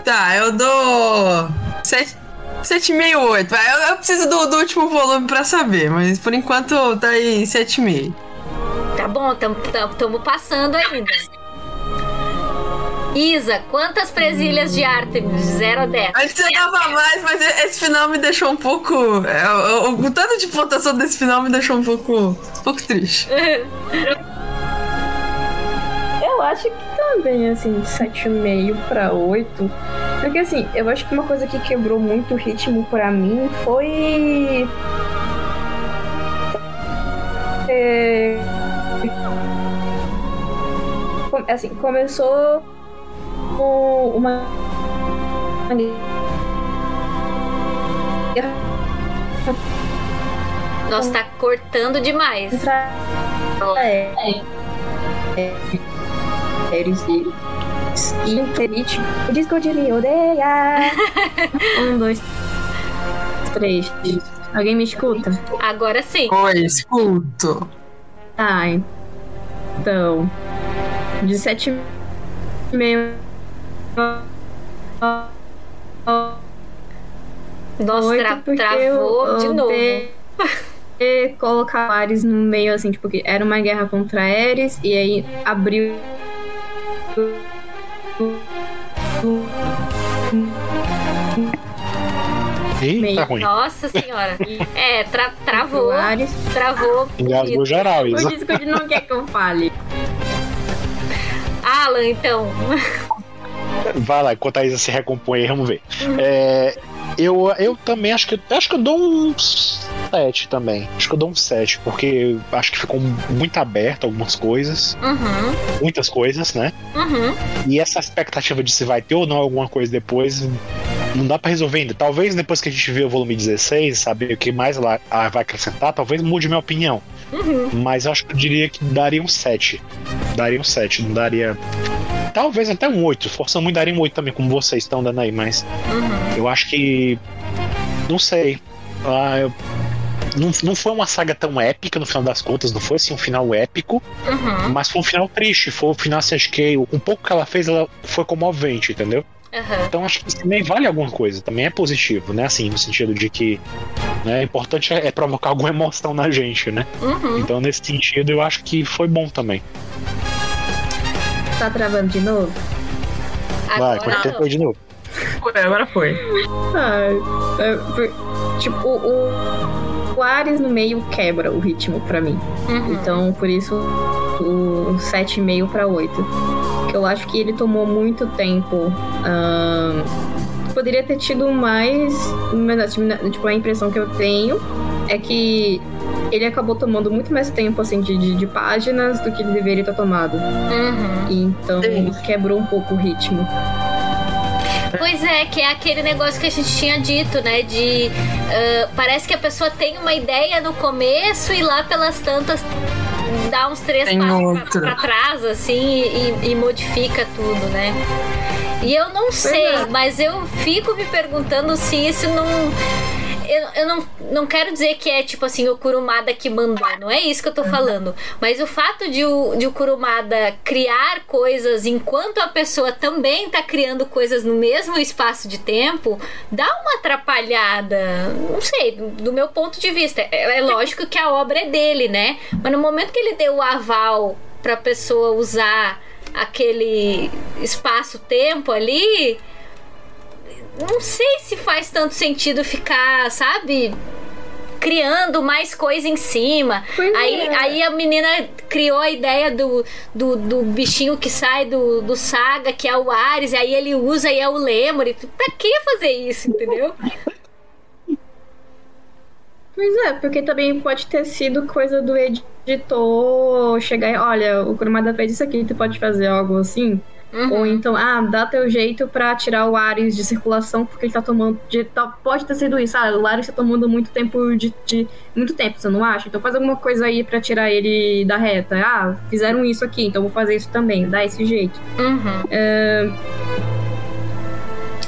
Tá, eu dou. 7,5, 8. Vai, eu, eu preciso do, do último volume pra saber, mas por enquanto tá aí 7,5. Tá bom, estamos passando ainda. Isa, quantas presilhas de Artemis? De 0 a 10. Antes eu dava mais, mas esse final me deixou um pouco. é, O, o, o tanto de pontuação desse final me deixou um pouco. um pouco triste. Eu acho que tá também, assim, de 7,5 pra 8. Porque, assim, eu acho que uma coisa que quebrou muito o ritmo pra mim foi. É... Assim, começou com uma. Nossa, tá cortando demais. É. É. Eles e. Infinite. O disco de me odeia. um, dois, três. Alguém me escuta? Agora sim. Oi, escuto. Tá. Então. De sete e meio. Nossa, tra- travou eu de novo. odeio colocar Ares no meio, assim, tipo, que era uma guerra contra Ares, e aí abriu. Ih, tá ruim. Nossa senhora. É, tra- travou. Ares. Travou. Engasgou geral, O Isa. Discord não quer que eu fale. Alan, então. Vai lá, enquanto a Isa se recompõe aí, vamos ver. É, eu, eu também acho que acho que eu dou um 7 também. Acho que eu dou um 7, porque acho que ficou muito aberto algumas coisas. Uhum, Muitas coisas, né? uhum. E essa expectativa de se vai ter ou não alguma coisa depois, não dá pra resolver ainda. Talvez depois que a gente ver o volume 16, saber o que mais lá ah, vai acrescentar, talvez mude minha opinião. Uhum. Mas eu acho que eu diria que daria um 7. Daria um 7, não daria. Talvez até um 8. Força muito daria um 8 também, como vocês estão dando aí, mas Uhum. eu acho que. Não sei. Ah, eu- Não, não foi uma saga tão épica no final das contas, não foi assim um final épico, Uhum. mas foi um final triste. Foi um final, assim, acho que um pouco que ela fez, ela foi comovente, entendeu? Uhum. Então acho que isso também vale alguma coisa, também é positivo, né? Assim, no sentido de que né, o importante é, é provocar alguma emoção na gente, né? Uhum. Então, nesse sentido, eu acho que foi bom também. Tá travando de novo? Vai, Agora quanto tempo foi de novo? Foi, agora foi. Ah, é, tipo, o, o Ares no meio quebra o ritmo pra mim. Uhum. Então, por isso, o 7,5 pra 8. Que eu acho que ele tomou muito tempo. ahn, poderia ter tido mais. mas, Tipo, a impressão que eu tenho é que ele acabou tomando muito mais tempo, assim, de, de, de páginas do que ele deveria ter tomado. Uhum. Então, Sim. quebrou um pouco o ritmo. Pois é, que é aquele negócio que a gente tinha dito, né? De. ah, parece que a pessoa tem uma ideia no começo e lá pelas tantas dá uns três Tem passos pra trás, assim, e, e modifica tudo, né? E eu não sei, é. mas eu fico me perguntando se isso não. Eu, eu não, não quero dizer que é tipo assim o Kurumada que mandou, não é isso que eu tô falando. Mas o fato de o, de o Kurumada criar coisas enquanto a pessoa também tá criando coisas no mesmo espaço de tempo, dá uma atrapalhada. Não sei, do, meu ponto de vista. É, é lógico que a obra é dele, né? Mas no momento que ele deu o aval pra pessoa usar aquele espaço-tempo ali não sei se faz tanto sentido ficar, sabe? Criando mais coisa em cima. Pois Aí, é. aí a menina criou a ideia do, do, do bichinho que sai do, do saga, que é o Ares, e aí ele usa e é o Lemur. E pra que fazer isso, entendeu? Pois é, porque também pode ter sido coisa do editor chegar e, olha, o Kurumada fez isso aqui, tu pode fazer algo assim? Uhum. Ou então, ah, dá teu jeito pra tirar o Ares de circulação porque ele tá tomando. De, tá- pode ter sido isso, ah, o Ares tá tomando muito tempo de, de- Muito tempo, você não acha? Então faz alguma coisa aí pra tirar ele da reta. Ah, fizeram isso aqui, então vou fazer isso também, dá esse jeito. Uhum. É,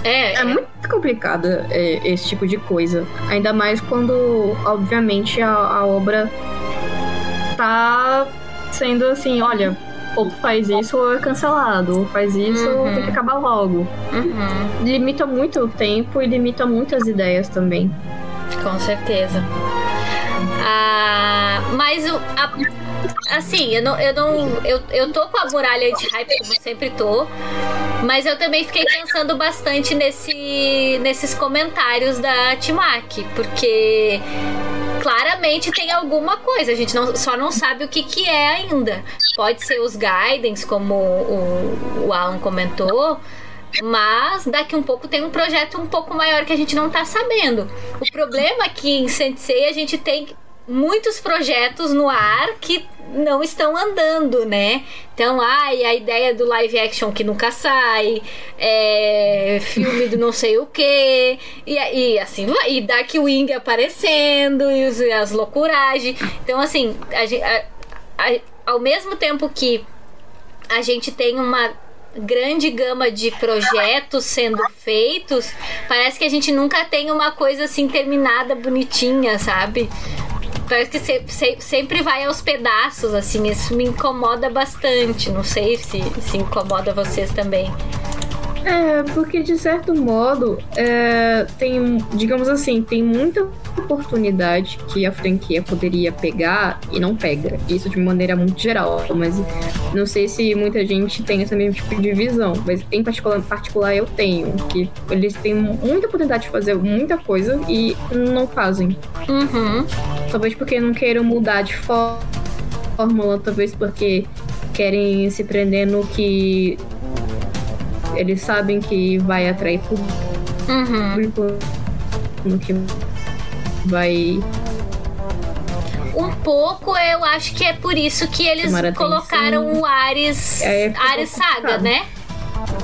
É muito complicado é, esse tipo de coisa. Ainda mais quando, obviamente, a, a obra tá sendo assim, olha, ou faz isso ou é cancelado, ou faz isso ou Uhum. tem que acabar logo. Uhum. Limita muito o tempo e limita muitas ideias também. Com certeza. Ah, mas o, a- assim, eu não, eu não. Eu, eu tô com a muralha de hype, como sempre tô. Mas eu também fiquei pensando bastante nesse, nesses comentários da Timaki, porque claramente tem alguma coisa. A gente não, só não sabe o que, que é ainda. Pode ser os guidance, como o, o Alan comentou. Mas daqui um pouco tem um projeto um pouco maior que a gente não tá sabendo. O problema é que em Sensei a gente tem muitos projetos no ar que não estão andando, né? Então, ai, a ideia do live action que nunca sai, é, filme do não sei o que, e, assim vai, e Darkwing aparecendo, e, os, as loucuragens. Então, assim, a, a, a, ao mesmo tempo que a gente tem uma grande gama de projetos sendo feitos, parece que a gente nunca tem uma coisa assim terminada, bonitinha, sabe? Parece que se, se, sempre vai aos pedaços, assim. Isso me incomoda bastante. Não sei se, se incomoda vocês também. É, porque de certo modo, é, tem, digamos assim, tem muita oportunidade que a franquia poderia pegar e não pega. Isso de maneira muito geral, mas não sei se muita gente tem esse mesmo tipo de visão. Mas em particular, particular eu tenho, que eles têm muita oportunidade de fazer muita coisa e não fazem. Uhum. Talvez porque não queiram mudar de fórmula, talvez porque querem se prender no que eles sabem que vai atrair público, Uhum. no que vai. Um pouco eu acho que é por isso que eles colocaram o Ares, É, Ares Saga, né?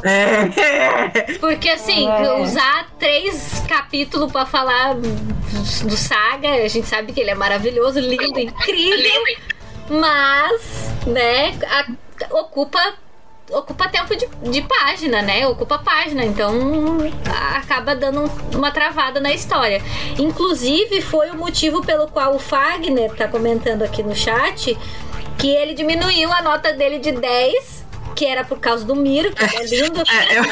É. Porque assim, É. usar três capítulos pra falar do Saga, a gente sabe que ele é maravilhoso, lindo, incrível, mas, né, a- ocupa ocupa tempo de, de página, né? Ocupa página, então acaba dando um- uma travada na história. Inclusive, foi o motivo pelo qual o Fagner tá comentando aqui no chat que ele diminuiu a nota dele de 10, que era por causa do Miro, que é lindo. É, eu,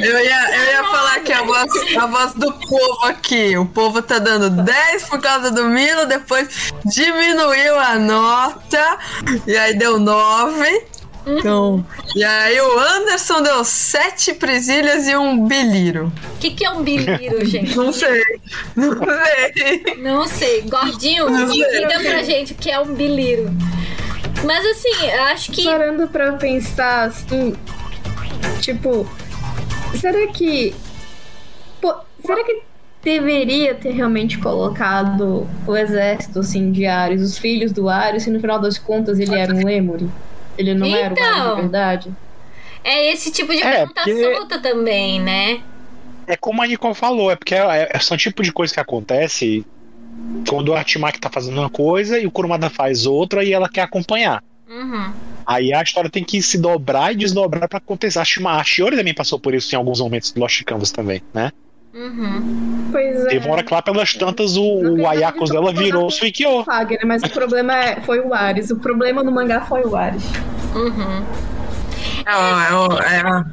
eu ia, eu ia falar que a voz, a voz do povo aqui. O povo tá dando 10 por causa do Milo, depois diminuiu a nota, e aí deu 9. Então, e aí o Anderson deu 7 presilhas e um biliro. O que, que é um biliro, gente? Não sei. Não sei. Não sei. Gordinho, diga pra gente o que é um biliro. Mas assim, eu acho que. Parando pra pensar assim, tipo, será que. Pô, será que deveria ter realmente colocado o exército assim, de Ares, os filhos do Ares, se no final das contas ele era um Lemuri? Ele não era um Ares Então. de verdade? É esse tipo de É, pergunta porque- solta também, né? É como a Nicole falou, é porque é, é, são tipo de coisa que acontece quando o Artimak tá fazendo uma coisa e o Kurumada faz outra e ela quer acompanhar. Uhum. Aí a história tem que se dobrar e desdobrar pra acontecer. A Shiori também passou por isso em alguns momentos do Lost Canvas também, né? Uhum. Pois é. Teve uma hora que lá pelas tantas o, Não o Ayakos de dela virou o. Suikyo. Fagner, mas o problema é, foi o Ares. O problema no mangá foi o Ares. Uhum. É, é,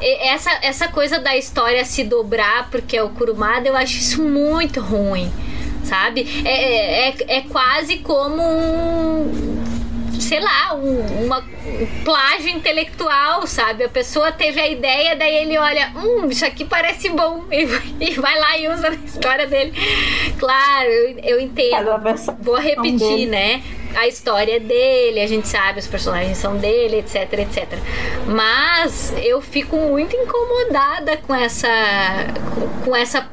é, Essa, essa coisa da história se dobrar porque é o Kurumada, eu acho isso muito ruim, sabe? É, é, é quase como um. Sei lá, um, uma, um plágio intelectual, sabe? A pessoa teve a ideia, daí ele olha, hum, isso aqui parece bom, e, e vai lá e usa na história dele. Claro, eu, eu entendo. Vou repetir, né? A história dele, a gente sabe, os personagens são dele, etc, etc. Mas eu fico muito incomodada com essa com, essa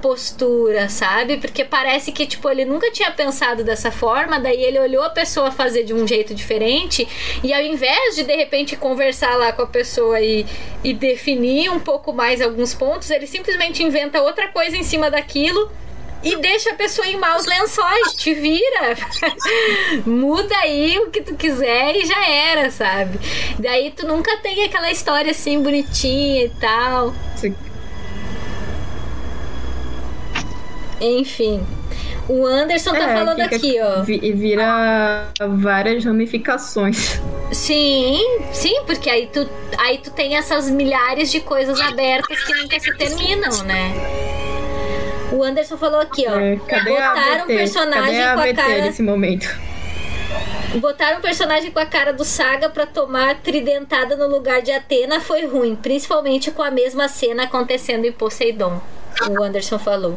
postura, sabe? Porque parece que tipo ele nunca tinha pensado dessa forma, daí ele olhou a pessoa fazer de um jeito diferente e ao invés de de repente conversar lá com a pessoa e, e definir um pouco mais alguns pontos, ele simplesmente inventa outra coisa em cima daquilo e deixa a pessoa em maus lençóis, te vira. Muda aí o que tu quiser e já era, sabe? Daí tu nunca tem aquela história assim bonitinha e tal. Sim. Enfim. O Anderson tá É, falando fica- aqui, ó. E vira várias ramificações. Sim, sim, porque aí tu, aí tu tem essas milhares de coisas abertas que nunca se terminam, né? O Anderson falou aqui, ó. É, cadê a botaram um personagem Cadê com a cara. nesse momento? Botaram um personagem com a cara do Saga pra tomar tridentada no lugar de Atena foi ruim, principalmente com a mesma cena acontecendo em Poseidon. O Anderson falou.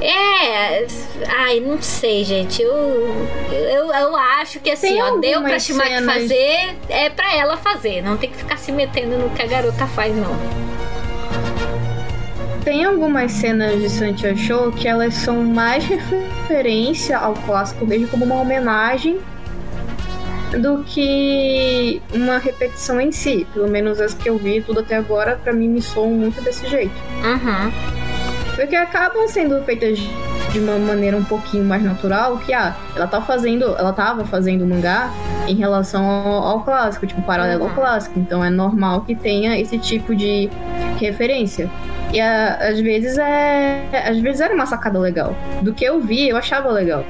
É. Ai, não sei, gente. Eu, eu, eu acho que assim, Tem ó, deu pra Shimaki cenas- fazer, é pra ela fazer. Não tem que ficar se metendo no que a garota faz, não. Tem algumas cenas de Santia Show que elas são mais referência ao clássico mesmo como uma homenagem do que uma repetição em si. Pelo menos as que eu vi tudo até agora, pra mim me soam muito desse jeito. Uhum. Porque acabam sendo feitas de uma maneira um pouquinho mais natural, que ah, ela tá fazendo, ela tava fazendo mangá em relação ao, ao clássico, tipo, paralelo ao clássico. Então é normal que tenha esse tipo de referência. E ah, às vezes é. Às vezes era uma sacada legal. Do que eu vi, eu achava legal.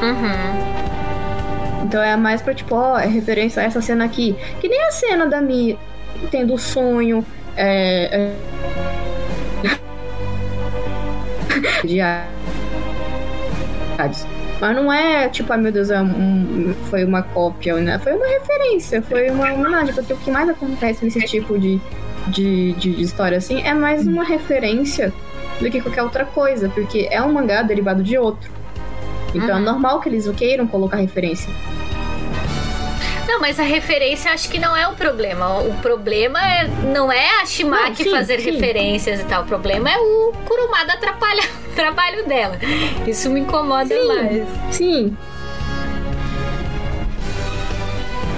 Uhum. Então é mais pra, tipo, ó, é referência a essa cena aqui. Que nem a cena da Mi tendo sonho. É. é... de. Mas não é tipo, ai meu Deus, é um- foi uma cópia, né? Foi uma referência, foi uma homenagem, porque o que mais acontece nesse tipo de, de, de, de história assim é mais uma referência do que qualquer outra coisa, porque é um mangá derivado de outro. Então Uhum. é normal que eles queiram colocar referência. Não, mas a referência acho que não é o problema. O problema é, não é a Shimaki Não, sim, fazer sim. referências e tal. O problema é o Kurumada atrapalhar o trabalho dela. Isso me incomoda mais. Sim.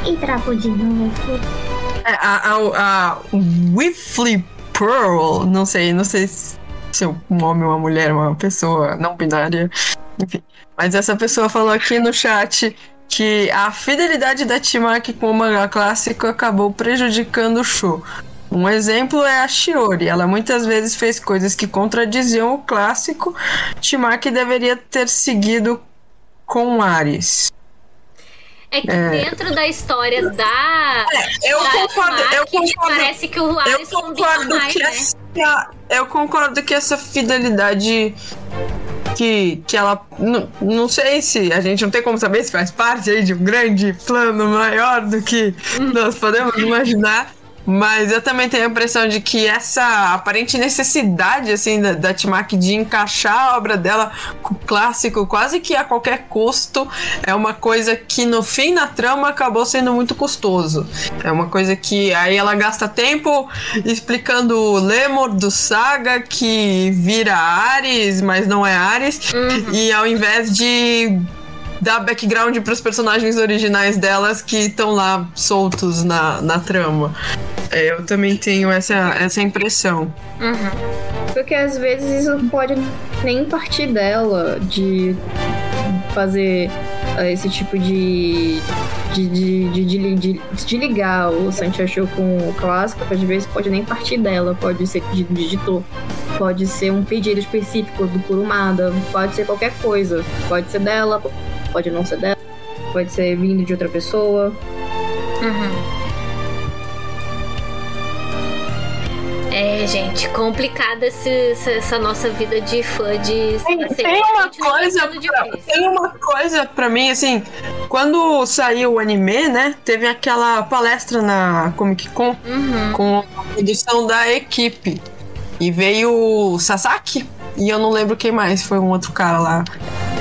E trapo de novo. É, a, a, a Whiffly Pearl, não sei, não sei se se é um homem, uma mulher, uma pessoa não binária, enfim. Mas essa pessoa falou aqui no chat que a fidelidade da Timaki com o mangá clássico acabou prejudicando o show. Um exemplo é a Shiori. Ela muitas vezes fez coisas que contradiziam o clássico. Timaki deveria ter seguido com Ares. É que dentro da história da. Eu da concordo, eu Shimaki, concordo. Parece que o Eu Ares combina concordo mais, que né? essa, eu concordo que essa fidelidade que, que ela não, não sei se a gente não tem como saber se faz parte aí de um grande plano maior do que nós podemos imaginar. Mas eu também tenho a impressão de que essa aparente necessidade, assim, da, da Timaki de encaixar a obra dela com o clássico quase que a qualquer custo, é uma coisa que no fim na trama acabou sendo muito custoso. É uma coisa que aí ela gasta tempo explicando o Lemur do Saga que vira Ares, mas não é Ares, e ao invés de dar background para os personagens originais delas que estão lá soltos na, na trama. É, eu também tenho essa, essa impressão. Porque às vezes isso não pode nem partir dela de fazer eh, esse tipo de. De, de, de, de, ligar o Santia Show com o clássico, às vezes pode nem partir dela, pode ser pedido de editor, pode ser um pedido específico do Kurumada, pode ser qualquer coisa, pode ser dela, pode não ser dela, pode ser vindo de outra pessoa. É, gente, complicada esse- essa, essa nossa vida de fã de. Tem, assim, tem uma coisa pra, tem uma coisa pra mim, assim, quando saiu o anime, né, teve aquela palestra na Comic Con Uhum. com a produção da equipe. E veio o Sasaki e eu não lembro quem mais, foi um outro cara lá.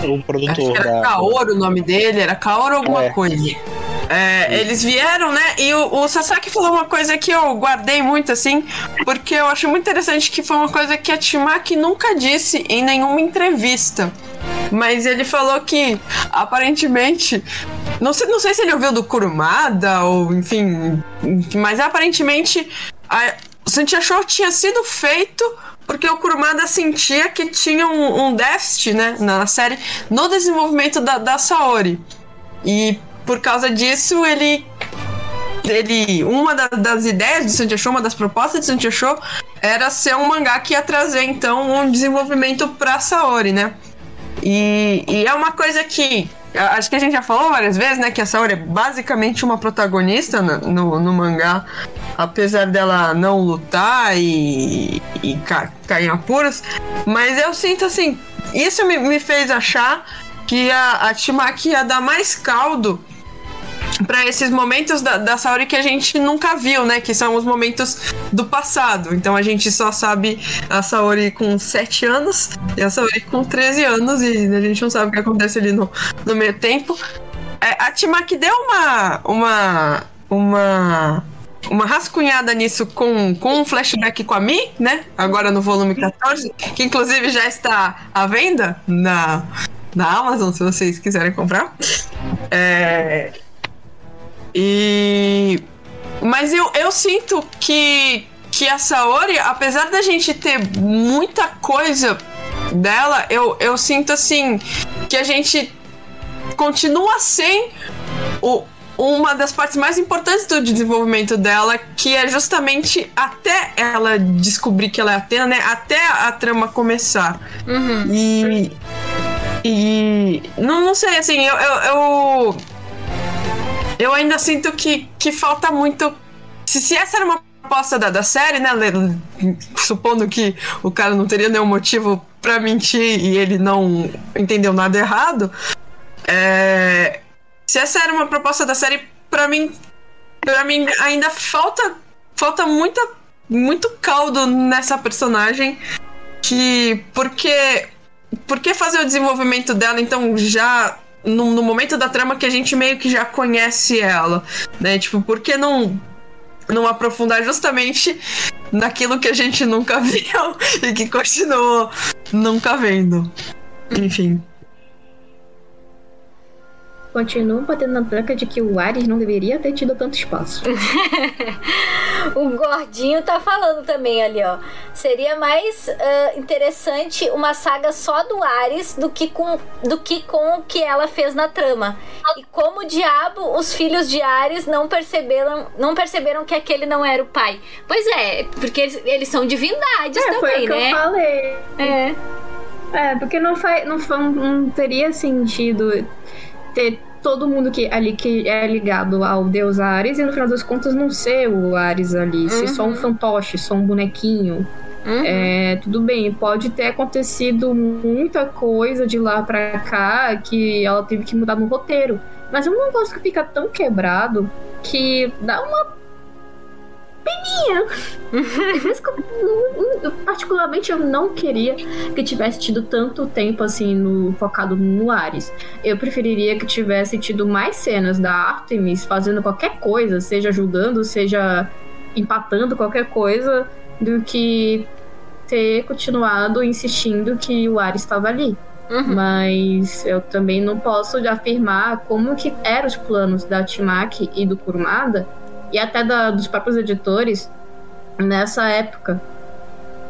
O Acho produtor que era da. Kaoru o nome dele, era Kaoru alguma É. coisa. É, eles vieram, né? E o, o Sasaki falou uma coisa que eu guardei muito, assim, porque eu acho muito interessante que foi uma coisa que a Timaki nunca disse em nenhuma entrevista. Mas ele falou que, aparentemente, não sei, não sei se ele ouviu do Kurumada ou, enfim, mas aparentemente a, o Show tinha sido feito porque o Kurumada sentia que tinha um, um déficit, né, na série, no desenvolvimento da, da Saori. E por causa disso, ele. Ele. Uma da- das ideias de Santia Show, uma das propostas de Santia Show, era ser um mangá que ia trazer, então, um desenvolvimento pra Saori, né? E, e é uma coisa que. Acho que a gente já falou várias vezes, né? Que a Saori é basicamente uma protagonista na- no, no mangá. Apesar dela não lutar e, e ca- cair em apuros. Mas eu sinto assim. Isso me, me fez achar que a, a Timaki ia dar mais caldo para esses momentos da, da Saori que a gente nunca viu, né? Que são os momentos do passado. Então a gente só sabe a Saori com 7 anos e a Saori com 13 anos e a gente não sabe o que acontece ali no, no meio tempo. É, a Timaki deu uma. uma. uma. uma rascunhada nisso com, com um flashback com a Mi, né? Agora no volume 14, que inclusive já está à venda na, na Amazon, se vocês quiserem comprar. É, e. Mas eu, eu sinto que, que a Saori, apesar da gente ter muita coisa dela, eu, eu sinto assim que a gente continua sem o, uma das partes mais importantes do desenvolvimento dela, que é justamente até ela descobrir que ela é Atena, né? Até a trama começar. Uhum. E. E. Não, não sei, assim, eu, eu, eu eu ainda sinto que, que falta muito. Se, se essa era uma proposta da, da série, né? Supondo que o cara não teria nenhum motivo para mentir e ele não entendeu nada errado. É, se essa era uma proposta da série, para mim, para mim ainda falta falta muita muito caldo nessa personagem que porque porque fazer o desenvolvimento dela então já no, no, momento da trama que a gente meio que já conhece ela, né? Tipo, por que não não aprofundar justamente naquilo que a gente nunca viu e que continuou nunca vendo. Enfim. Continuo batendo na tranca de que o Ares não deveria ter tido tanto espaço. o gordinho tá falando também ali, ó. Seria mais uh, interessante uma saga só do Ares do que, com, do que com o que ela fez na trama. E como diabo os filhos de Ares não perceberam, não perceberam que aquele não era o pai. Pois é, porque eles, eles são divindades é, também, foi o que né? Eu falei. É. É, porque não, faz, não, não teria sentido ter todo mundo que ali que é ligado ao deus Ares e no final das contas não ser o Ares ali, uhum. ser só um uhum. fantoche, só um bonequinho. Uhum. É, tudo bem, pode ter acontecido muita coisa de lá pra cá que ela teve que mudar no roteiro. Mas é um negócio que fica tão quebrado que dá uma peninha. eu, particularmente, eu não queria que tivesse tido tanto tempo assim no focado no Ares. Eu preferiria que tivesse tido mais cenas da Artemis fazendo qualquer coisa, seja ajudando, seja empatando qualquer coisa, do que ter continuado insistindo que o Ares estava ali. Uhum. Mas eu também não posso afirmar como que eram os planos da Timaki e do Kurumada e até da, dos próprios editores nessa época.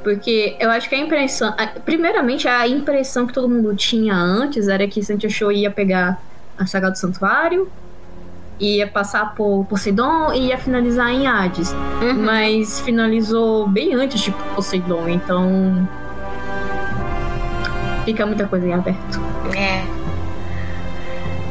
Porque eu acho que a impressão. Primeiramente, a impressão que todo mundo tinha antes era que Santia Show ia pegar a saga do Santuário, ia passar por Poseidon e ia finalizar em Hades. Uhum. Mas finalizou bem antes de Poseidon, então. Fica muita coisa em aberto. É.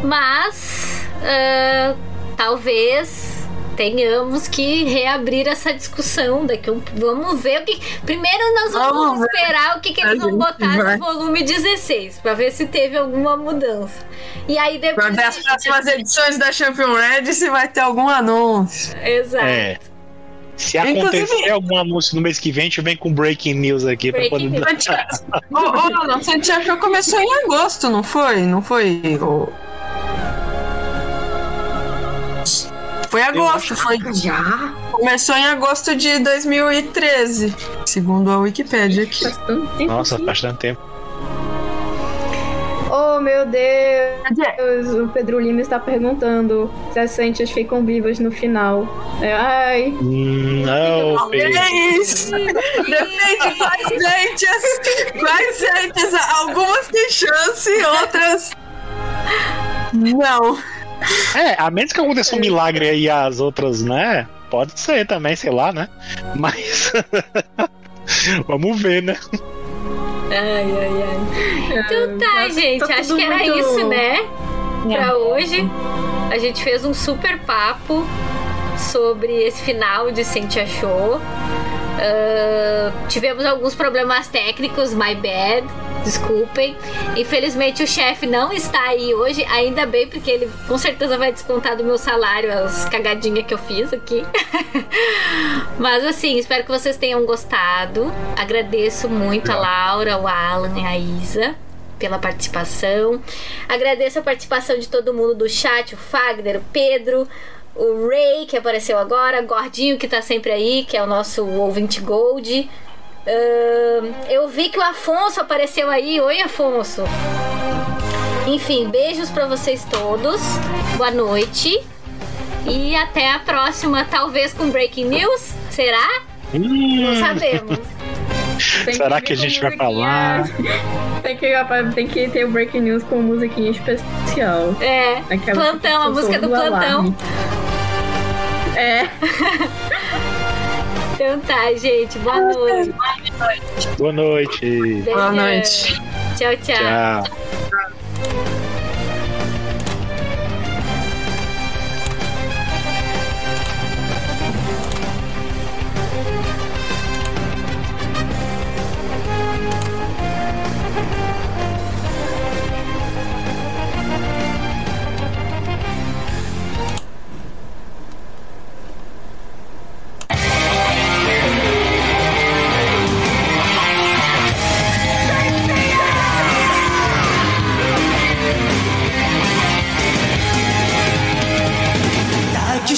Mas. Uh, talvez tenhamos que reabrir essa discussão daqui um, vamos ver o que primeiro nós vamos, vamos esperar o que, que eles vão botar vai. no volume 16 para ver se teve alguma mudança e aí depois pra ver as próximas edições da Champion Red se vai ter algum anúncio exato é. Se acontecer Inclusive... algum anúncio no mês que vem, a gente vem com breaking news aqui pra poder. Ô, ô, não, Santiago começou em agosto, não foi? Não foi? Oh. Foi agosto, foi. Já? Começou em agosto de 2013, segundo a Wikipedia aqui. Faz tanto tempo. Nossa, faz tanto tempo. Oh, meu Deus! O Pedro Lima está perguntando se as Sentias ficam vivas no final. É, ai. Não, Pedro. Depende quais Sentias. Quais Sentias. Algumas têm chance, outras. Não. É, a menos que aconteça um milagre aí as outras, né? Pode ser também, sei lá, né? Mas. Vamos ver, né? Ai, ai, ai. Então tá, gente. Tá acho que era muito... isso, né? Pra é. hoje. A gente fez um super papo sobre esse final de Sentia Show. Uh, tivemos alguns problemas técnicos, my bad. Desculpem. Infelizmente o chefe não está aí hoje, ainda bem, porque ele com certeza vai descontar do meu salário as cagadinhas que eu fiz aqui. Mas assim, espero que vocês tenham gostado. Agradeço muito a Laura, o Alan e a Isa pela participação. Agradeço a participação de todo mundo do chat, o Fagner, o Pedro, o Ray, que apareceu agora, Gordinho, que tá sempre aí, que é o nosso ouvinte Gold. Ahn, eu vi que o Afonso apareceu aí. Oi, Afonso. Enfim, beijos pra vocês todos. Boa noite. E até a próxima, talvez com breaking news. Será? Não sabemos. Será vir que a gente vai lá? Tem que, tem que ter o breaking news com musiquinha especial. É. Aquela Plantão, a música do plantão. alarme. É. Então tá, gente. Boa noite. Boa noite. Boa Beijão. noite. Tchau, tchau. Tchau.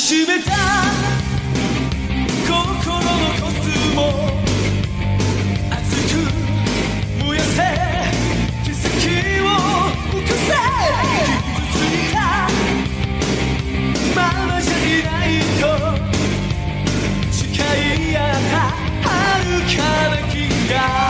閉めた心のコスモ熱く燃やせ奇跡を起こせ傷ついたままじゃいないと誓い合った遥かな気が